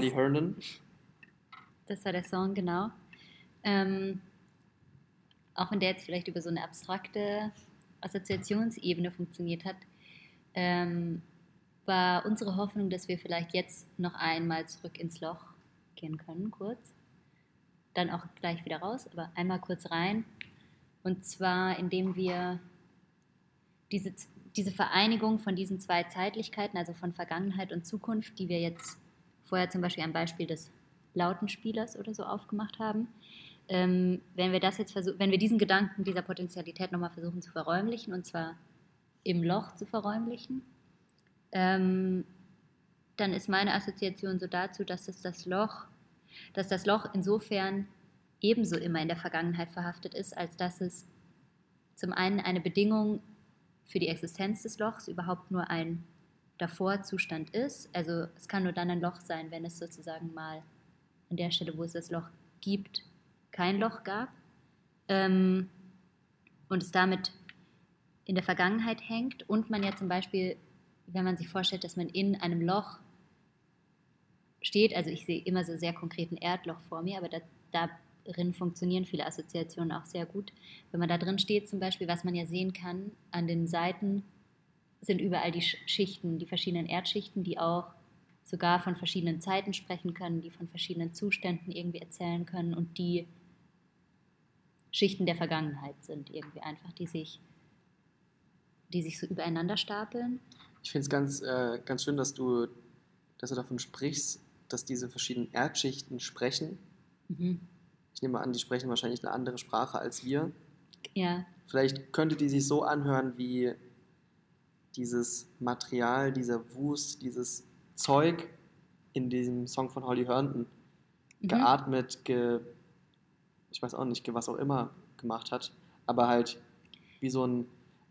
Das, war war der Holly S- Herndon. Das war der Song, genau. Ähm, auch wenn der jetzt vielleicht über so eine abstrakte Assoziationsebene funktioniert hat, ähm, war unsere Hoffnung, dass wir vielleicht jetzt noch einmal zurück ins Loch gehen können, kurz. Dann auch gleich wieder raus, aber einmal kurz rein. Und zwar, indem wir diese, diese Vereinigung von diesen zwei Zeitlichkeiten, also von Vergangenheit und Zukunft, die wir jetzt vorher zum Beispiel am Beispiel des Lautenspielers oder so aufgemacht haben, ähm, wenn wir das jetzt versuchen, wenn wir diesen Gedanken dieser Potentialität nochmal versuchen zu verräumlichen, und zwar im Loch zu verräumlichen, ähm, dann ist meine Assoziation so dazu, dass es das Loch, dass das Loch insofern ebenso immer in der Vergangenheit verhaftet ist, als dass es zum einen eine Bedingung für die Existenz des Lochs überhaupt nur ein Davorzustand ist. Also es kann nur dann ein Loch sein, wenn es sozusagen mal an der Stelle, wo es das Loch gibt, kein Loch gab. Ähm, und es damit in der Vergangenheit hängt und man ja zum Beispiel, wenn man sich vorstellt, dass man in einem Loch steht, also ich sehe immer so sehr konkreten Erdloch vor mir, aber da, darin funktionieren viele Assoziationen auch sehr gut. Wenn man da drin steht zum Beispiel, was man ja sehen kann, an den Seiten sind überall die Sch- Schichten, die verschiedenen Erdschichten, die auch sogar von verschiedenen Zeiten sprechen können, die von verschiedenen Zuständen irgendwie erzählen können und die Schichten der Vergangenheit sind irgendwie einfach, die sich, die sich so übereinander stapeln. Ich finde es ganz, äh, ganz schön, dass du, dass du davon sprichst, dass diese verschiedenen Erdschichten sprechen. Mhm. Ich nehme an, die sprechen wahrscheinlich eine andere Sprache als wir. Ja, Vielleicht könnte die sich so anhören wie dieses Material, dieser Wust, dieses Zeug in diesem Song von Holly Herndon Mhm. geatmet, ge, ich weiß auch nicht, was auch immer gemacht hat, aber halt wie so ein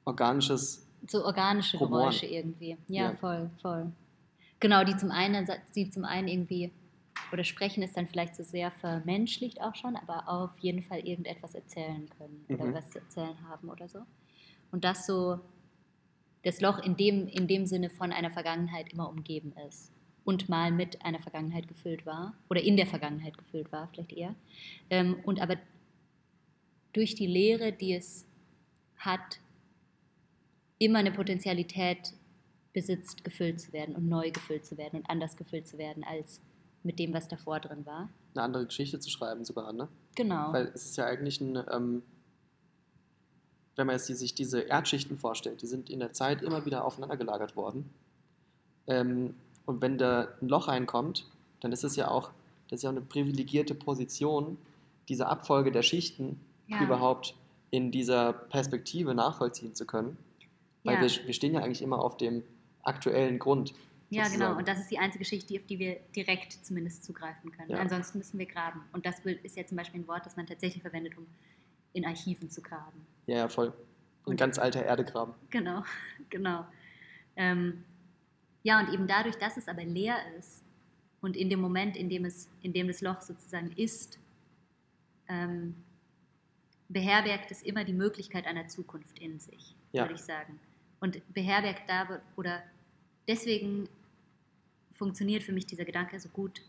organisches, so organische Rumoren. Geräusche irgendwie. Ja, Ja. voll, voll. Genau, die zum einen, die zum einen irgendwie, oder sprechen ist dann vielleicht so sehr vermenschlicht auch schon, aber auf jeden Fall irgendetwas erzählen können oder Mhm. was zu erzählen haben oder so. Und das so, das Loch in dem, in dem Sinne von einer Vergangenheit immer umgeben ist und mal mit einer Vergangenheit gefüllt war oder in der Vergangenheit gefüllt war, vielleicht eher. Ähm, und aber durch die Lehre, die es hat, immer eine Potentialität besitzt, gefüllt zu werden und neu gefüllt zu werden und anders gefüllt zu werden als mit dem, was davor drin war. eine andere Geschichte zu schreiben sogar, ne? Genau. Weil es ist ja eigentlich ein, ähm, wenn man jetzt sich diese Erdschichten vorstellt, die sind in der Zeit immer wieder aufeinander gelagert worden. Ähm, und wenn da ein Loch reinkommt, dann ist es ja auch, das ja auch eine privilegierte Position, diese Abfolge der Schichten Ja. überhaupt in dieser Perspektive nachvollziehen zu können. Weil Ja. wir, wir stehen ja eigentlich immer auf dem aktuellen Grund. Ja, genau. sozusagen. Und das ist die einzige Geschichte, auf die wir direkt zumindest zugreifen können. Ja. Ansonsten müssen wir graben. Und das ist ja zum Beispiel ein Wort, das man tatsächlich verwendet, um in Archiven zu graben. Ja, ja, voll. Ein Und- ganz alter Erdegraben. Genau, [LAUGHS] genau. Ähm, ja, und eben dadurch, dass es aber leer ist und in dem Moment, in dem, es, in dem das Loch sozusagen ist, ähm, beherbergt es immer die Möglichkeit einer Zukunft in sich, Ja. würde ich sagen. Und beherbergt da, oder deswegen funktioniert für mich dieser Gedanke so gut,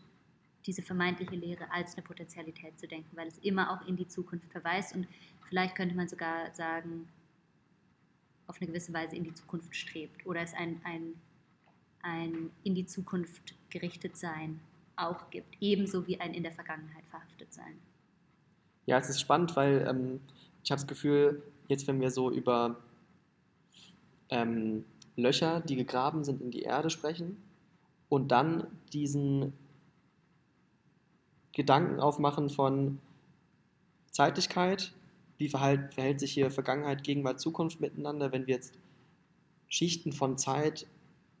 diese vermeintliche Lehre als eine Potentialität zu denken, weil es immer auch in die Zukunft verweist und vielleicht könnte man sogar sagen, auf eine gewisse Weise in die Zukunft strebt oder es ein, ein, ein in die Zukunft gerichtet sein auch gibt, ebenso wie ein in der Vergangenheit verhaftet sein. Ja, es ist spannend, weil ähm, ich habe das Gefühl, jetzt wenn wir so über ähm, Löcher, die gegraben sind in die Erde sprechen und dann diesen Gedanken aufmachen von Zeitlichkeit, wie verhält, verhält sich hier Vergangenheit, Gegenwart, Zukunft miteinander, wenn wir jetzt Schichten von Zeit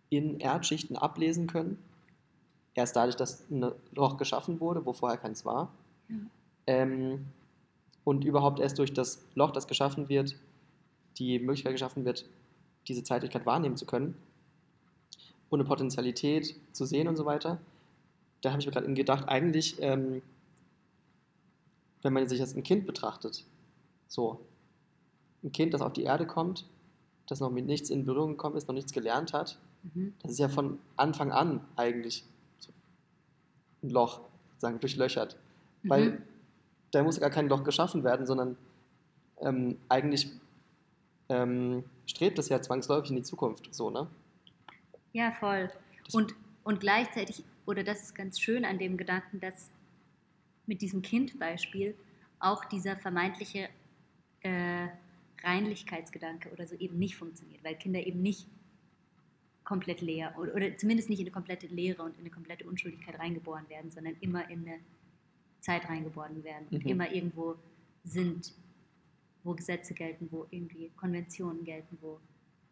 in Erdschichten ablesen können. Erst dadurch, dass ein Loch geschaffen wurde, wo vorher keins war. Ja. Ähm, und überhaupt erst durch das Loch, das geschaffen wird, die Möglichkeit geschaffen wird, diese Zeitlichkeit wahrnehmen zu können und eine Potentialität zu sehen und so weiter. Da habe ich mir gerade gedacht, eigentlich, ähm, wenn man sich als ein Kind betrachtet, so ein Kind, das auf die Erde kommt, das noch mit nichts in Berührung gekommen ist, noch nichts gelernt hat, Mhm. das ist ja von Anfang an eigentlich so ein Loch sozusagen durchlöchert. Weil Mhm. da muss gar kein Loch geschaffen werden, sondern ähm, eigentlich ähm, strebt es ja zwangsläufig in die Zukunft. So, ne? Ja, voll. Das- Und, und gleichzeitig, oder das ist ganz schön an dem Gedanken, dass mit diesem Kindbeispiel auch dieser vermeintliche äh, Reinlichkeitsgedanke oder so eben nicht funktioniert, weil Kinder eben nicht komplett leer oder, oder zumindest nicht in eine komplette Leere und in eine komplette Unschuldigkeit reingeboren werden, sondern immer in eine Zeit reingeboren werden und Mhm. immer irgendwo sind, wo Gesetze gelten, wo irgendwie Konventionen gelten, wo,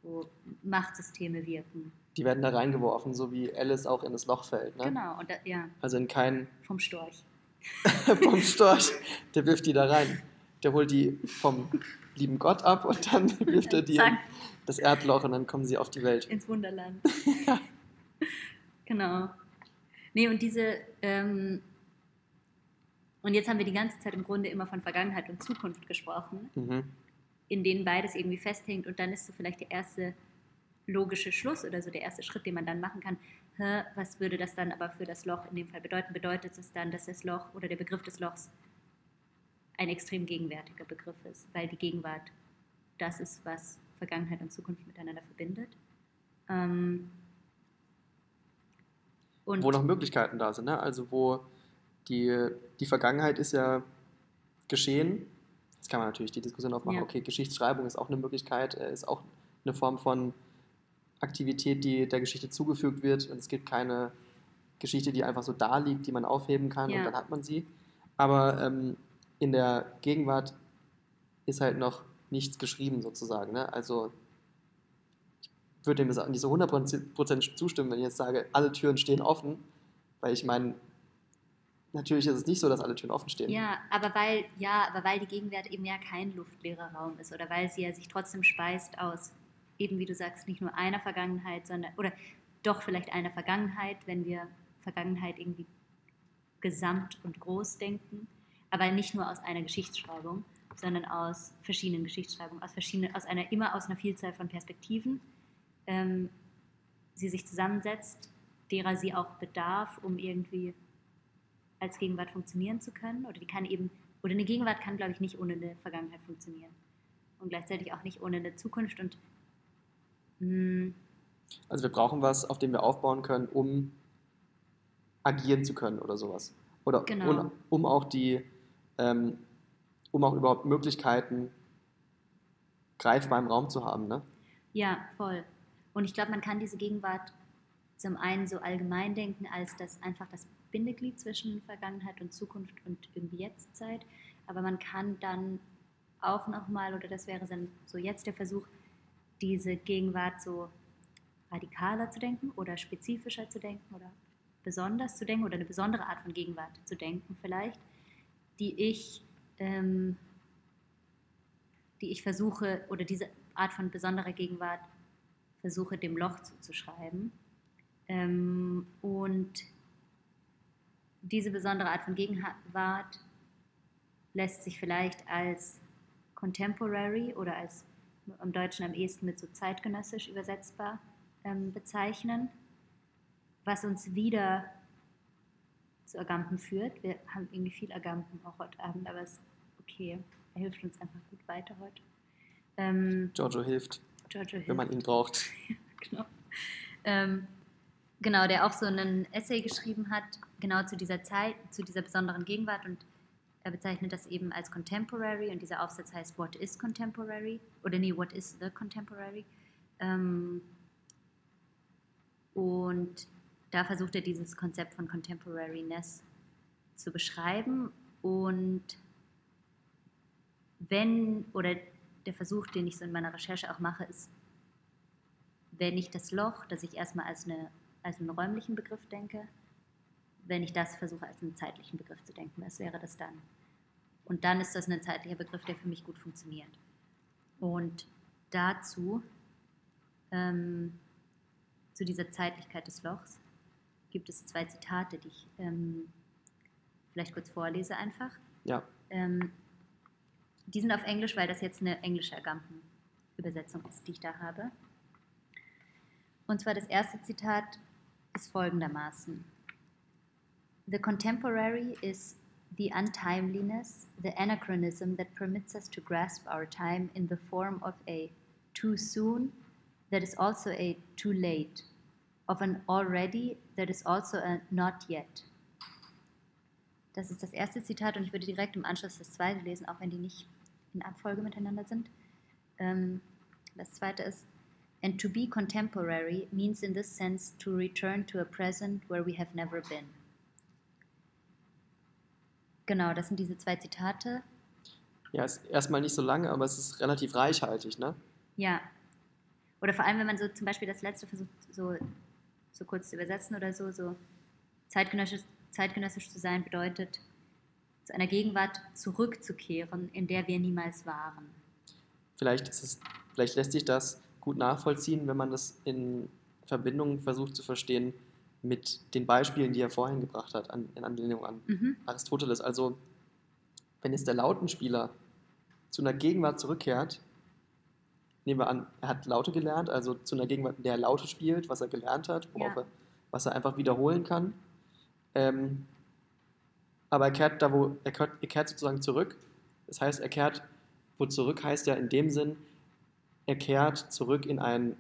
wo Machtsysteme wirken. Die werden da reingeworfen, so wie Alice auch in das Loch fällt. Ne? Genau, und da, ja, Also in kein vom Storch. [LAUGHS] vom Storch, der wirft die da rein. Der holt die vom lieben Gott ab und dann [LAUGHS] wirft er die in das Erdloch und dann kommen sie auf die Welt. ins Wunderland. [LAUGHS] genau. Nee, und diese, ähm, und jetzt haben wir die ganze Zeit im Grunde immer von Vergangenheit und Zukunft gesprochen, Mhm. in denen beides irgendwie festhängt und dann ist so vielleicht der erste logische Schluss oder so der erste Schritt, den man dann machen kann. Hä, was würde das dann aber für das Loch in dem Fall bedeuten? Bedeutet es dann, dass das Loch oder der Begriff des Lochs ein extrem gegenwärtiger Begriff ist, weil die Gegenwart das ist, was Vergangenheit und Zukunft miteinander verbindet? Ähm, und Wo noch Möglichkeiten da sind. Ne? Also wo die, die Vergangenheit ist ja geschehen. Jetzt kann man natürlich die Diskussion aufmachen, Ja. okay, Geschichtsschreibung ist auch eine Möglichkeit, äh, ist auch eine Form von Aktivität, die der Geschichte zugefügt wird. Und es gibt keine Geschichte, die einfach so da liegt, die man aufheben kann Ja. und dann hat man sie. Aber ähm, in der Gegenwart ist halt noch nichts geschrieben sozusagen. Ne? Also ich würde dem nicht so 100% zustimmen, wenn ich jetzt sage, alle Türen stehen offen, weil ich meine, natürlich ist es nicht so, dass alle Türen offen stehen. Ja, aber weil, ja, aber weil die Gegenwart eben ja kein luftleerer Raum ist oder weil sie ja sich trotzdem speist aus, eben wie du sagst, nicht nur einer Vergangenheit, sondern, oder doch vielleicht einer Vergangenheit, wenn wir Vergangenheit irgendwie gesamt und groß denken, aber nicht nur aus einer Geschichtsschreibung, sondern aus verschiedenen Geschichtsschreibungen, aus verschiedenen, aus einer, immer aus einer Vielzahl von Perspektiven, ähm, sie sich zusammensetzt, derer sie auch bedarf, um irgendwie als Gegenwart funktionieren zu können. Oder die kann eben, oder eine Gegenwart kann, glaube ich, nicht ohne eine Vergangenheit funktionieren. Und gleichzeitig auch nicht ohne eine Zukunft. Und Also wir brauchen was, auf dem wir aufbauen können, um agieren zu können oder sowas. Oder Genau. und, um auch die, ähm, um auch überhaupt Möglichkeiten greifbar im Raum zu haben. Ne? ja, voll. Und ich glaube, man kann diese Gegenwart zum einen so allgemein denken, als das einfach das Bindeglied zwischen Vergangenheit und Zukunft und irgendwie Jetztzeit. Aber man kann dann auch nochmal, oder das wäre dann so jetzt der Versuch, diese Gegenwart so radikaler zu denken oder spezifischer zu denken oder besonders zu denken oder eine besondere Art von Gegenwart zu denken vielleicht, die ich, ähm, die ich versuche oder diese Art von besonderer Gegenwart versuche dem Loch zuzuschreiben. Ähm, und diese besondere Art von Gegenwart lässt sich vielleicht als contemporary oder als im Deutschen am ehesten mit so zeitgenössisch übersetzbar ähm, bezeichnen, was uns wieder zu Agamben führt. Wir haben irgendwie viel Agamben auch heute Abend, aber es ist okay. Er hilft uns einfach gut weiter heute. Ähm, Giorgio hilft, Giorgio hilft. wenn man ihn braucht. [LAUGHS] genau. Ähm, genau, der auch so einen Essay geschrieben hat, genau zu dieser Zeit, zu dieser besonderen Gegenwart und er bezeichnet das eben als Contemporary und dieser Aufsatz heißt What is Contemporary? Oder nee, What is the Contemporary? Ähm, und da versucht er dieses Konzept von Contemporariness zu beschreiben und wenn, oder der Versuch, den ich so in meiner Recherche auch mache, ist, wenn ich das Loch, das ich erstmal als, eine, als einen räumlichen Begriff denke, wenn ich das versuche als einen zeitlichen Begriff zu denken, was wäre das dann? Und dann ist das ein zeitlicher Begriff, der für mich gut funktioniert. Und dazu, ähm, zu dieser Zeitlichkeit des Lochs, gibt es zwei Zitate, die ich ähm, vielleicht kurz vorlese einfach. Ja, Ähm, die sind auf Englisch, weil das jetzt eine englische Agamben-Übersetzung ist, die ich da habe. Und zwar das erste Zitat ist folgendermaßen. The contemporary is the untimeliness, the anachronism that permits us to grasp our time in the form of a too soon that is also a too late, of an already that is also a not yet. Das ist das erste Zitat und ich würde direkt im Anschluss das zweite lesen, auch wenn die nicht in Abfolge miteinander sind. Ähm, das zweite ist, and to be contemporary means in this sense to return to a present where we have never been. Genau, das sind diese zwei Zitate. Ja, ist erstmal nicht so lange, aber es ist relativ reichhaltig, ne? Ja. Oder vor allem, wenn man so zum Beispiel das letzte versucht, so, so kurz zu übersetzen oder so, so zeitgenössisch, zeitgenössisch zu sein bedeutet, zu einer Gegenwart zurückzukehren, in der wir niemals waren. Vielleicht, ist es, vielleicht lässt sich das gut nachvollziehen, wenn man das in Verbindung versucht zu verstehen mit den Beispielen, die er vorhin gebracht hat, an, in Anlehnung an Mhm. Aristoteles. Also, wenn jetzt der Lautenspieler zu einer Gegenwart zurückkehrt, nehmen wir an, er hat Laute gelernt, also zu einer Gegenwart, in der er Laute spielt, was er gelernt hat, Ja. er, was er einfach wiederholen kann. Ähm, aber er kehrt da, wo er kehrt, er kehrt sozusagen zurück. Das heißt, er kehrt, wo zurück heißt ja in dem Sinn, er kehrt zurück in, ein,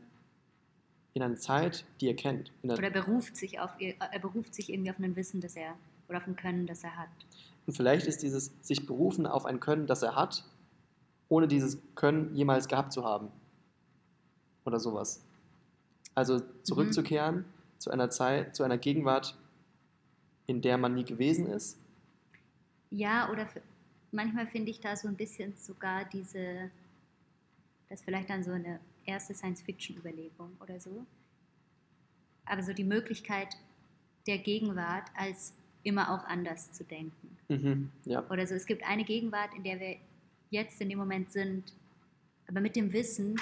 in eine Zeit, die er kennt. Oder beruft sich auf ihr, er beruft sich irgendwie auf ein Wissen, das er oder auf ein Können, das er hat. Und vielleicht ist dieses sich berufen auf ein Können, das er hat, ohne dieses Können jemals gehabt zu haben. Oder sowas. Also zurückzukehren zu einer Zeit, zu einer Gegenwart, in der man nie gewesen ist. Ja, oder manchmal finde ich da so ein bisschen sogar diese, das ist vielleicht dann so eine erste Science-Fiction-Überlegung oder so. Aber so die Möglichkeit der Gegenwart als immer auch anders zu denken. Mhm, ja. Oder so, es gibt eine Gegenwart, in der wir jetzt in dem Moment sind, aber mit dem Wissen,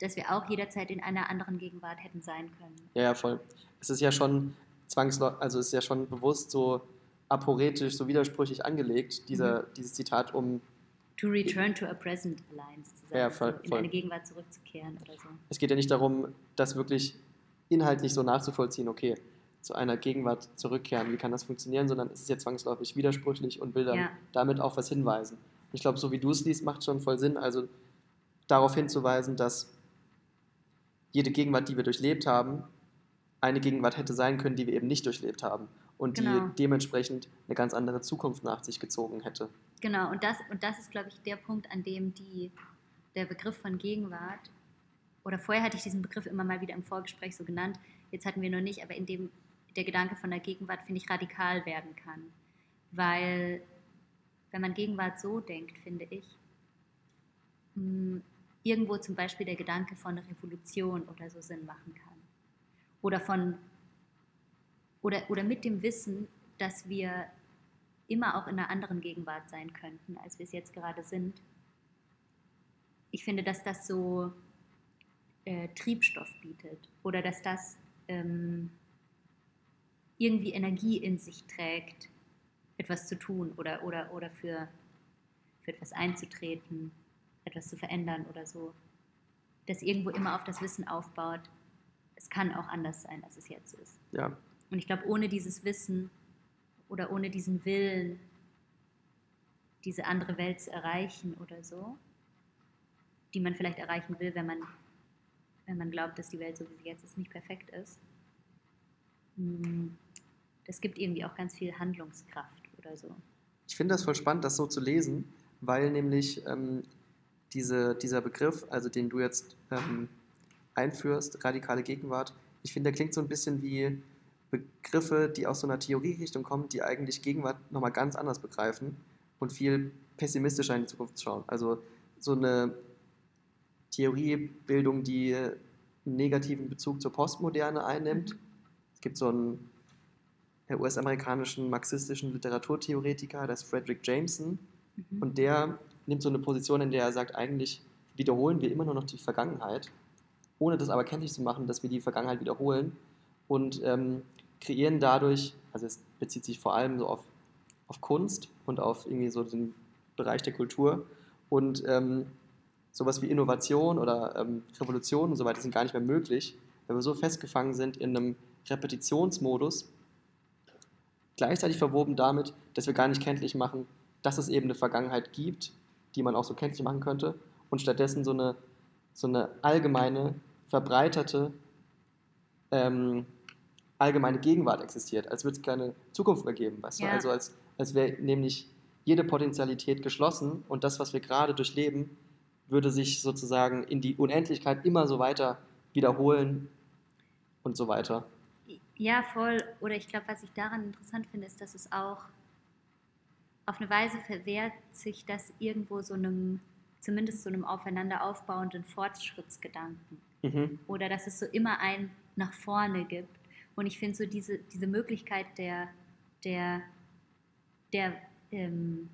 dass wir auch jederzeit in einer anderen Gegenwart hätten sein können. ja, ja, voll. Es ist ja schon zwangsläufig, also es ist ja schon bewusst so aporetisch, so widersprüchlich angelegt, dieser, dieses Zitat, um To return to a present allein sozusagen. Ja, voll- so in voll. eine Gegenwart zurückzukehren oder so. es geht ja nicht darum, das wirklich inhaltlich so nachzuvollziehen, okay, zu einer Gegenwart zurückkehren, wie kann das funktionieren, sondern es ist ja zwangsläufig widersprüchlich und will dann Ja. damit auf was hinweisen. Ich glaube, so wie du es liest, macht schon voll Sinn, also darauf hinzuweisen, dass jede Gegenwart, die wir durchlebt haben, eine Gegenwart hätte sein können, die wir eben nicht durchlebt haben und Genau. die dementsprechend eine ganz andere Zukunft nach sich gezogen hätte. Genau, und das, und das ist, glaube ich, der Punkt, an dem die, der Begriff von Gegenwart, oder vorher hatte ich diesen Begriff immer mal wieder im Vorgespräch so genannt, jetzt hatten wir noch nicht, aber in dem der Gedanke von der Gegenwart, finde ich, radikal werden kann. Weil, wenn man Gegenwart so denkt, finde ich, mh, irgendwo zum Beispiel der Gedanke von Revolution oder so Sinn machen kann. Oder von, oder, oder mit dem Wissen, dass wir immer auch in einer anderen Gegenwart sein könnten, als wir es jetzt gerade sind. Ich finde, dass das so äh, Triebstoff bietet oder dass das ähm, irgendwie Energie in sich trägt, etwas zu tun oder, oder, oder für, für etwas einzutreten, etwas zu verändern oder so. Das irgendwo immer auf das Wissen aufbaut, es kann auch anders sein, als es jetzt ist. Ja, Und ich glaube, ohne dieses Wissen oder ohne diesen Willen, diese andere Welt zu erreichen oder so, die man vielleicht erreichen will, wenn man, wenn man glaubt, dass die Welt so wie sie jetzt ist nicht perfekt ist, mm, das gibt irgendwie auch ganz viel Handlungskraft oder so. Ich finde das voll spannend, das so zu lesen, weil nämlich ähm, diese, dieser Begriff, also den du jetzt ähm, einführst, radikale Gegenwart, ich finde, der klingt so ein bisschen wie Begriffe, die aus so einer Theorierichtung kommen, die eigentlich Gegenwart nochmal ganz anders begreifen und viel pessimistischer in die Zukunft schauen. Also so eine Theoriebildung, die einen negativen Bezug zur Postmoderne einnimmt. Es gibt so einen der US-amerikanischen marxistischen Literaturtheoretiker, das ist Frederick Jameson, Mhm. und der nimmt so eine Position, in der er sagt, eigentlich wiederholen wir immer nur noch die Vergangenheit, ohne das aber kenntlich zu machen, dass wir die Vergangenheit wiederholen und ähm, kreieren dadurch, also es bezieht sich vor allem so auf, auf Kunst und auf irgendwie so den Bereich der Kultur. Und ähm, sowas wie Innovation oder ähm, Revolution und so weiter sind gar nicht mehr möglich, weil wir so festgefangen sind in einem Repetitionsmodus, gleichzeitig verwoben damit, dass wir gar nicht kenntlich machen, dass es eben eine Vergangenheit gibt, die man auch so kenntlich machen könnte, und stattdessen so eine, so eine allgemeine, verbreiterte, ähm, allgemeine Gegenwart existiert, als würde es keine Zukunft mehr geben. Weißt Ja. du? Also als, als wäre nämlich jede Potenzialität geschlossen und das, was wir gerade durchleben, würde sich sozusagen in die Unendlichkeit immer so weiter wiederholen und so weiter. Ja, voll. Oder ich glaube, was ich daran interessant finde, ist, dass es auch auf eine Weise verwehrt sich das irgendwo so einem, zumindest so einem aufeinander aufbauenden Fortschrittsgedanken. Mhm. Oder dass es so immer ein nach vorne gibt. Und ich finde so diese, diese Möglichkeit der, der, der ähm,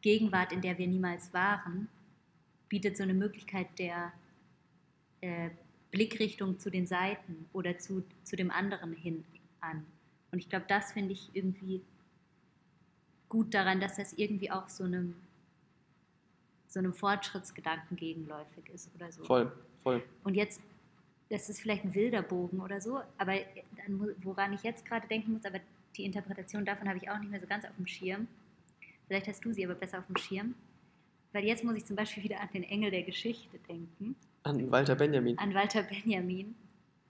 Gegenwart, in der wir niemals waren, bietet so eine Möglichkeit der äh, Blickrichtung zu den Seiten oder zu, zu dem anderen hin an. Und ich glaube, das finde ich irgendwie gut daran, dass das irgendwie auch so einem, so einem Fortschrittsgedanken gegenläufig ist oder so. Voll, voll. Und jetzt, das ist vielleicht ein wilder Bogen oder so, aber mu- woran ich jetzt gerade denken muss, aber die Interpretation davon habe ich auch nicht mehr so ganz auf dem Schirm. Vielleicht hast du sie aber besser auf dem Schirm. Weil jetzt muss ich zum Beispiel wieder an den Engel der Geschichte denken, An Walter Benjamin. an Walter Benjamin,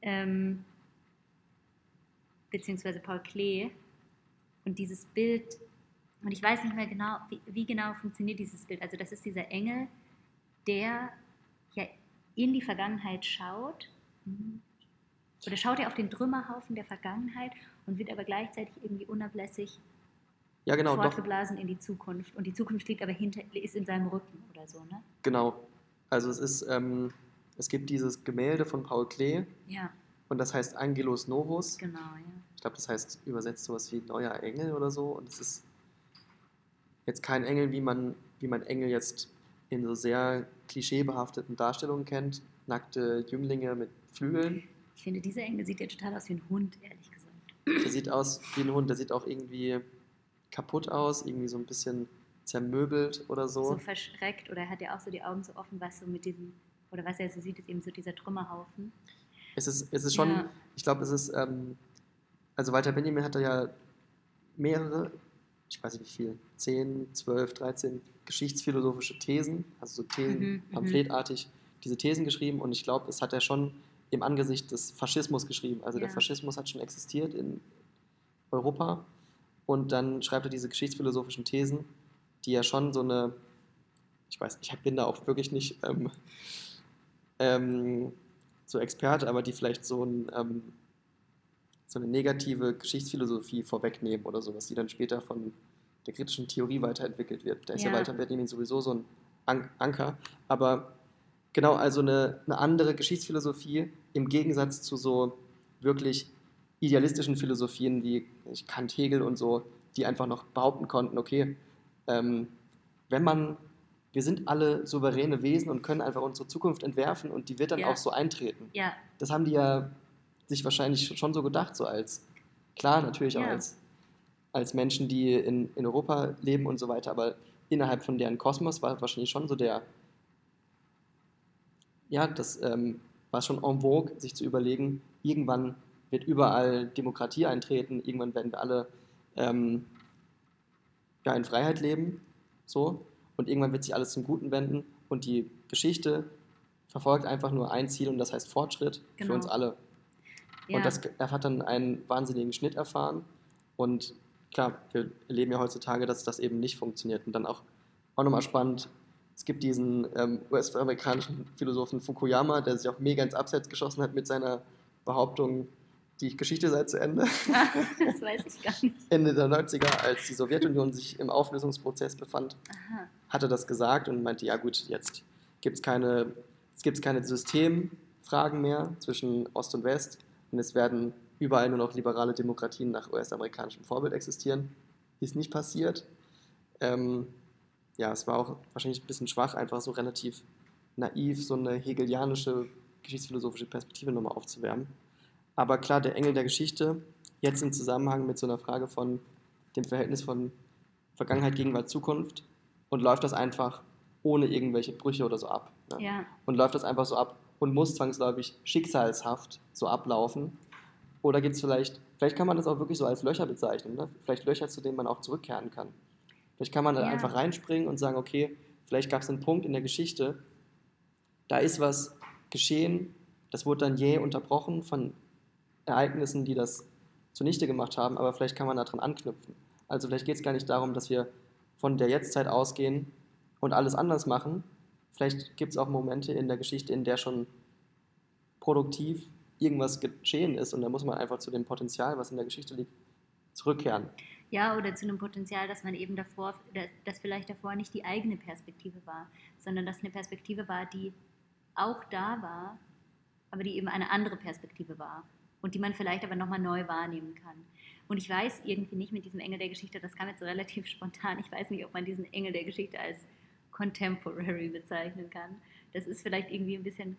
ähm, beziehungsweise Paul Klee. Und dieses Bild, und ich weiß nicht mehr genau, wie, wie genau funktioniert dieses Bild. Also das ist dieser Engel, der ja in die Vergangenheit schaut. Oder schaut er auf den Trümmerhaufen der Vergangenheit und wird aber gleichzeitig irgendwie unablässig Ja, genau, doch. fortgeblasen in die Zukunft. Und die Zukunft liegt aber hinter, ist in seinem Rücken oder so, ne? Genau. Also es ist, ähm, es gibt dieses Gemälde von Paul Klee Ja, und das heißt Angelus Novus. genau, ja. Ich glaube, das heißt übersetzt sowas wie neuer Engel oder so. Und es ist jetzt kein Engel, wie man, wie man Engel jetzt in so sehr klischeebehafteten Darstellungen kennt. Nackte Jünglinge mit Flügeln. Ich finde, dieser Engel sieht ja total aus wie ein Hund, ehrlich gesagt. Der sieht aus wie ein Hund, der sieht auch irgendwie kaputt aus, irgendwie so ein bisschen zermöbelt oder So. so. verschreckt oder er hat ja auch so die Augen so offen, was so mit diesem, oder was er so sieht, ist eben so dieser Trümmerhaufen. Es ist, es ist schon, Ja. ich glaube, es ist, ähm, also Walter Benjamin hatte ja mehrere, ich weiß nicht wie viel, 10, 12, 13 geschichtsphilosophische Thesen, also so Thesen, Mhm, mhm. pamphletartig, diese Thesen geschrieben und ich glaube, es hat er schon im Angesicht des Faschismus geschrieben. Also der Ja. Faschismus hat schon existiert in Europa und dann schreibt er diese geschichtsphilosophischen Thesen, die ja schon so eine, ich weiß, ich bin da auch wirklich nicht ähm, ähm, so Experte, aber die vielleicht so, ein, ähm, so eine negative Geschichtsphilosophie vorwegnehmen oder sowas, die dann später von der kritischen Theorie weiterentwickelt wird. Da ist ja, Ja. Walter Benjamin sowieso so ein An Anker. Aber genau, also eine, eine andere Geschichtsphilosophie im Gegensatz zu so wirklich idealistischen Philosophien wie Kant, Hegel und so, die einfach noch behaupten konnten, okay, ähm, wenn man, wir sind alle souveräne Wesen und können einfach unsere Zukunft entwerfen und die wird dann Ja. auch so eintreten. Ja, Das haben die ja sich wahrscheinlich schon so gedacht, so als, klar, natürlich auch Ja. als, als Menschen, die in, in Europa leben und so weiter, aber innerhalb von deren Kosmos war wahrscheinlich schon so der, ja, das ähm, war schon en vogue, sich zu überlegen, irgendwann wird überall Demokratie eintreten, irgendwann werden wir alle ähm, ja, in Freiheit leben, so, und irgendwann wird sich alles zum Guten wenden und die Geschichte verfolgt einfach nur ein Ziel und das heißt Fortschritt Genau. für uns alle. ja. Und das er hat dann einen wahnsinnigen Schnitt erfahren. Und klar, wir erleben ja heutzutage, dass das eben nicht funktioniert. Und dann auch, auch nochmal spannend, es gibt diesen ähm, US-amerikanischen Philosophen Fukuyama, der sich auch mega ins Abseits geschossen hat mit seiner Behauptung, die Geschichte sei zu Ende. [LAUGHS] das weiß ich gar nicht. Ende der 90er, als die Sowjetunion sich im Auflösungsprozess befand, Aha. hat er das gesagt und meinte, ja gut, jetzt gibt es keine, gibt's keine Systemfragen mehr zwischen Ost und West und es werden überall nur noch liberale Demokratien nach US-amerikanischem Vorbild existieren. Ist nicht passiert. Ähm, ja, es war auch wahrscheinlich ein bisschen schwach, einfach so relativ naiv so eine hegelianische geschichtsphilosophische Perspektive nochmal aufzuwärmen. Aber klar, der Engel der Geschichte, jetzt im Zusammenhang mit so einer Frage von dem Verhältnis von Vergangenheit, Gegenwart, Zukunft und läuft das einfach ohne irgendwelche Brüche oder so ab. Ne? Ja, Und läuft das einfach so ab und muss zwangsläufig schicksalshaft so ablaufen. Oder gibt es vielleicht, vielleicht kann man das auch wirklich so als Löcher bezeichnen, ne? vielleicht Löcher, zu denen man auch zurückkehren kann. Vielleicht kann man da Ja. einfach reinspringen und sagen, okay, vielleicht gab es einen Punkt in der Geschichte, da ist was geschehen, das wurde dann jäh unterbrochen von Ereignissen, die das zunichte gemacht haben, aber vielleicht kann man daran anknüpfen. Also vielleicht geht es gar nicht darum, dass wir von der Jetztzeit ausgehen und alles anders machen. Vielleicht gibt es auch Momente in der Geschichte, in der schon produktiv irgendwas geschehen ist und da muss man einfach zu dem Potenzial, was in der Geschichte liegt, zurückkehren. Ja, oder zu einem Potenzial, dass man eben davor, dass- vielleicht davor nicht die eigene Perspektive war, sondern dass eine Perspektive war, die auch da war, aber die eben eine andere Perspektive war und die man vielleicht aber nochmal neu wahrnehmen kann. Und ich weiß irgendwie nicht mit diesem Engel der Geschichte, das kam jetzt so relativ [LAUGHS] spontan, ich weiß nicht, ob man diesen Engel der Geschichte als Contemporary bezeichnen kann. Das ist vielleicht irgendwie ein bisschen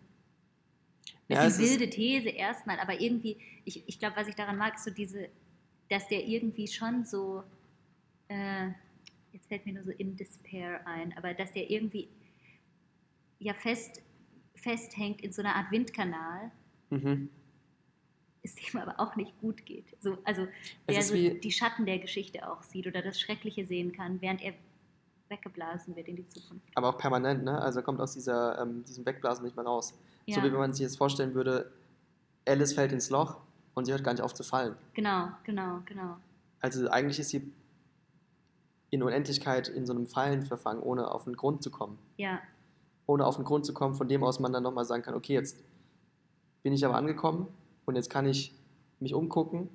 Ja, eine wilde These erstmal, aber irgendwie, ich, ich glaube, was ich daran mag, ist so diese, dass der irgendwie schon so, äh, jetzt fällt mir nur so in Despair ein, aber dass der irgendwie ja fest, festhängt in so einer Art Windkanal, Mhm. es dem aber auch nicht gut geht. So, also der so die Schatten der Geschichte auch sieht oder das Schreckliche sehen kann, während er weggeblasen wird in die Zukunft. Aber auch permanent, ne? Also er kommt aus dieser, ähm, diesem Wegblasen nicht mehr raus. So Ja. wie wenn man sich jetzt vorstellen würde, Alice fällt ins Loch und sie hört gar nicht auf zu fallen. Genau, genau, genau. Also eigentlich ist sie in Unendlichkeit in so einem Fallen verfangen, ohne auf den Grund zu kommen. Ja, Ohne auf den Grund zu kommen, von dem aus man dann nochmal sagen kann, okay, jetzt bin ich aber angekommen und jetzt kann ich mich umgucken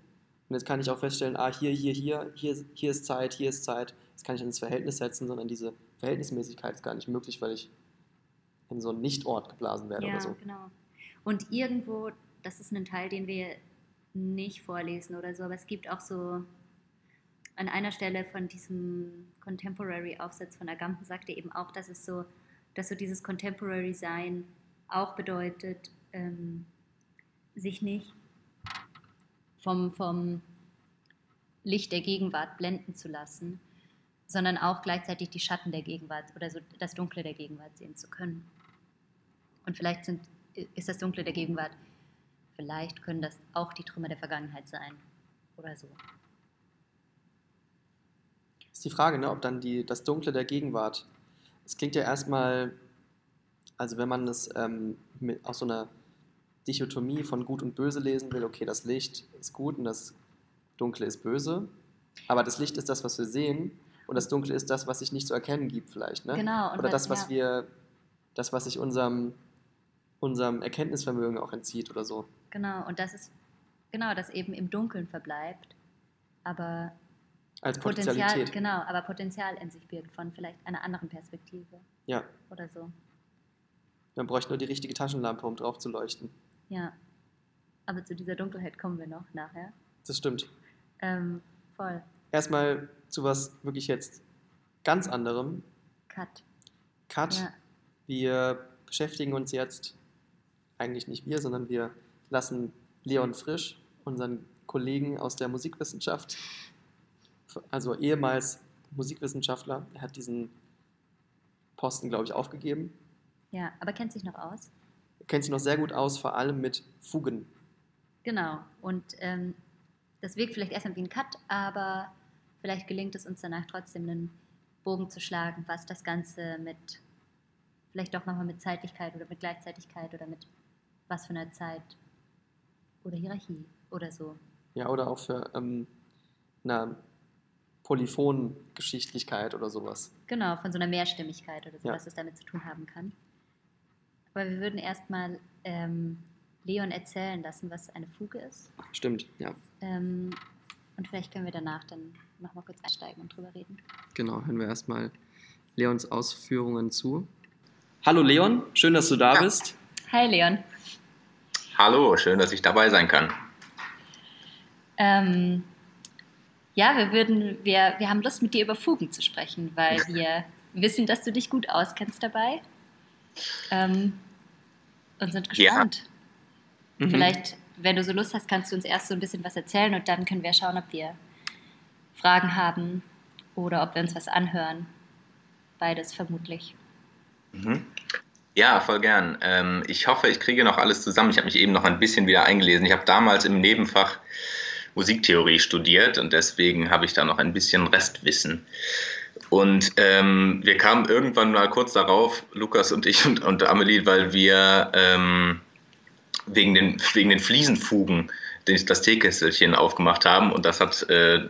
und jetzt kann ich auch feststellen, ah, hier, hier, hier, hier, hier ist Zeit, hier ist Zeit. Das kann ich ins Verhältnis setzen, sondern diese Verhältnismäßigkeit ist gar nicht möglich, weil ich in so einen Nichtort geblasen werde Ja, oder so. genau. Und irgendwo, das ist ein Teil, den wir nicht vorlesen oder so, aber es gibt auch so an einer Stelle von diesem Contemporary-Aufsatz von Agamben sagt er eben auch, dass es so, dass so dieses Contemporary-Sein auch bedeutet, ähm, sich nicht vom, vom Licht der Gegenwart blenden zu lassen, sondern auch gleichzeitig die Schatten der Gegenwart oder so das Dunkle der Gegenwart sehen zu können. Und vielleicht sind, ist das Dunkle der Gegenwart, vielleicht können das auch die Trümmer der Vergangenheit sein oder so. Ist die Frage, ne, ob dann die, das Dunkle der Gegenwart, es klingt ja erstmal, also wenn man es ähm, mit, aus so einer Dichotomie von Gut und Böse lesen will, okay, das Licht ist gut und das Dunkle ist böse, aber das Licht ist das, was wir sehen und das Dunkle ist das, was sich nicht zu erkennen gibt vielleicht, ne? Genau, und Oder das, was ja. wir, das, was sich unserem, unserem Erkenntnisvermögen auch entzieht oder so. Genau, und das ist, genau, das eben im Dunkeln verbleibt, aber Als Potenzial, genau, aber Potenzial in sich birgt von vielleicht einer anderen Perspektive Ja, oder so. man bräuchte nur die richtige Taschenlampe, um drauf zu leuchten. Ja. Aber zu dieser Dunkelheit kommen wir noch nachher. Das stimmt. Ähm, voll. Erstmal zu was wirklich jetzt ganz anderem. Cut. Cut. Ja. Wir beschäftigen uns jetzt, eigentlich nicht wir, sondern wir lassen Leon Frisch, unseren Kollegen aus der Musikwissenschaft, also ehemals Musikwissenschaftler, er hat diesen Posten, glaube ich, aufgegeben. Ja, aber kennt sich noch aus? Er kennt sich noch sehr gut aus, vor allem mit Fugen. Genau. Und ähm, das wirkt vielleicht erstmal wie ein Cut, aber vielleicht gelingt es uns danach trotzdem einen Bogen zu schlagen, was das Ganze mit, vielleicht doch nochmal mit Zeitlichkeit oder mit Gleichzeitigkeit oder mit was für einer Zeit oder Hierarchie oder so. Ja, oder auch für ähm, eine Polyphongeschichtlichkeit oder sowas. Genau, von so einer Mehrstimmigkeit oder so, Ja. was es damit zu tun haben kann. Aber wir würden erstmal ähm, Leon erzählen lassen, was eine Fuge ist. Stimmt, ja. Ähm, und vielleicht können wir danach dann nochmal kurz einsteigen und drüber reden. Genau, hören wir erstmal Leons Ausführungen zu. Hallo Leon, schön, dass du da bist. Hi Leon. Hallo, schön, dass ich dabei sein kann. Ähm, ja, wir würden, wir, wir haben Lust mit dir über Fugen zu sprechen, weil [LAUGHS] wir wissen, dass du dich gut auskennst dabei. Ähm, und sind Ja. gespannt. Mhm. Vielleicht, wenn du so Lust hast, kannst du uns erst so ein bisschen was erzählen und dann können wir schauen, ob wir Fragen haben oder ob wir uns was anhören. Beides vermutlich. Mhm. Ja, voll gern. Ähm, ich hoffe, ich kriege noch alles zusammen. Ich habe mich eben noch ein bisschen wieder eingelesen. Ich habe damals im Nebenfach Musiktheorie studiert und deswegen habe ich da noch ein bisschen Restwissen. Und ähm, wir kamen irgendwann mal kurz darauf, Lukas und ich und, und Amelie, weil wir ähm, wegen, den, wegen den Fliesenfugen das Teekesselchen aufgemacht haben und das hat äh,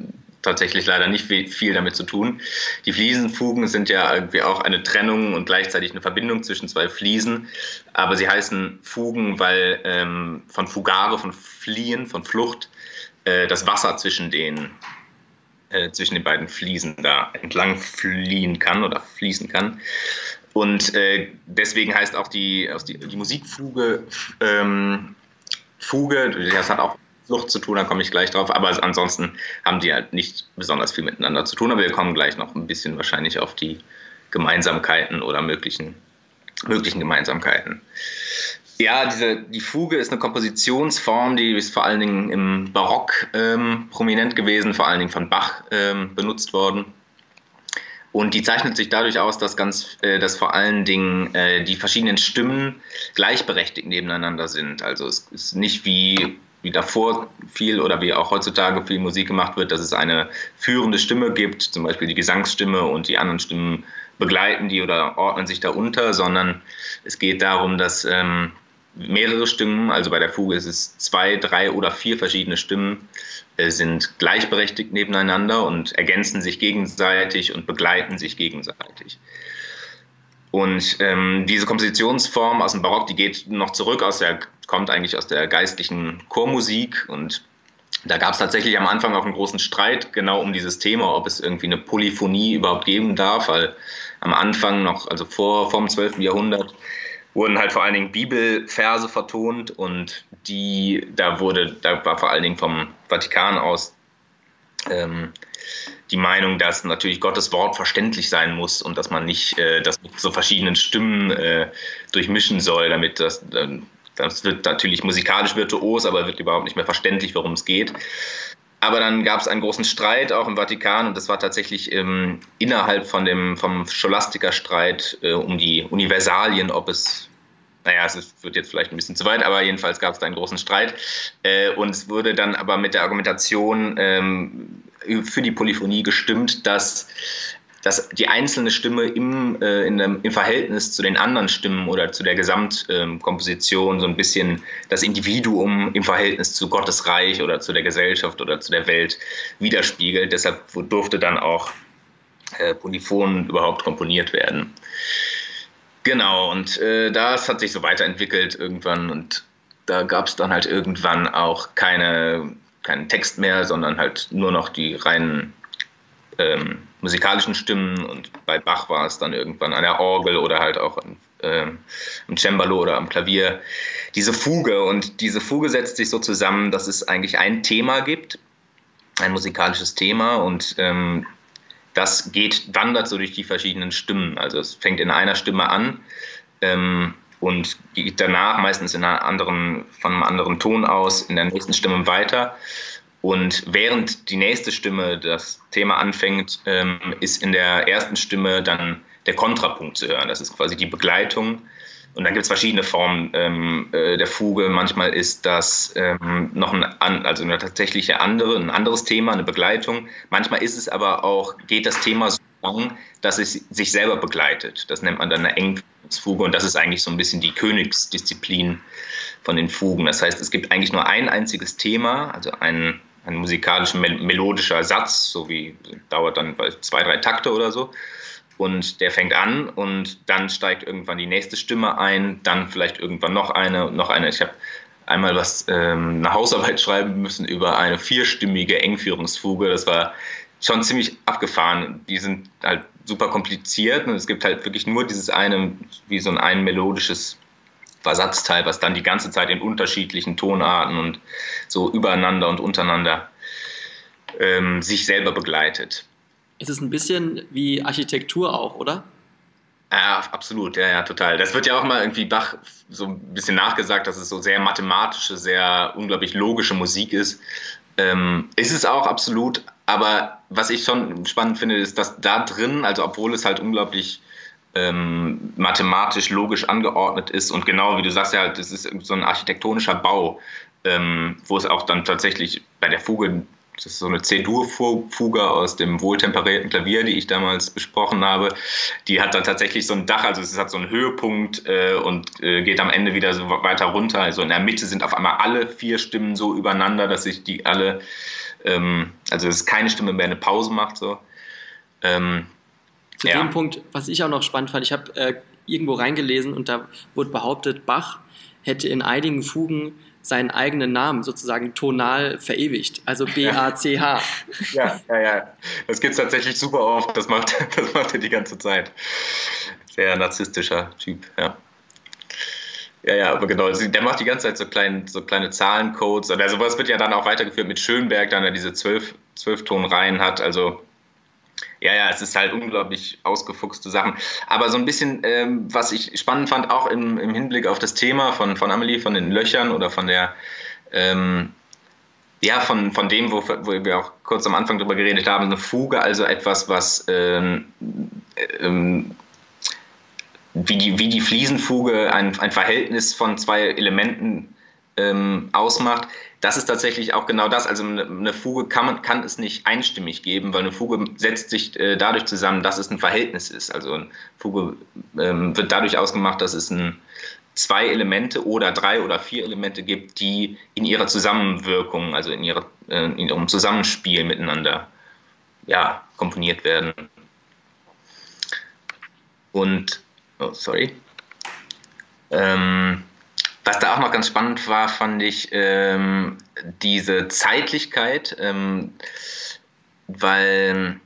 tatsächlich leider nicht viel damit zu tun. Die Fliesenfugen sind ja irgendwie auch eine Trennung und gleichzeitig eine Verbindung zwischen zwei Fliesen, aber sie heißen Fugen, weil ähm, von Fugare, von Fliehen, von Flucht, äh, das Wasser zwischen den, äh, zwischen den beiden Fliesen da entlang fliehen kann oder fließen kann. Und äh, deswegen heißt auch die, die, die Musikfuge ähm, Fuge, das hat auch Flucht zu tun, da komme ich gleich drauf, aber ansonsten haben die halt nicht besonders viel miteinander zu tun, aber wir kommen gleich noch ein bisschen wahrscheinlich auf die Gemeinsamkeiten oder möglichen, möglichen Gemeinsamkeiten. Ja, diese, die Fuge ist eine Kompositionsform, die ist vor allen Dingen im Barock ähm, prominent gewesen, vor allen Dingen von Bach ähm, benutzt worden. Und die zeichnet sich dadurch aus, dass, ganz, äh, dass vor allen Dingen äh, die verschiedenen Stimmen gleichberechtigt nebeneinander sind. Also es ist nicht wie, wie davor viel oder wie auch heutzutage viel Musik gemacht wird, dass es eine führende Stimme gibt, zum Beispiel die Gesangsstimme und die anderen Stimmen begleiten die oder ordnen sich darunter, sondern es geht darum, dass ähm, mehrere Stimmen, also bei der Fuge ist es zwei, drei oder vier verschiedene Stimmen, äh, sind gleichberechtigt nebeneinander und ergänzen sich gegenseitig und begleiten sich gegenseitig. Und ähm, diese Kompositionsform aus dem Barock, die geht noch zurück aus der, kommt eigentlich aus der geistlichen Chormusik und da gab es tatsächlich am Anfang auch einen großen Streit genau um dieses Thema, ob es irgendwie eine Polyphonie überhaupt geben darf, weil am Anfang noch, also vor, vor dem 12. Jahrhundert, wurden halt vor allen Dingen Bibelverse vertont und die, da wurde, da war vor allen Dingen vom Vatikan aus ähm, die Meinung, dass natürlich Gottes Wort verständlich sein muss und dass man nicht äh, das mit so verschiedenen Stimmen äh, durchmischen soll, damit das, äh, das wird natürlich musikalisch virtuos, aber wird überhaupt nicht mehr verständlich, worum es geht. Aber dann gab es einen großen Streit auch im Vatikan und das war tatsächlich ähm, innerhalb von dem, vom Scholastikerstreit äh, um die Universalien, ob es, naja, es wird jetzt vielleicht ein bisschen zu weit, aber jedenfalls gab es da einen großen Streit. Äh, und es wurde dann aber mit der Argumentation ähm, für die Polyphonie gestimmt, dass dass die einzelne Stimme im, äh, in dem, im Verhältnis zu den anderen Stimmen oder zu der Gesamtkomposition ähm, so ein bisschen das Individuum im Verhältnis zu Gottes Reich oder zu der Gesellschaft oder zu der Welt widerspiegelt. Deshalb durfte dann auch äh, Polyphon überhaupt komponiert werden. Genau, und äh, das hat sich so weiterentwickelt irgendwann und da gab es dann halt irgendwann auch keine, keinen Text mehr, sondern halt nur noch die reinen ähm, musikalischen Stimmen und bei Bach war es dann irgendwann an der Orgel oder halt auch an, äh, am Cembalo oder am Klavier. Diese Fuge und diese Fuge setzt sich so zusammen, dass es eigentlich ein Thema gibt, ein musikalisches Thema und ähm, das geht, wandert so durch die verschiedenen Stimmen. Also es fängt in einer Stimme an ähm, und geht danach meistens in einer anderen, von einem anderen Ton aus in der nächsten Stimme weiter. Und während die nächste Stimme das Thema anfängt, ähm, ist in der ersten Stimme dann der Kontrapunkt zu hören. Das ist quasi die Begleitung. Und dann gibt es verschiedene Formen ähm, äh, der Fuge. Manchmal ist das ähm, noch ein, also eine tatsächliche andere, ein anderes Thema, eine Begleitung. Manchmal ist es aber auch, geht das Thema so lang, dass es sich selber begleitet. Das nennt man dann eine Engfuge und das ist eigentlich so ein bisschen die Königsdisziplin von den Fugen. Das heißt, es gibt eigentlich nur ein einziges Thema, also ein ein musikalischer, melodischer Satz, so wie dauert dann zwei, drei Takte oder so. Und der fängt an und dann steigt irgendwann die nächste Stimme ein, dann vielleicht irgendwann noch eine und noch eine. Ich habe einmal was ähm, eine Hausarbeit schreiben müssen über eine vierstimmige Engführungsfuge. Das war schon ziemlich abgefahren. Die sind halt super kompliziert und es gibt halt wirklich nur dieses eine, wie so ein, ein melodisches Versatzteil, was dann die ganze Zeit in unterschiedlichen Tonarten und so übereinander und untereinander ähm, sich selber begleitet. Es ist ein bisschen wie Architektur auch, oder? Ja, absolut, ja, ja, total. Das wird ja auch mal irgendwie Bach so ein bisschen nachgesagt, dass es so sehr mathematische, sehr unglaublich logische Musik ist. Ähm, ist es auch absolut, aber was ich schon spannend finde, ist, dass da drin, also obwohl es halt unglaublich ähm, mathematisch logisch angeordnet ist und genau wie du sagst ja halt, das ist so ein architektonischer Bau, ähm, wo es auch dann tatsächlich bei der Fuge das ist so eine C-Dur-Fuge aus dem wohltemperierten Klavier, die ich damals besprochen habe. Die hat dann tatsächlich so ein Dach, also es hat so einen Höhepunkt äh, und äh, geht am Ende wieder so weiter runter. Also in der Mitte sind auf einmal alle vier Stimmen so übereinander, dass sich die alle, ähm, also dass keine Stimme mehr eine Pause macht. So. Ähm, Zu ja. dem Punkt, was ich auch noch spannend fand, ich habe äh, irgendwo reingelesen und da wurde behauptet, Bach hätte in einigen Fugen seinen eigenen Namen sozusagen tonal verewigt, also B-A-C-H. [LAUGHS] Ja, ja, ja. Das gibt es tatsächlich super oft. Das macht, [LAUGHS] das macht er die ganze Zeit. Sehr narzisstischer Typ, ja. Ja, ja, aber genau, der macht die ganze Zeit so, klein, so kleine Zahlencodes. Also sowas wird ja dann auch weitergeführt mit Schönberg, dann er diese zwölf, zwölf Tonreihen hat. Also ja, ja, es ist halt unglaublich ausgefuchste Sachen. Aber so ein bisschen, ähm, was ich spannend fand, auch im, im Hinblick auf das Thema von, von Amelie, von den Löchern oder von der, ähm, ja, von, von dem, wo, wo wir auch kurz am Anfang drüber geredet haben, eine Fuge, also etwas, was ähm, ähm, wie, die, wie die Fliesenfuge ein, ein Verhältnis von zwei Elementen ähm, ausmacht, das ist tatsächlich auch genau das. Also eine Fuge kann, man, kann es nicht einstimmig geben, weil eine Fuge setzt sich äh, dadurch zusammen, dass es ein Verhältnis ist. Also eine Fuge ähm, wird dadurch ausgemacht, dass es ein, zwei Elemente oder drei oder vier Elemente gibt, die in ihrer Zusammenwirkung, also in, ihrer, äh, in ihrem Zusammenspiel miteinander ja, komponiert werden. Und, oh, sorry. Ähm, was da auch noch ganz spannend war, fand ich ähm, diese Zeitlichkeit, ähm, weil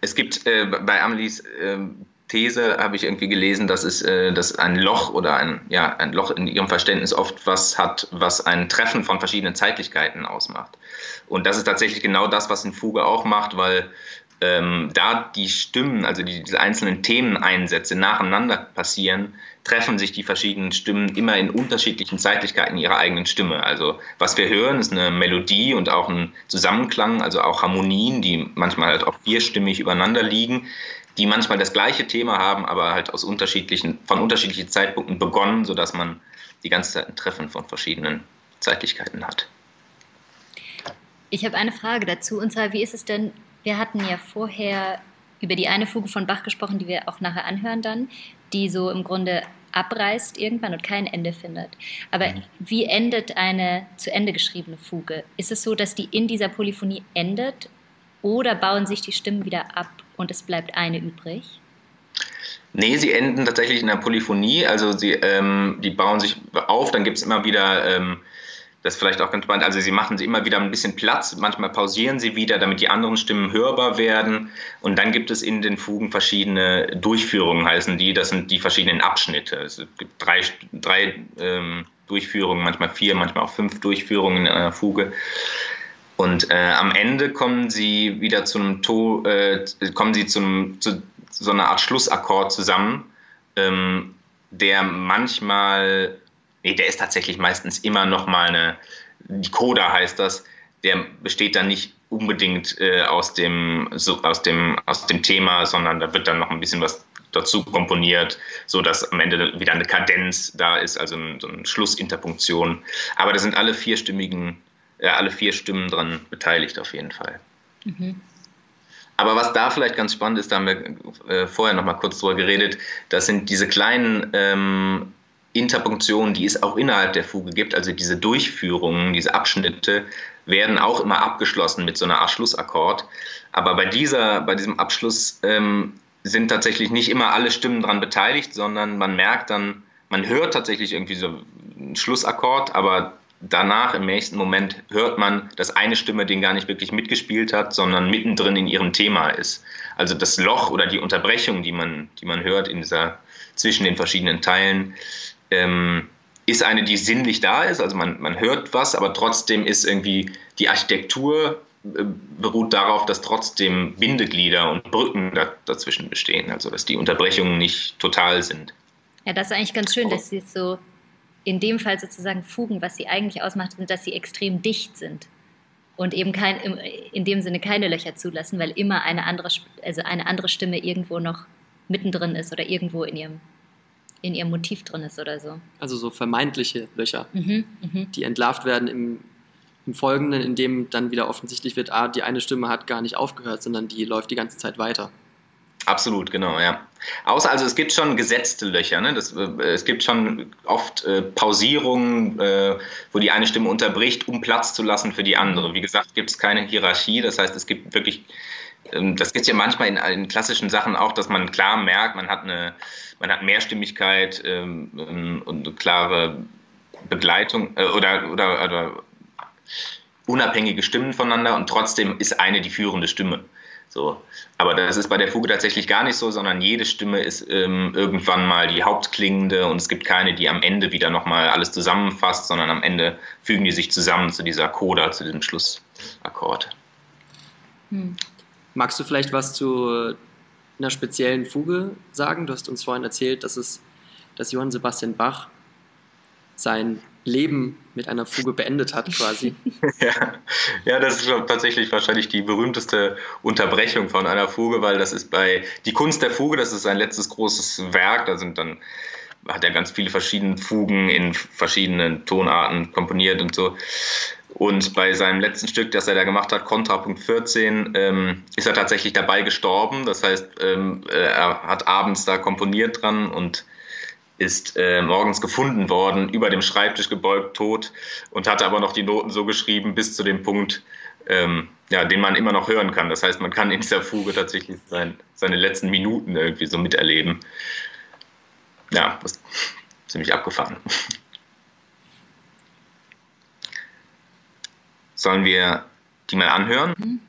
es gibt äh, bei Amelies äh, These, habe ich irgendwie gelesen, dass es äh, dass ein Loch oder ein, ja, ein Loch in ihrem Verständnis oft was hat, was ein Treffen von verschiedenen Zeitlichkeiten ausmacht. Und das ist tatsächlich genau das, was ein Fuge auch macht, weil ähm, da die Stimmen, also die, diese einzelnen Themeneinsätze nacheinander passieren, treffen sich die verschiedenen Stimmen immer in unterschiedlichen Zeitlichkeiten ihrer eigenen Stimme. Also was wir hören, ist eine Melodie und auch ein Zusammenklang, also auch Harmonien, die manchmal halt auch vierstimmig übereinander liegen, die manchmal das gleiche Thema haben, aber halt aus unterschiedlichen, von unterschiedlichen Zeitpunkten begonnen, sodass man die ganze Zeit ein Treffen von verschiedenen Zeitlichkeiten hat. Ich habe eine Frage dazu, und zwar, wie ist es denn wir hatten ja vorher über die eine Fuge von Bach gesprochen, die wir auch nachher anhören dann, die so im Grunde abreißt irgendwann und kein Ende findet. Aber mhm. wie endet eine zu Ende geschriebene Fuge? Ist es so, dass die in dieser Polyphonie endet oder bauen sich die Stimmen wieder ab und es bleibt eine übrig? Nee, sie enden tatsächlich in der Polyphonie, also sie, ähm, die bauen sich auf, dann gibt es immer wieder ähm, das ist vielleicht auch ganz spannend. Also sie machen sie immer wieder ein bisschen Platz, manchmal pausieren sie wieder, damit die anderen Stimmen hörbar werden. Und dann gibt es in den Fugen verschiedene Durchführungen, heißen die. Das sind die verschiedenen Abschnitte. Es gibt drei, drei ähm, Durchführungen, manchmal vier, manchmal auch fünf Durchführungen in einer Fuge. Und äh, am Ende kommen sie wieder zu einem to äh, kommen sie zum, zu so einer Art Schlussakkord zusammen, ähm, der manchmal Nee, der ist tatsächlich meistens immer noch mal eine, die Coda heißt das, der besteht dann nicht unbedingt äh, aus, dem, so, aus, dem, aus dem Thema, sondern da wird dann noch ein bisschen was dazu komponiert, sodass am Ende wieder eine Kadenz da ist, also ein, so eine Schlussinterpunktion. Aber da sind alle vierstimmigen, äh, alle vier Stimmen dran beteiligt auf jeden Fall. Mhm. Aber was da vielleicht ganz spannend ist, da haben wir äh, vorher noch mal kurz drüber geredet, das sind diese kleinen ähm, Interpunktionen, die es auch innerhalb der Fuge gibt, also diese Durchführungen, diese Abschnitte, werden auch immer abgeschlossen mit so einer Art Schlussakkord. Aber bei, dieser, bei diesem Abschluss ähm, sind tatsächlich nicht immer alle Stimmen daran beteiligt, sondern man merkt dann, man hört tatsächlich irgendwie so einen Schlussakkord, aber danach im nächsten Moment hört man, dass eine Stimme den gar nicht wirklich mitgespielt hat, sondern mittendrin in ihrem Thema ist. Also das Loch oder die Unterbrechung, die man, die man hört in dieser, zwischen den verschiedenen Teilen, ähm, ist eine, die sinnlich da ist. Also man, man hört was, aber trotzdem ist irgendwie die Architektur äh, beruht darauf, dass trotzdem Bindeglieder und Brücken da, dazwischen bestehen. Also dass die Unterbrechungen nicht total sind. Ja, das ist eigentlich ganz schön, dass sie es so in dem Fall sozusagen Fugen, was sie eigentlich ausmacht, sind, dass sie extrem dicht sind und eben kein, in dem Sinne keine Löcher zulassen, weil immer eine andere, also eine andere Stimme irgendwo noch mittendrin ist oder irgendwo in ihrem, in ihrem Motiv drin ist oder so. Also so vermeintliche Löcher, Mhm, mhm. die entlarvt werden im, im Folgenden, indem dann wieder offensichtlich wird, ah, die eine Stimme hat gar nicht aufgehört, sondern die läuft die ganze Zeit weiter. Absolut, genau, ja. Außer, also es gibt schon gesetzte Löcher, ne? das, äh, es gibt schon oft äh, Pausierungen, äh, wo die eine Stimme unterbricht, um Platz zu lassen für die andere. Wie gesagt, gibt es keine Hierarchie, das heißt, es gibt wirklich, das gibt es ja manchmal in, in klassischen Sachen auch, dass man klar merkt, man hat eine, man hat Mehrstimmigkeit ähm, ähm, und eine klare Begleitung äh, oder, oder, oder unabhängige Stimmen voneinander und trotzdem ist eine die führende Stimme. So. Aber das ist bei der Fuge tatsächlich gar nicht so, sondern jede Stimme ist ähm, irgendwann mal die hauptklingende und es gibt keine, die am Ende wieder nochmal alles zusammenfasst, sondern am Ende fügen die sich zusammen zu dieser Coda, zu diesem Schlussakkord. Hm. Magst du vielleicht was zu einer speziellen Fuge sagen? Du hast uns vorhin erzählt, dass es, dass Johann Sebastian Bach sein Leben mit einer Fuge beendet hat, quasi. [LAUGHS] ja. ja, das ist tatsächlich wahrscheinlich die berühmteste Unterbrechung von einer Fuge, weil das ist bei Die Kunst der Fuge, das ist sein letztes großes Werk, da sind dann hat er ganz viele verschiedene Fugen in verschiedenen Tonarten komponiert und so. Und bei seinem letzten Stück, das er da gemacht hat, Kontrapunkt 14, ähm, ist er tatsächlich dabei gestorben. Das heißt, ähm, er hat abends da komponiert dran und ist äh, morgens gefunden worden, über dem Schreibtisch gebeugt, tot und hatte aber noch die Noten so geschrieben bis zu dem Punkt, ähm, ja, den man immer noch hören kann. Das heißt, man kann in dieser Fuge tatsächlich sein, seine letzten Minuten irgendwie so miterleben. Ja, ziemlich abgefahren. Sollen wir die mal anhören? Mhm.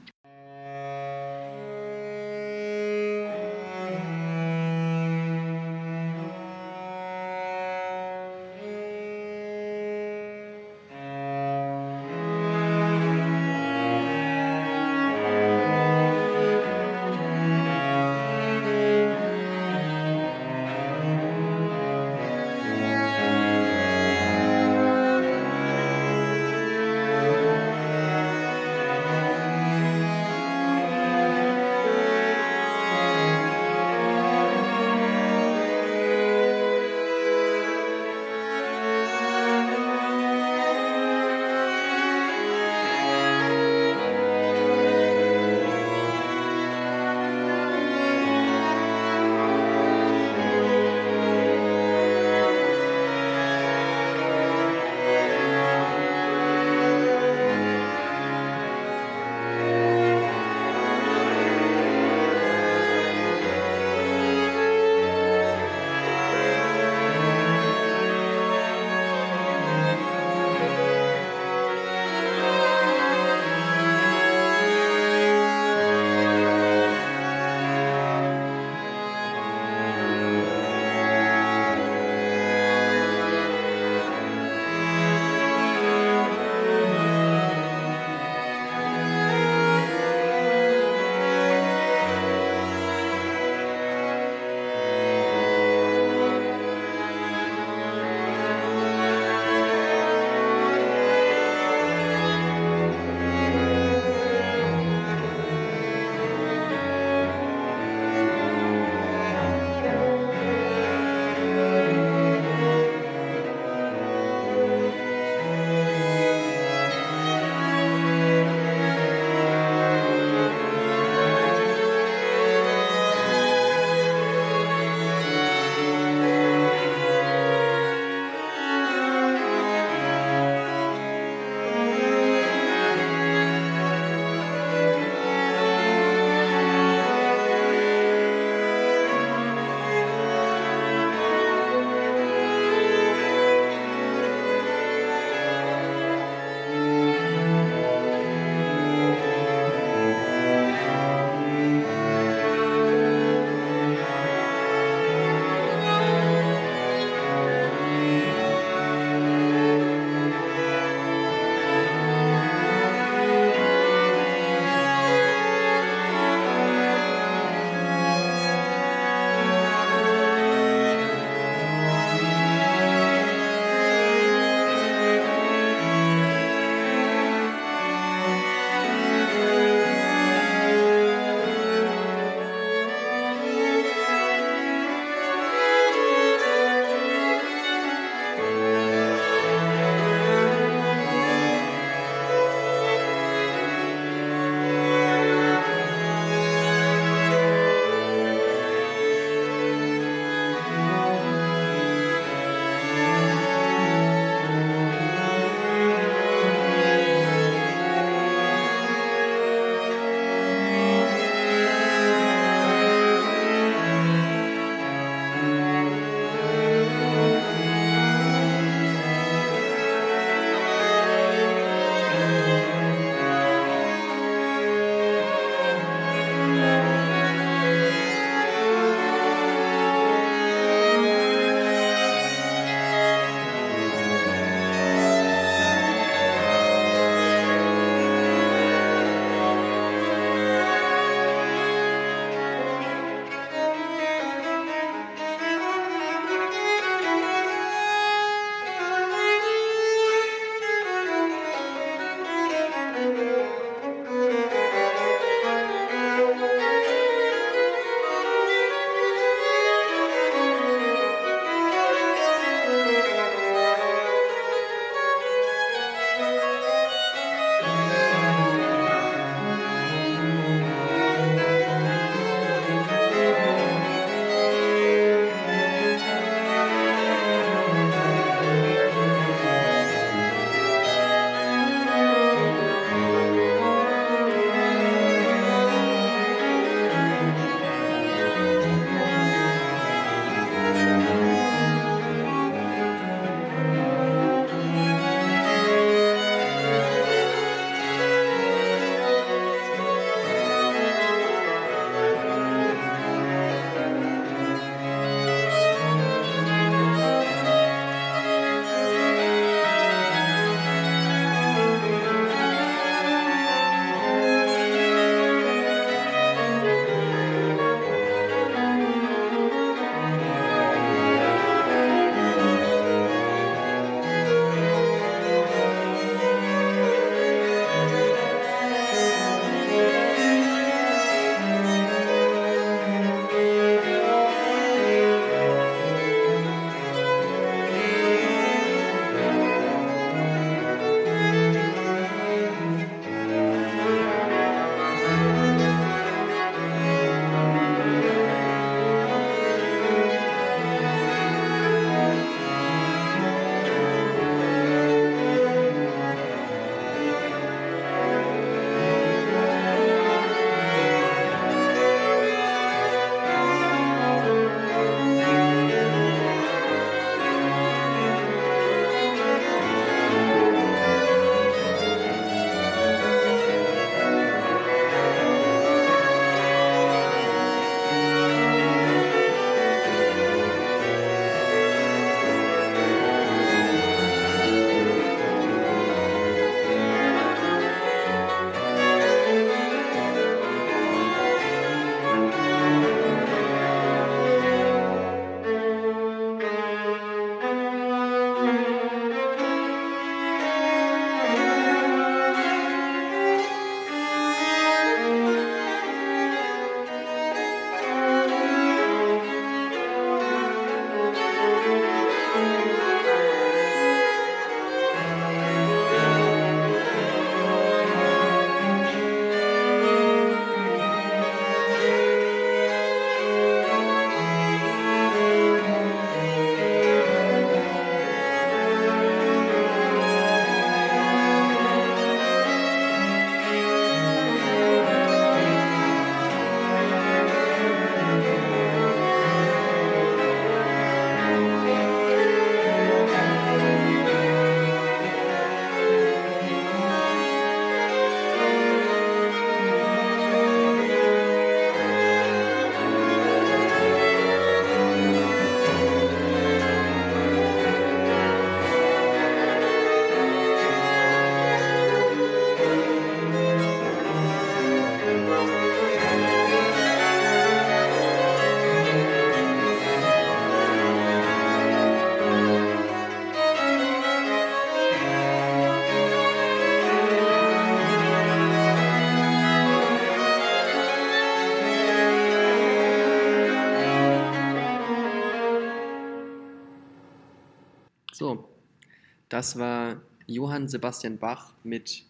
Das war Johann Sebastian Bach mit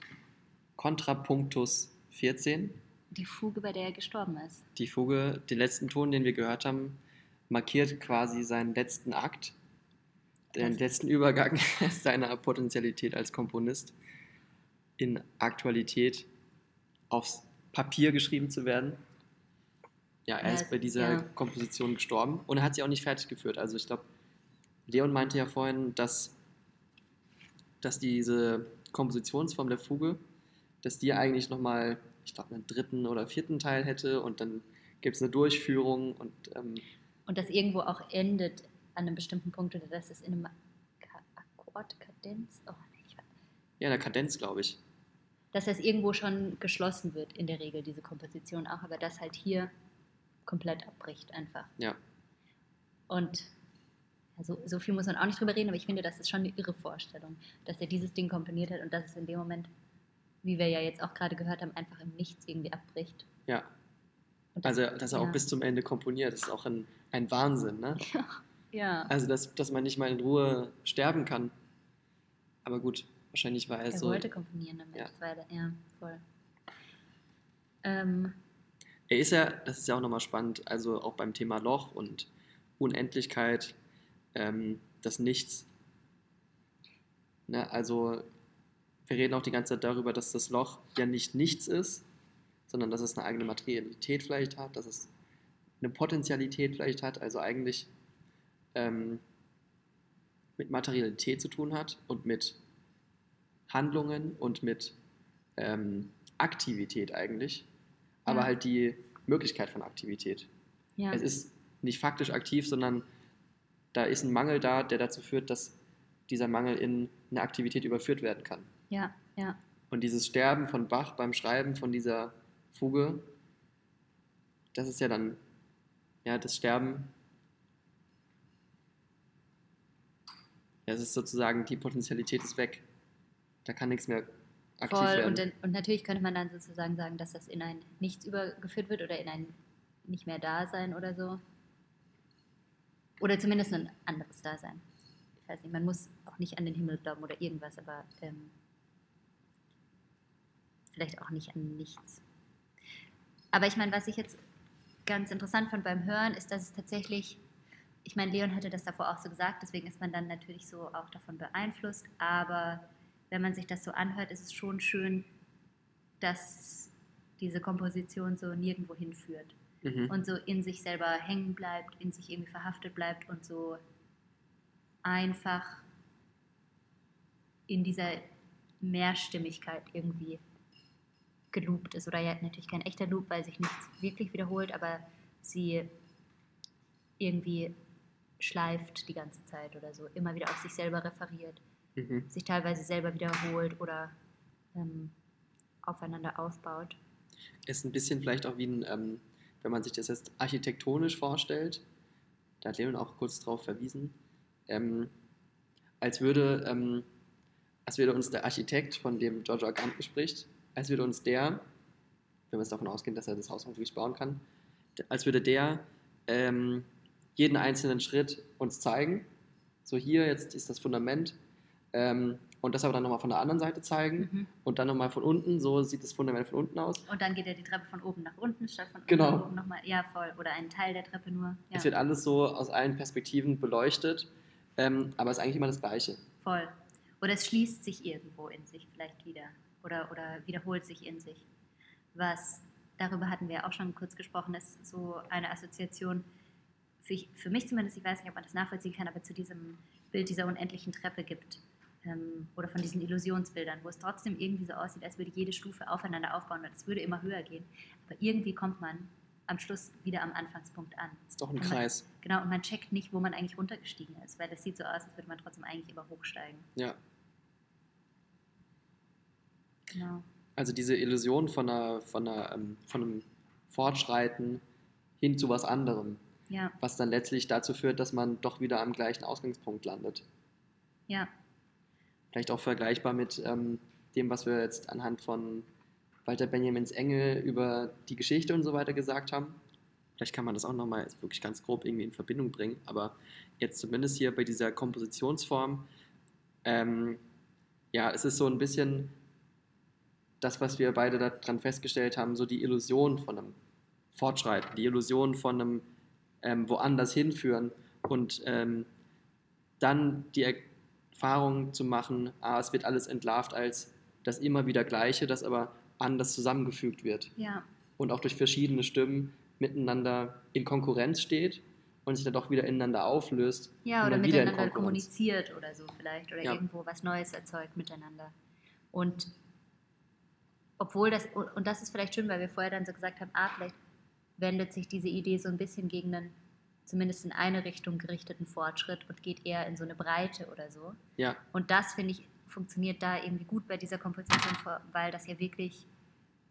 Kontrapunktus 14. Die Fuge, bei der er gestorben ist. Die Fuge, den letzten Ton, den wir gehört haben, markiert quasi seinen letzten Akt, den letzten Übergang [LAUGHS] seiner Potentialität als Komponist in Aktualität aufs Papier geschrieben zu werden. Ja, er Ja, ist bei dieser ja. Komposition gestorben und er hat sie auch nicht fertig geführt. Also ich glaube, Leon meinte ja vorhin, dass, dass diese Kompositionsform der Fuge, dass die eigentlich nochmal, ich glaube, einen dritten oder vierten Teil hätte und dann gibt es eine Durchführung und ähm, Und das irgendwo auch endet an einem bestimmten Punkt oder dass es in einem Akkord, Kadenz, oh, ich weiß, ja, in der Kadenz, glaube ich. dass das irgendwo schon geschlossen wird in der Regel, diese Komposition auch, aber das halt hier komplett abbricht einfach. Ja. Und ja, so, viel muss man auch nicht drüber reden, aber ich finde, das ist schon eine irre Vorstellung, dass er dieses Ding komponiert hat und dass es in dem Moment, wie wir ja jetzt auch gerade gehört haben, einfach im Nichts irgendwie abbricht. Ja. Das- Also, dass er auch ja. bis zum Ende komponiert, ist auch ein, ein Wahnsinn, ne? [LAUGHS] Ja, Also, dass, dass man nicht mal in Ruhe sterben kann. Aber gut, wahrscheinlich war er, er so. wollte komponieren damit. Ja. Der- ja, voll. Ähm, Er ist ja, das ist ja auch nochmal spannend, also auch beim Thema Loch und Unendlichkeit, ähm, das Nichts. Ne, also, wir reden auch die ganze Zeit darüber, dass das Loch ja nicht nichts ist, sondern dass es eine eigene Materialität vielleicht hat, dass es eine Potentialität vielleicht hat, also eigentlich ähm, mit Materialität zu tun hat und mit Handlungen und mit ähm, Aktivität eigentlich, aber Ja. halt die Möglichkeit von Aktivität. ja. Es ist nicht faktisch aktiv, sondern da ist ein Mangel da, der dazu führt, dass dieser Mangel in eine Aktivität überführt werden kann. ja, ja, Und dieses Sterben von Bach beim Schreiben von dieser Fuge, das ist ja dann, ja, das Sterben, ja, es ist sozusagen, die Potentialität ist weg. Da kann nichts mehr aktiv voll. werden. Und, dann, und natürlich könnte man dann sozusagen sagen, dass das in ein Nichts übergeführt wird oder in ein nicht mehr Dasein oder so. Oder zumindest ein anderes Dasein. Ich weiß nicht, man muss auch nicht an den Himmel glauben oder irgendwas, aber ähm, vielleicht auch nicht an nichts. Aber ich meine, was ich jetzt ganz interessant fand beim Hören, ist, dass es tatsächlich, ich meine, Leon hatte das davor auch so gesagt, deswegen ist man dann natürlich so auch davon beeinflusst, aber wenn man sich das so anhört, ist es schon schön, dass diese Komposition so nirgendwo hinführt mhm. und so in sich selber hängen bleibt, in sich irgendwie verhaftet bleibt und so einfach in dieser Mehrstimmigkeit irgendwie geloopt ist. Oder ja, natürlich kein echter Loop, weil sich nichts wirklich wiederholt, aber sie irgendwie schleift die ganze Zeit oder so, immer wieder auf sich selber referiert, Mhm. sich teilweise selber wiederholt oder ähm, aufeinander aufbaut. ist ein bisschen vielleicht auch wie ein, ähm, wenn man sich das jetzt architektonisch vorstellt, da hat Leon auch kurz drauf verwiesen, ähm, als würde, ähm, als würde uns der Architekt, von dem Giorgio Agamben spricht, als würde uns der, wenn wir jetzt davon ausgehen, dass er das Haus wirklich bauen kann, als würde der ähm, jeden einzelnen Schritt uns zeigen. So hier, jetzt ist das Fundament. Ähm, und das aber dann nochmal von der anderen Seite zeigen Mhm. und dann nochmal von unten. So sieht das Fundament von unten aus. Und dann geht er die Treppe von oben nach unten, statt von unten Genau. nach oben nochmal. Ja, voll. Oder einen Teil der Treppe nur. Ja, Es wird alles so aus allen Perspektiven beleuchtet, ähm, aber es ist eigentlich immer das Gleiche. voll. Oder es schließt sich irgendwo in sich vielleicht wieder. Oder, oder wiederholt sich in sich. Was, darüber hatten wir auch schon kurz gesprochen, ist so eine Assoziation, für, ich, für mich zumindest, ich weiß nicht, ob man das nachvollziehen kann, aber zu diesem Bild dieser unendlichen Treppe gibt. Ähm, oder von diesen Illusionsbildern, wo es trotzdem irgendwie so aussieht, als würde jede Stufe aufeinander aufbauen und es würde immer höher gehen. Aber irgendwie kommt man am Schluss wieder am Anfangspunkt an. Ist doch ein man- Kreis. Genau, und man checkt nicht, wo man eigentlich runtergestiegen ist, weil das sieht so aus, als würde man trotzdem eigentlich immer hochsteigen. Ja. Genau. Also diese Illusion von, einer, von, einer, ähm, von einem Fortschreiten hin zu was anderem, Ja, was dann letztlich dazu führt, dass man doch wieder am gleichen Ausgangspunkt landet. ja, Vielleicht auch vergleichbar mit ähm, dem, was wir jetzt anhand von Walter Benjamins Engel über die Geschichte und so weiter gesagt haben. Vielleicht kann man das auch nochmal wirklich ganz grob irgendwie in Verbindung bringen, aber jetzt zumindest hier bei dieser Kompositionsform, ähm, ja, es ist so ein bisschen das, was wir beide daran festgestellt haben, so die Illusion von einem Fortschreiten, die Illusion von einem ähm, woanders hinführen und ähm, dann die Erfahrung zu machen, ah, es wird alles entlarvt als das immer wieder Gleiche, das aber anders zusammengefügt wird Ja, und auch durch verschiedene Stimmen miteinander in Konkurrenz steht und sich dann doch wieder ineinander auflöst. ja oder miteinander kommuniziert oder so vielleicht oder Ja. irgendwo was Neues erzeugt miteinander. Und obwohl das, und das ist vielleicht schön, weil wir vorher dann so gesagt haben, ah, vielleicht wendet sich diese Idee so ein bisschen gegen einen, zumindest in eine Richtung gerichteten Fortschritt und geht eher in so eine Breite oder so. Ja, Und das, finde ich, funktioniert da irgendwie gut bei dieser Komposition, weil das ja wirklich,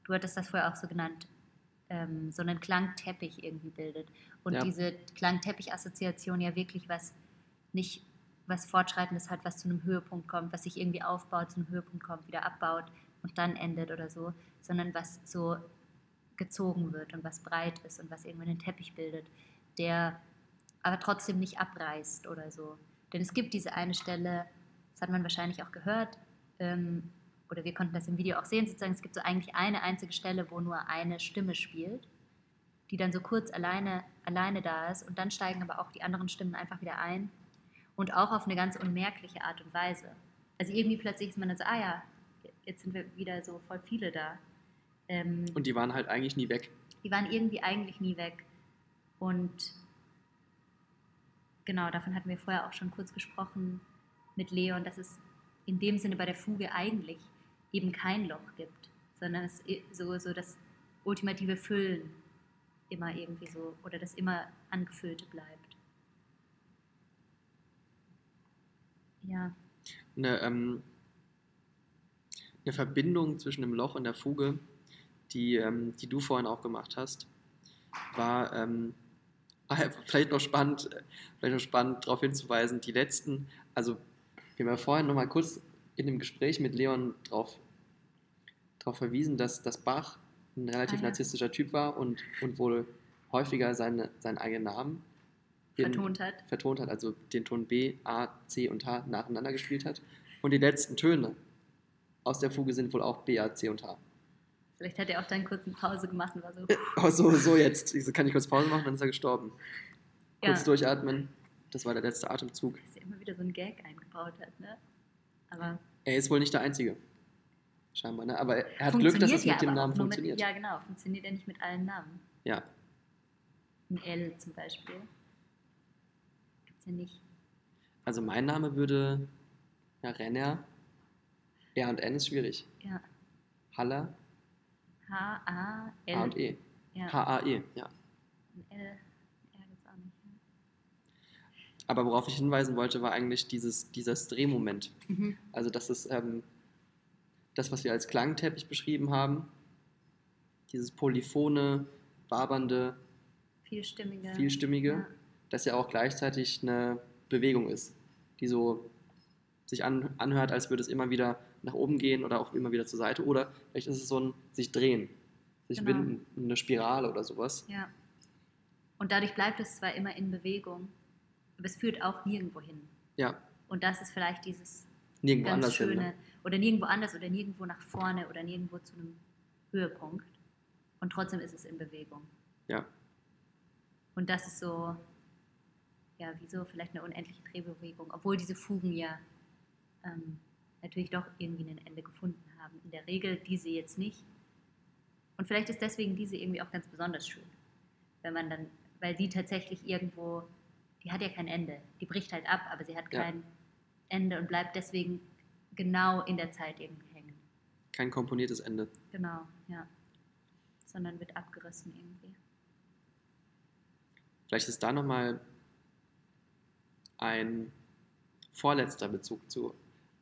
du hattest das vorher auch so genannt, ähm, so einen Klangteppich irgendwie bildet. Und Ja. diese Klangteppich-Assoziation ja wirklich was, nicht was Fortschreitendes hat, was zu einem Höhepunkt kommt, was sich irgendwie aufbaut, zu einem Höhepunkt kommt, wieder abbaut und dann endet oder so, sondern was so gezogen wird und was breit ist und was irgendwann einen Teppich bildet, der aber trotzdem nicht abreißt oder so. Denn es gibt diese eine Stelle, das hat man wahrscheinlich auch gehört, ähm, oder wir konnten das im Video auch sehen, sozusagen, es gibt so eigentlich eine einzige Stelle, wo nur eine Stimme spielt, die dann so kurz alleine, alleine da ist und dann steigen aber auch die anderen Stimmen einfach wieder ein und auch auf eine ganz unmerkliche Art und Weise. Also irgendwie plötzlich ist man dann so, ah ja, jetzt sind wir wieder so voll viele da. Ähm, und die waren halt eigentlich nie weg. die waren irgendwie eigentlich nie weg. Und genau, davon hatten wir vorher auch schon kurz gesprochen mit Leon, dass es in dem Sinne bei der Fuge eigentlich eben kein Loch gibt, sondern es so, so das ultimative Füllen immer irgendwie so oder das immer angefüllte bleibt. Ja, Eine, ähm, eine Verbindung zwischen dem Loch und der Fuge, die, ähm, die du vorhin auch gemacht hast, war ähm, [LAUGHS] vielleicht noch spannend, äh, vielleicht noch spannend darauf hinzuweisen, die letzten, also wir haben ja vorhin noch mal kurz in dem Gespräch mit Leon darauf drauf verwiesen, dass, dass Bach ein relativ Ah, ja. narzisstischer Typ war und, und wohl häufiger seine, seinen eigenen Namen in- vertont hat. vertont hat, also den Ton B, A, C und H nacheinander gespielt hat. Und die letzten Töne aus der Fuge sind wohl auch B, A, C und H. Vielleicht hat er auch dann kurz eine Pause gemacht und war so, Oh, so, so jetzt. Ich so, kann ich kurz Pause machen, dann ist er gestorben. Kurz ja, durchatmen. Das war der letzte Atemzug. dass er immer wieder so einen Gag eingebaut hat, ne? Aber Er ist wohl nicht der Einzige. Scheinbar, ne? Aber er hat Glück, dass es ja mit dem aber Namen funktioniert. Mit, ja, genau. Funktioniert ja nicht mit allen Namen. ja. Ein L zum Beispiel. Gibt's ja nicht. Also mein Name würde ja, Renner. R und N ist schwierig. Ja. Haller, H, A, L. A und E. H-A-E, ja. Ein L. R gibt's auch nicht. Aber worauf ich hinweisen wollte, war eigentlich dieses, dieses Drehmoment. Mhm. Also das ist ähm, das, was wir als Klangteppich beschrieben haben. Dieses polyphone, wabernde, Vielstimmige. vielstimmige, Ja. das ja auch gleichzeitig eine Bewegung ist, die so sich an, anhört, als würde es immer wieder nach oben gehen oder auch immer wieder zur Seite. Oder vielleicht ist es so ein sich drehen, sich Genau. winden, eine Spirale oder sowas. ja. Und dadurch bleibt es zwar immer in Bewegung, aber es führt auch nirgendwo hin. Ja, Und das ist vielleicht dieses nirgendwo ganz anders hin. schöne. Ne? Oder nirgendwo anders oder nirgendwo nach vorne oder nirgendwo zu einem Höhepunkt. Und trotzdem ist es in Bewegung. Ja. Und das ist so, ja, wie so vielleicht eine unendliche Drehbewegung, obwohl diese Fugen ja ähm, natürlich doch irgendwie ein Ende gefunden haben. In der Regel diese jetzt nicht. Und vielleicht ist deswegen diese irgendwie auch ganz besonders schön. Wenn man dann, weil sie tatsächlich irgendwo, die hat ja kein Ende. Die bricht halt ab, aber sie hat Ja. kein Ende und bleibt deswegen genau in der Zeit irgendwie hängen. Kein komponiertes Ende. Genau, ja. Sondern wird abgerissen irgendwie. Vielleicht ist da nochmal ein vorletzter Bezug zu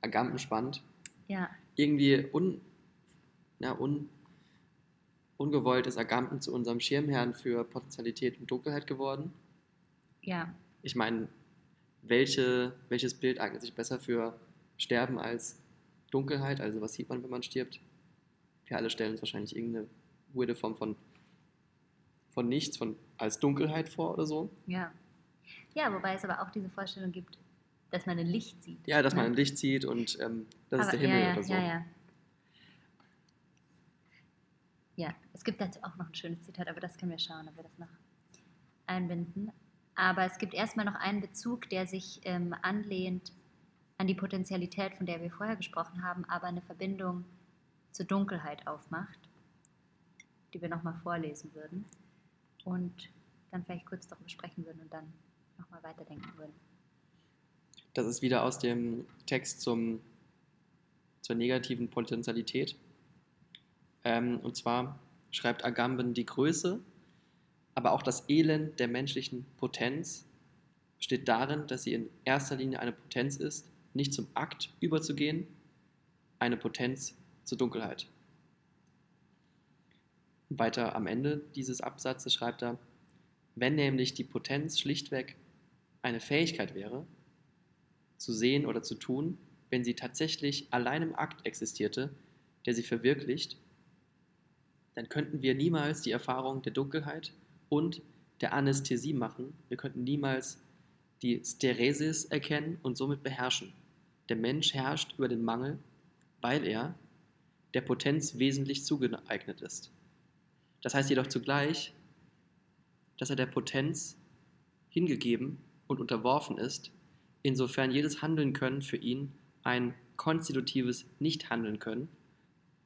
Agamben spannend. Ja, Irgendwie un, ja, un, ungewollt ist Agamben zu unserem Schirmherrn für Potentialität und Dunkelheit geworden. ja, Ich meine, welche, welches Bild eignet sich besser für Sterben als Dunkelheit? Also was sieht man, wenn man stirbt? Wir alle stellen uns wahrscheinlich irgendeine weirde Form von von nichts, von, als Dunkelheit vor oder so. Ja. Ja, wobei es aber auch diese Vorstellung gibt, dass man ein Licht sieht. Ja, dass man ne? ein Licht sieht und ähm, das aber, ist der Himmel ja, ja, oder so. Ja, ja. Ja, es gibt dazu auch noch ein schönes Zitat, aber das können wir schauen, ob wir das noch einbinden. Aber es gibt erstmal noch einen Bezug, der sich ähm, anlehnt an die Potentialität, von der wir vorher gesprochen haben, aber eine Verbindung zur Dunkelheit aufmacht, die wir nochmal vorlesen würden und dann vielleicht kurz darüber sprechen würden und dann nochmal weiterdenken würden. Das ist wieder aus dem Text zum, zur negativen Potentialität. Ähm, und zwar schreibt Agamben die Größe, aber auch das Elend der menschlichen Potenz besteht darin, dass sie in erster Linie eine Potenz ist, nicht zum Akt überzugehen, eine Potenz zur Dunkelheit. Weiter am Ende dieses Absatzes schreibt er, wenn nämlich die Potenz schlichtweg eine Fähigkeit wäre, zu sehen oder zu tun, wenn sie tatsächlich allein im Akt existierte, der sie verwirklicht, dann könnten wir niemals die Erfahrung der Dunkelheit und der Anästhesie machen. Wir könnten niemals die Steresis erkennen und somit beherrschen. Der Mensch herrscht über den Mangel, weil er der Potenz wesentlich zugeeignet ist. Das heißt jedoch zugleich, dass er der Potenz hingegeben und unterworfen ist, insofern jedes Handeln können für ihn ein konstitutives Nicht-Handeln können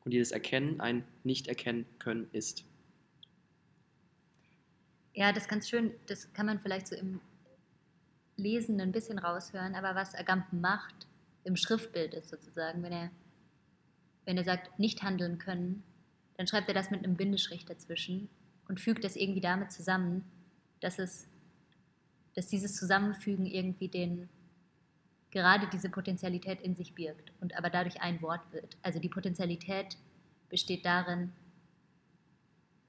und jedes Erkennen ein Nicht-Erkennen können ist. Ja, das ist ganz schön, das kann man vielleicht so im Lesen ein bisschen raushören, aber was Agamben macht im Schriftbild ist sozusagen, wenn er, wenn er sagt, nicht handeln können, dann schreibt er das mit einem Bindestrich dazwischen und fügt das irgendwie damit zusammen, dass es, dass dieses Zusammenfügen irgendwie den, gerade diese Potenzialität in sich birgt und aber dadurch ein Wort wird. Also die Potenzialität besteht darin,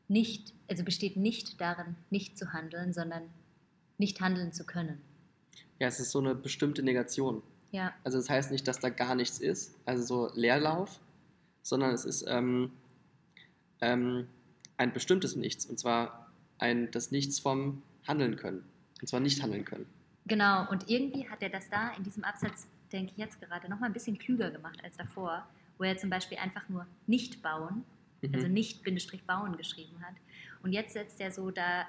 nicht, also besteht nicht darin, nicht zu handeln, sondern nicht handeln zu können. Ja, es ist so eine bestimmte Negation. Ja, Also das heißt nicht, dass da gar nichts ist, also so Leerlauf, sondern es ist ähm, ähm, ein bestimmtes Nichts, und zwar ein, das Nichts vom Handeln können. Und zwar nicht handeln können. Genau. Und irgendwie hat er das da in diesem Absatz, denke ich jetzt gerade, nochmal ein bisschen klüger gemacht als davor, wo er zum Beispiel einfach nur nicht bauen, Mhm. also nicht Bindestrich bauen geschrieben hat. Und jetzt setzt er so da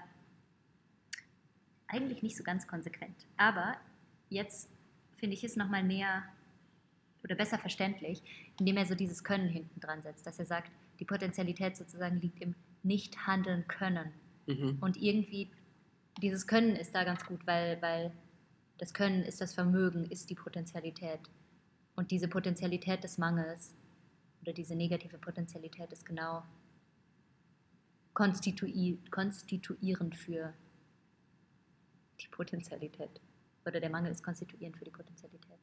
eigentlich nicht so ganz konsequent. Aber jetzt finde ich es nochmal näher oder besser verständlich, indem er so dieses Können hinten dran setzt, dass er sagt, die Potenzialität sozusagen liegt im nicht handeln können. Mhm. Und irgendwie dieses Können ist da ganz gut, weil, weil das Können ist das Vermögen, ist die Potentialität. Und diese Potentialität des Mangels oder diese negative Potentialität ist genau konstitui konstituierend für die Potentialität. Oder der Mangel ist konstituierend für die Potentialität.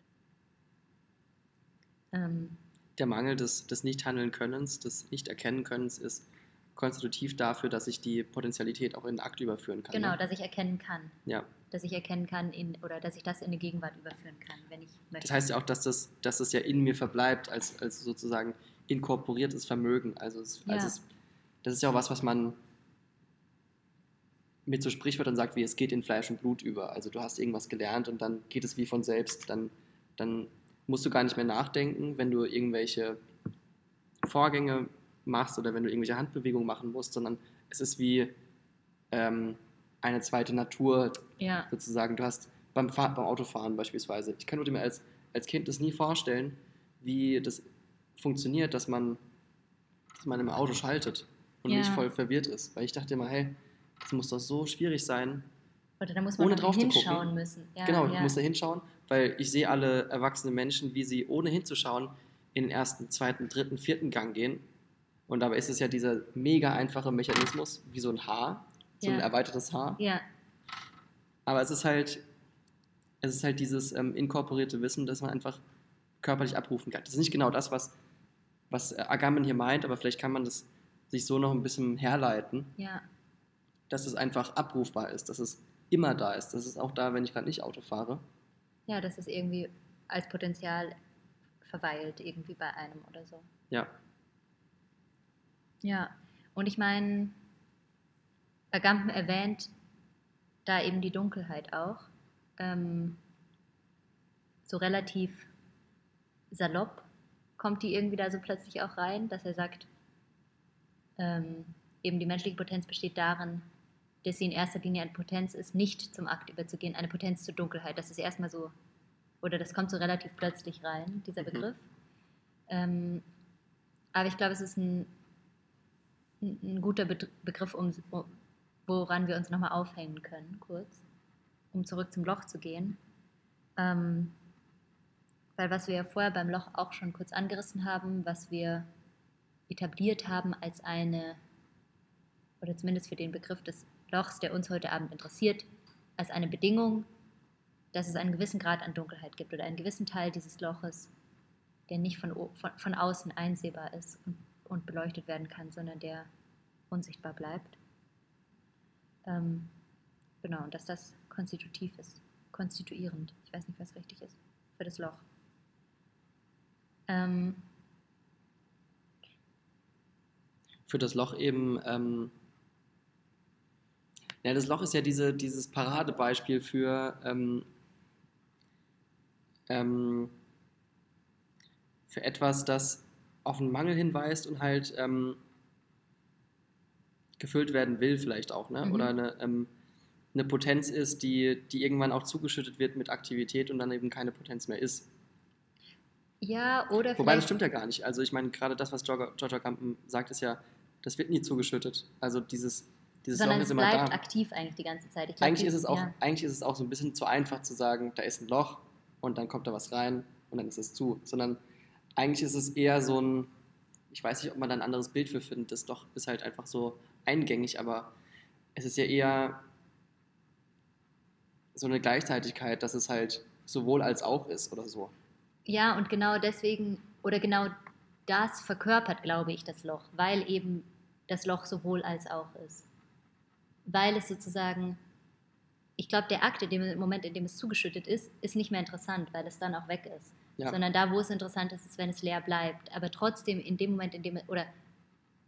Ähm, Der Mangel des, des Nicht-Handeln-Könnens, des Nicht-Erkennen-Könnens ist konstitutiv dafür, dass ich die Potentialität auch in den Akt überführen kann. genau, ne? dass ich erkennen kann. Ja. Dass ich erkennen kann in, oder dass ich das in eine Gegenwart überführen kann, wenn ich möchte. Das heißt ja auch, dass das, dass das ja in mir verbleibt, als, als sozusagen inkorporiertes Vermögen. Also, es, Ja. also es, das ist ja auch was, was man mit so Sprichwörtern sagt, wie es geht in Fleisch und Blut über. Also du hast irgendwas gelernt und dann geht es wie von selbst. Dann, dann musst du gar nicht mehr nachdenken, wenn du irgendwelche Vorgänge machst oder wenn du irgendwelche Handbewegungen machen musst, sondern es ist wie ähm, eine zweite Natur ja, sozusagen. Du hast beim, Fahr beim Autofahren beispielsweise. Ich könnte mir als, als Kind das nie vorstellen, wie das funktioniert, dass man, dass man im Auto schaltet und Ja. nicht voll verwirrt ist. Weil ich dachte immer, hey, das muss doch so schwierig sein. oder da muss man ohne drauf zu hinschauen gucken. müssen. Ja, genau, ich muss da hinschauen, weil ich sehe alle erwachsene Menschen, wie sie ohne hinzuschauen in den ersten, zweiten, dritten, vierten Gang gehen. Und dabei ist es ja dieser mega einfache Mechanismus, wie so ein Haar, so ein erweitertes Haar. Ja, Aber es ist halt, es ist halt dieses ähm, inkorporierte Wissen, das man einfach körperlich abrufen kann. Das ist nicht genau das, was, was äh, Agamben hier meint, aber vielleicht kann man das sich so noch ein bisschen herleiten, ja, dass es einfach abrufbar ist, dass es immer da ist. Das ist auch da, wenn ich gerade nicht Auto fahre. ja, dass es irgendwie als Potenzial verweilt, irgendwie bei einem oder so. Ja, Ja, und ich meine, Agamben erwähnt da eben die Dunkelheit auch. Ähm, so relativ salopp kommt die irgendwie da so plötzlich auch rein, dass er sagt, ähm, eben die menschliche Potenz besteht darin, dass sie in erster Linie eine Potenz ist, nicht zum Akt überzugehen, eine Potenz zur Dunkelheit. Das ist erstmal so, oder das kommt so relativ plötzlich rein, dieser Begriff. Ähm, aber ich glaube, es ist ein, ein guter Be Begriff, um, woran wir uns nochmal aufhängen können, kurz, um zurück zum Loch zu gehen. Ähm, weil was wir ja vorher beim Loch auch schon kurz angerissen haben, was wir etabliert haben als eine, oder zumindest für den Begriff des Lochs, der uns heute Abend interessiert, als eine Bedingung, dass es einen gewissen Grad an Dunkelheit gibt oder einen gewissen Teil dieses Loches, der nicht von, von, von außen einsehbar ist und, und beleuchtet werden kann, sondern der unsichtbar bleibt. Ähm, genau, und dass das konstitutiv ist, konstituierend. Ich weiß nicht, was richtig ist für das Loch. Ähm, für das Loch eben, ähm, ja, das Loch ist ja diese, dieses Paradebeispiel für, ähm, ähm, für etwas, das auf einen Mangel hinweist und halt ähm, gefüllt werden will, vielleicht auch, ne? Mhm. oder eine, ähm, eine Potenz ist, die, die irgendwann auch zugeschüttet wird mit Aktivität und dann eben keine Potenz mehr ist. ja, oder Wobei das stimmt ja gar nicht. Also ich meine, gerade das, was Georgia Campen sagt, ist ja, das wird nie zugeschüttet. Also dieses, dieses sondern Loch es ist immer bleibt da. aktiv eigentlich die ganze Zeit. Glaub, Eigentlich ist, es auch, ja. eigentlich ist es auch so ein bisschen zu einfach zu sagen, da ist ein Loch und dann kommt da was rein und dann ist es zu. Sondern eigentlich ist es eher so ein, ich weiß nicht, ob man da ein anderes Bild für findet. Das Loch ist halt einfach so eingängig, aber es ist ja eher so eine Gleichzeitigkeit, dass es halt sowohl als auch ist oder so. Ja, und genau deswegen, oder genau das verkörpert, glaube ich, das Loch, weil eben das Loch sowohl als auch ist. Weil es sozusagen, ich glaube, der Akt, in dem, im Moment, in dem es zugeschüttet ist, ist nicht mehr interessant, weil es dann auch weg ist. Ja. Sondern da, wo es interessant ist, ist, wenn es leer bleibt. Aber trotzdem, in dem Moment, in dem es, oder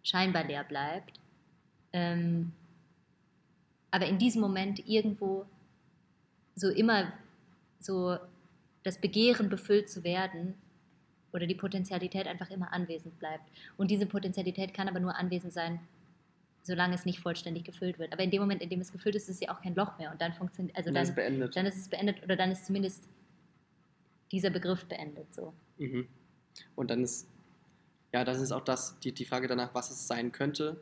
scheinbar leer bleibt, ähm, aber in diesem Moment irgendwo so immer so das Begehren befüllt zu werden oder die Potentialität einfach immer anwesend bleibt. Und diese Potentialität kann aber nur anwesend sein, solange es nicht vollständig gefüllt wird. Aber in dem Moment, in dem es gefüllt ist, ist es ja auch kein Loch mehr und dann funktioniert, also dann, dann ist beendet. dann ist es beendet oder dann ist zumindest dieser Begriff beendet. So. Mhm. Und dann ist, ja, das ist auch das, die, die Frage danach, was es sein könnte,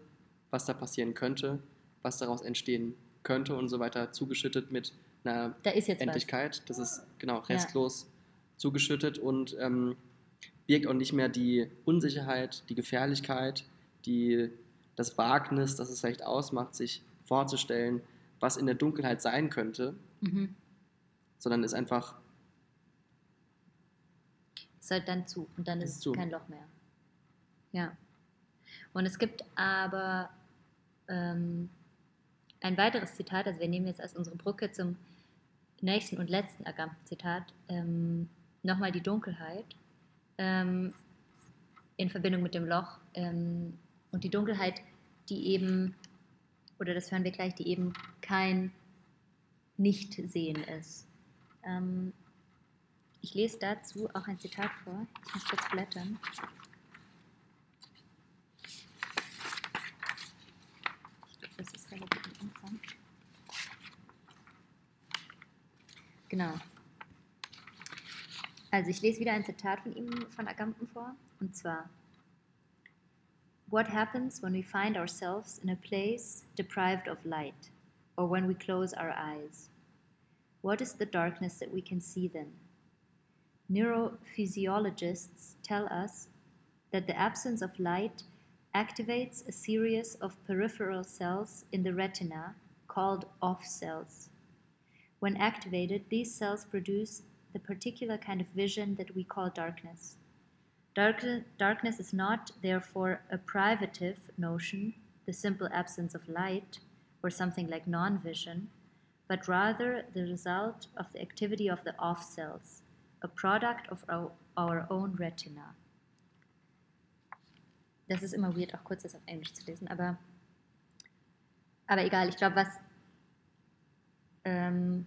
was da passieren könnte, was daraus entstehen könnte und so weiter, zugeschüttet mit einer Da jetzt was. Endlichkeit. Das ist genau restlos zugeschüttet und ähm, birgt auch nicht mehr die Unsicherheit, die Gefährlichkeit, die, das Wagnis, das es vielleicht ausmacht, sich vorzustellen, was in der Dunkelheit sein könnte, Mhm. sondern ist einfach ist halt dann zu und dann ist Ist es zu. kein Loch mehr. Ja. Und es gibt aber ähm, ein weiteres Zitat, also wir nehmen jetzt als unsere Brücke zum nächsten und letzten Agamben-Zitat ähm, nochmal die Dunkelheit ähm, in Verbindung mit dem Loch ähm, und die Dunkelheit, die eben, oder das hören wir gleich, die eben kein Nichtsehen ist. Ähm, ich lese dazu auch ein Zitat vor. Ich muss kurz blättern. Ich glaube, das ist relativ am Anfang. Genau. Also ich lese wieder ein Zitat von ihm, von Agamben vor. Und zwar, What happens when we find ourselves in a place deprived of light, or when we close our eyes? What is the darkness that we can see then? Neurophysiologists tell us that the absence of light activates a series of peripheral cells in the retina called off cells. When activated, these cells produce the particular kind of vision that we call darkness. Dark, darkness is not, therefore, a privative notion, the simple absence of light, or something like non vision, but rather the result of the activity of the off cells, a product of our, our own retina. Das ist immer weird, auch kurz das auf Englisch zu lesen, aber Aber egal, ich glaube, was ähm,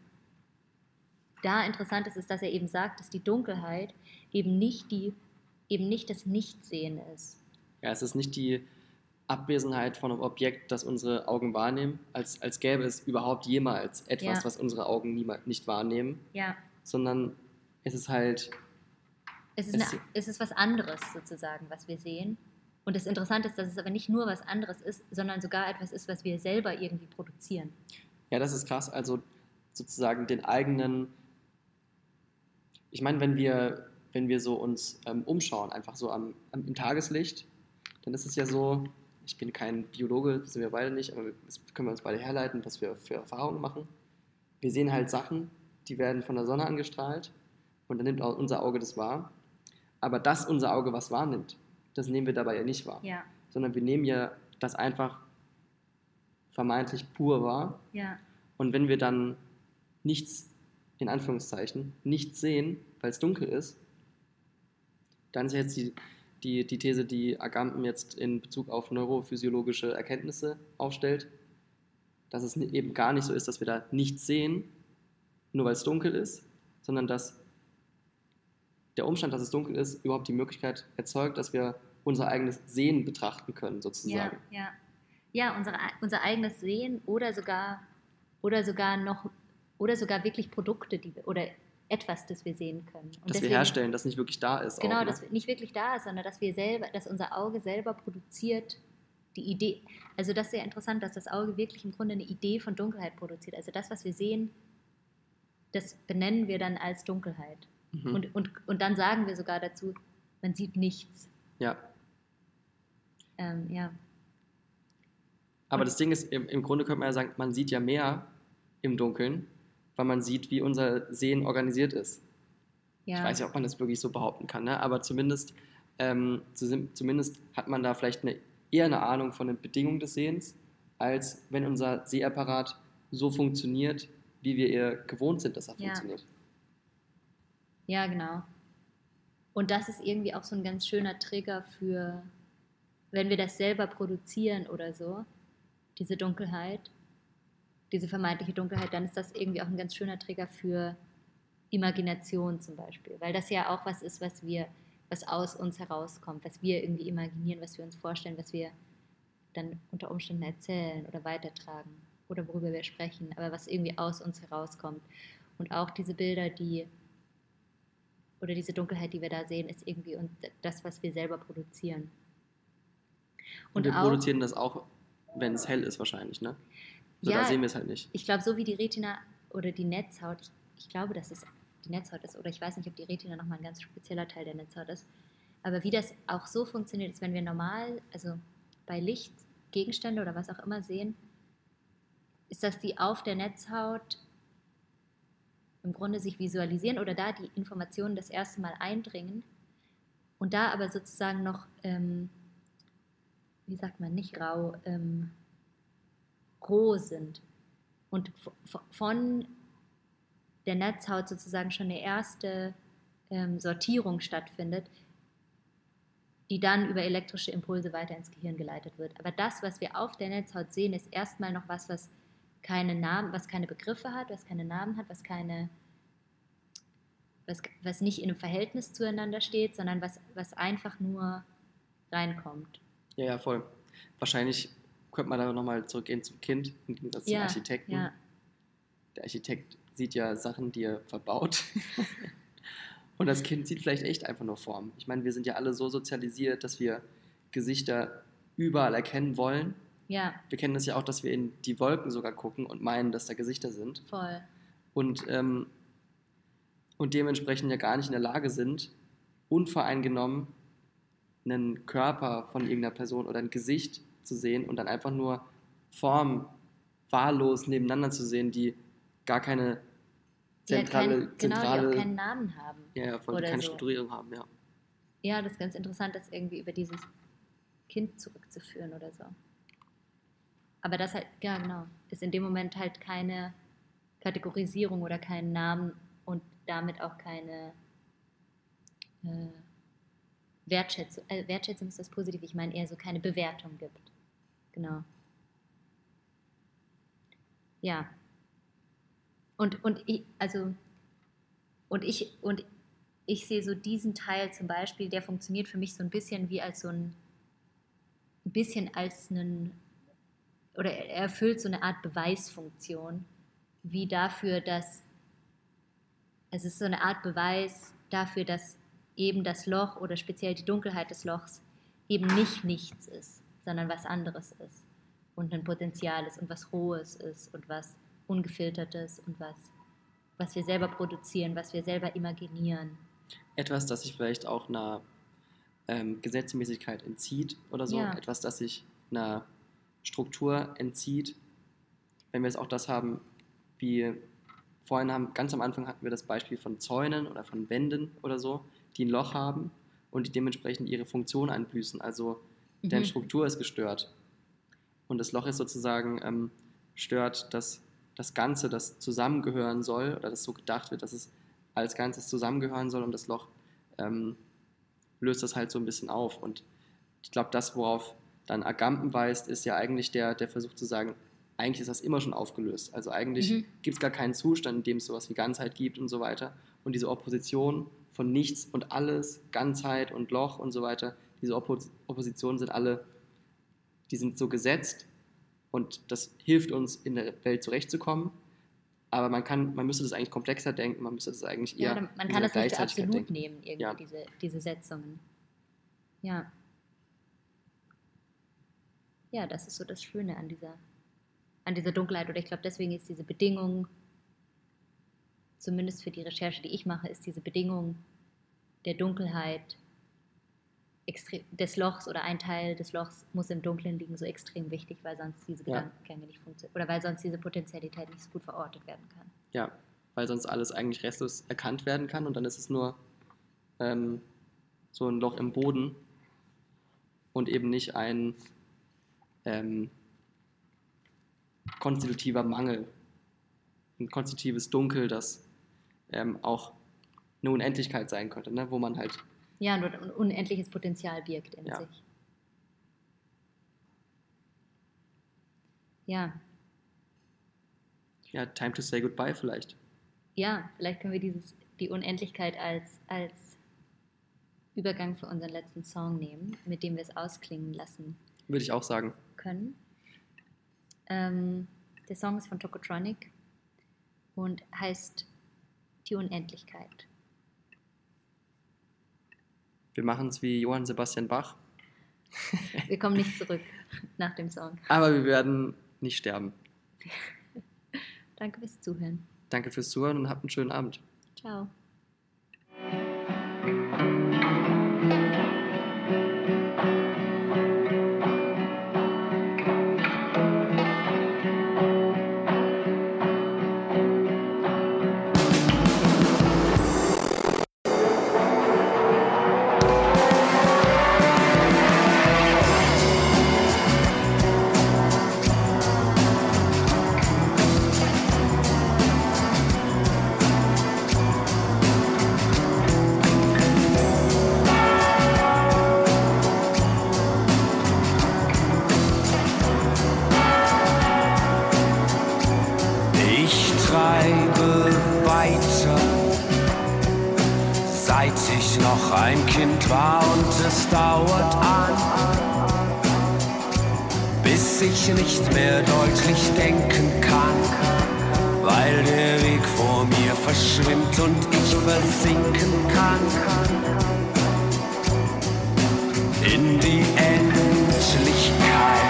da interessant ist, ist, dass er eben sagt, dass die Dunkelheit eben nicht, die, eben nicht das Nichtsehen ist. Ja, es ist nicht die Abwesenheit von einem Objekt, das unsere Augen wahrnehmen, als, als gäbe es überhaupt jemals etwas, Ja. was unsere Augen niemals, nicht wahrnehmen, Ja, sondern es ist halt, es ist, Es- eine, es ist was anderes sozusagen, was wir sehen. Und das Interessante ist, dass es aber nicht nur was anderes ist, sondern sogar etwas ist, was wir selber irgendwie produzieren. ja, das ist krass, also sozusagen den eigenen, ich meine, wenn wir, wenn wir so uns ähm, umschauen, einfach so am, am, im Tageslicht, dann ist es ja so, ich bin kein Biologe, das sind wir beide nicht, aber das können wir uns beide herleiten, was wir für Erfahrungen machen. Wir sehen halt Sachen, die werden von der Sonne angestrahlt und dann nimmt auch unser Auge das wahr. Aber dass unser Auge was wahrnimmt, das nehmen wir dabei ja nicht wahr, Ja, sondern wir nehmen ja das einfach vermeintlich pur wahr. ja, Und wenn wir dann nichts, in Anführungszeichen, nichts sehen, weil es dunkel ist, dann ist jetzt die, die, die These, die Agamben jetzt in Bezug auf neurophysiologische Erkenntnisse aufstellt, dass es eben gar nicht so ist, dass wir da nichts sehen, nur weil es dunkel ist, sondern dass der Umstand, dass es dunkel ist, überhaupt die Möglichkeit erzeugt, dass wir unser eigenes Sehen betrachten können, ja, sozusagen. ja. Ja, unsere, unser eigenes Sehen oder sogar, oder sogar noch, oder sogar wirklich Produkte, die wir, oder etwas, das wir sehen können. Und Dass wir deswegen- herstellen, das nicht wirklich da ist. Genau, auch, ne? dass nicht wirklich da ist, sondern dass wir selber, dass unser Auge selber produziert die Idee. Also das ist sehr interessant, dass das Auge wirklich im Grunde eine Idee von Dunkelheit produziert. Also das, was wir sehen, das benennen wir dann als Dunkelheit. Mhm. Und, und, und dann sagen wir sogar dazu, man sieht nichts. ja. Ähm, ja. Aber das Ding ist, im, im Grunde könnte man ja sagen, man sieht ja mehr im Dunkeln, weil man sieht, wie unser Sehen organisiert ist. ja. Ich weiß ja, ob man das wirklich so behaupten kann, ne? aber zumindest, ähm, zu- zumindest hat man da vielleicht eine, eher eine Ahnung von den Bedingungen des Sehens, als wenn unser Sehapparat so funktioniert, wie wir eher gewohnt sind, dass er Ja. funktioniert. Ja, genau. Und das ist irgendwie auch so ein ganz schöner Trigger für, wenn wir das selber produzieren oder so, diese Dunkelheit, diese vermeintliche Dunkelheit, dann ist das irgendwie auch ein ganz schöner Trigger für Imagination zum Beispiel. Weil das ja auch was ist, was wir, was aus uns herauskommt, was wir irgendwie imaginieren, was wir uns vorstellen, was wir dann unter Umständen erzählen oder weitertragen oder worüber wir sprechen, aber was irgendwie aus uns herauskommt. Und auch diese Bilder, die oder diese Dunkelheit, die wir da sehen, ist irgendwie das, was wir selber produzieren. Und, Und wir auch- produzieren das auch, wenn es hell ist wahrscheinlich, ne? So, Ja, da sehen wir es halt nicht. Ich glaube, so wie die Retina oder die Netzhaut, ich, ich glaube, dass es die Netzhaut ist, oder ich weiß nicht, ob die Retina nochmal ein ganz spezieller Teil der Netzhaut ist, aber wie das auch so funktioniert, ist, wenn wir normal, also bei Licht Gegenstände oder was auch immer sehen, ist, dass die auf der Netzhaut im Grunde sich visualisieren oder da die Informationen das erste Mal eindringen und da aber sozusagen noch, ähm, wie sagt man, nicht rau, ähm, roh sind und von der Netzhaut sozusagen schon eine erste ähm, Sortierung stattfindet, die dann über elektrische Impulse weiter ins Gehirn geleitet wird. Aber das, was wir auf der Netzhaut sehen, ist erstmal noch was, was keine Namen, was keine Begriffe hat, was keine Namen hat, was keine was, was nicht in einem Verhältnis zueinander steht, sondern was, was einfach nur reinkommt. Ja, ja, voll. Wahrscheinlich könnte man da nochmal zurückgehen zum Kind, im Gegensatz zum Ja, Architekten. ja. Der Architekt sieht ja Sachen, die er verbaut. [LAUGHS] Und das Kind sieht vielleicht echt einfach nur Formen. Ich meine, wir sind ja alle so sozialisiert, dass wir Gesichter überall erkennen wollen. Ja, Wir kennen das ja auch, dass wir in die Wolken sogar gucken und meinen, dass da Gesichter sind. voll. Und, ähm, und dementsprechend ja gar nicht in der Lage sind, unvoreingenommen einen Körper von irgendeiner Person oder ein Gesicht zu sehen und dann einfach nur Formen wahllos nebeneinander zu sehen, die gar keine halt zentrale, kein, genau, die zentrale auch keinen Namen haben. ja, ja, voll, keine so. Strukturierung haben, ja. Ja, das ist ganz interessant, das irgendwie über dieses Kind zurückzuführen oder so. Aber das halt, ja genau, ist in dem Moment halt keine Kategorisierung oder kein Namen und damit auch keine äh, Wertschätzung. Äh, Wertschätzung ist das positiv, ich meine eher so keine Bewertung gibt. Genau. Ja. Und, und ich, also, und ich, und ich sehe so diesen Teil zum Beispiel, der funktioniert für mich so ein bisschen wie als so ein, ein bisschen als einen, oder er erfüllt so eine Art Beweisfunktion, wie dafür, dass es ist so eine Art Beweis dafür, dass eben das Loch oder speziell die Dunkelheit des Lochs eben nicht nichts ist, sondern was anderes ist und ein Potenzial ist und was Rohes ist und was Ungefiltertes und was, was wir selber produzieren, was wir selber imaginieren. Etwas, das sich vielleicht auch einer ähm, Gesetzmäßigkeit entzieht oder so. Ja. Etwas, das sich einer Struktur entzieht. Wenn wir jetzt auch das haben, wie vorhin haben, ganz am Anfang hatten wir das Beispiel von Zäunen oder von Wänden oder so, die ein Loch haben und die dementsprechend ihre Funktion einbüßen. Also deren Mhm. Struktur ist gestört. Und das Loch ist sozusagen ähm, stört, dass das Ganze, das zusammengehören soll, oder das so gedacht wird, dass es als Ganzes zusammengehören soll und das Loch ähm, löst das halt so ein bisschen auf. Und ich glaube, das, worauf dann Agamben weist, ist ja eigentlich der, der Versuch zu sagen, eigentlich ist das immer schon aufgelöst. Also eigentlich Mhm. gibt es gar keinen Zustand, in dem es sowas wie Ganzheit gibt und so weiter. Und diese Opposition von nichts und alles, Ganzheit und Loch und so weiter, diese Oppo Oppositionen sind alle, die sind so gesetzt und das hilft uns in der Welt zurechtzukommen. Aber man kann, man müsste das eigentlich komplexer denken, man müsste das eigentlich eher Ja, man kann das nicht absolut denken. nehmen, irgendwie, Ja. diese, diese Setzungen. Ja. Ja, das ist so das Schöne an dieser, an dieser Dunkelheit. Oder ich glaube, deswegen ist diese Bedingung, zumindest für die Recherche, die ich mache, ist diese Bedingung der Dunkelheit extrem, des Lochs oder ein Teil des Lochs muss im Dunkeln liegen, so extrem wichtig, weil sonst diese Ja. Gedankengänge nicht funktionieren. Oder weil sonst diese Potentialität nicht so gut verortet werden kann. Ja, weil sonst alles eigentlich restlos erkannt werden kann und dann ist es nur ähm, so ein Loch im Boden und eben nicht ein ähm, konstitutiver Mangel, ein konstitutives Dunkel, das ähm, auch eine Unendlichkeit sein könnte, ne? wo man halt, Ja, und ein unendliches Potenzial birgt in Ja. sich. Ja, ja, time to say goodbye vielleicht. ja, vielleicht können wir dieses, die Unendlichkeit als, als Übergang für unseren letzten Song nehmen, mit dem wir es ausklingen lassen Würde ich auch sagen. können. Ähm, der Song ist von Tokotronic und heißt Die Unendlichkeit. Wir machen es wie Johann Sebastian Bach, [LAUGHS] Wir kommen nicht zurück nach dem Song. aber wir werden nicht sterben. [LAUGHS] Danke fürs Zuhören. Danke fürs Zuhören und habt einen schönen Abend. Ciao. Seit ich noch ein Kind war und es dauert an, bis ich nicht mehr deutlich denken kann, weil der Weg vor mir verschwimmt und ich versinken kann in die Endlichkeit.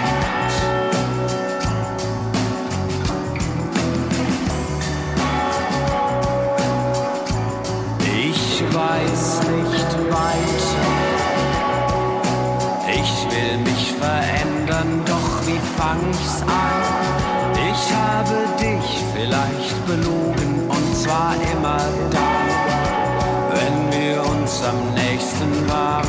Weiter. Ich will mich verändern, doch wie fang ich's an? Ich habe dich vielleicht belogen und zwar immer dann, wenn wir uns am nächsten waren,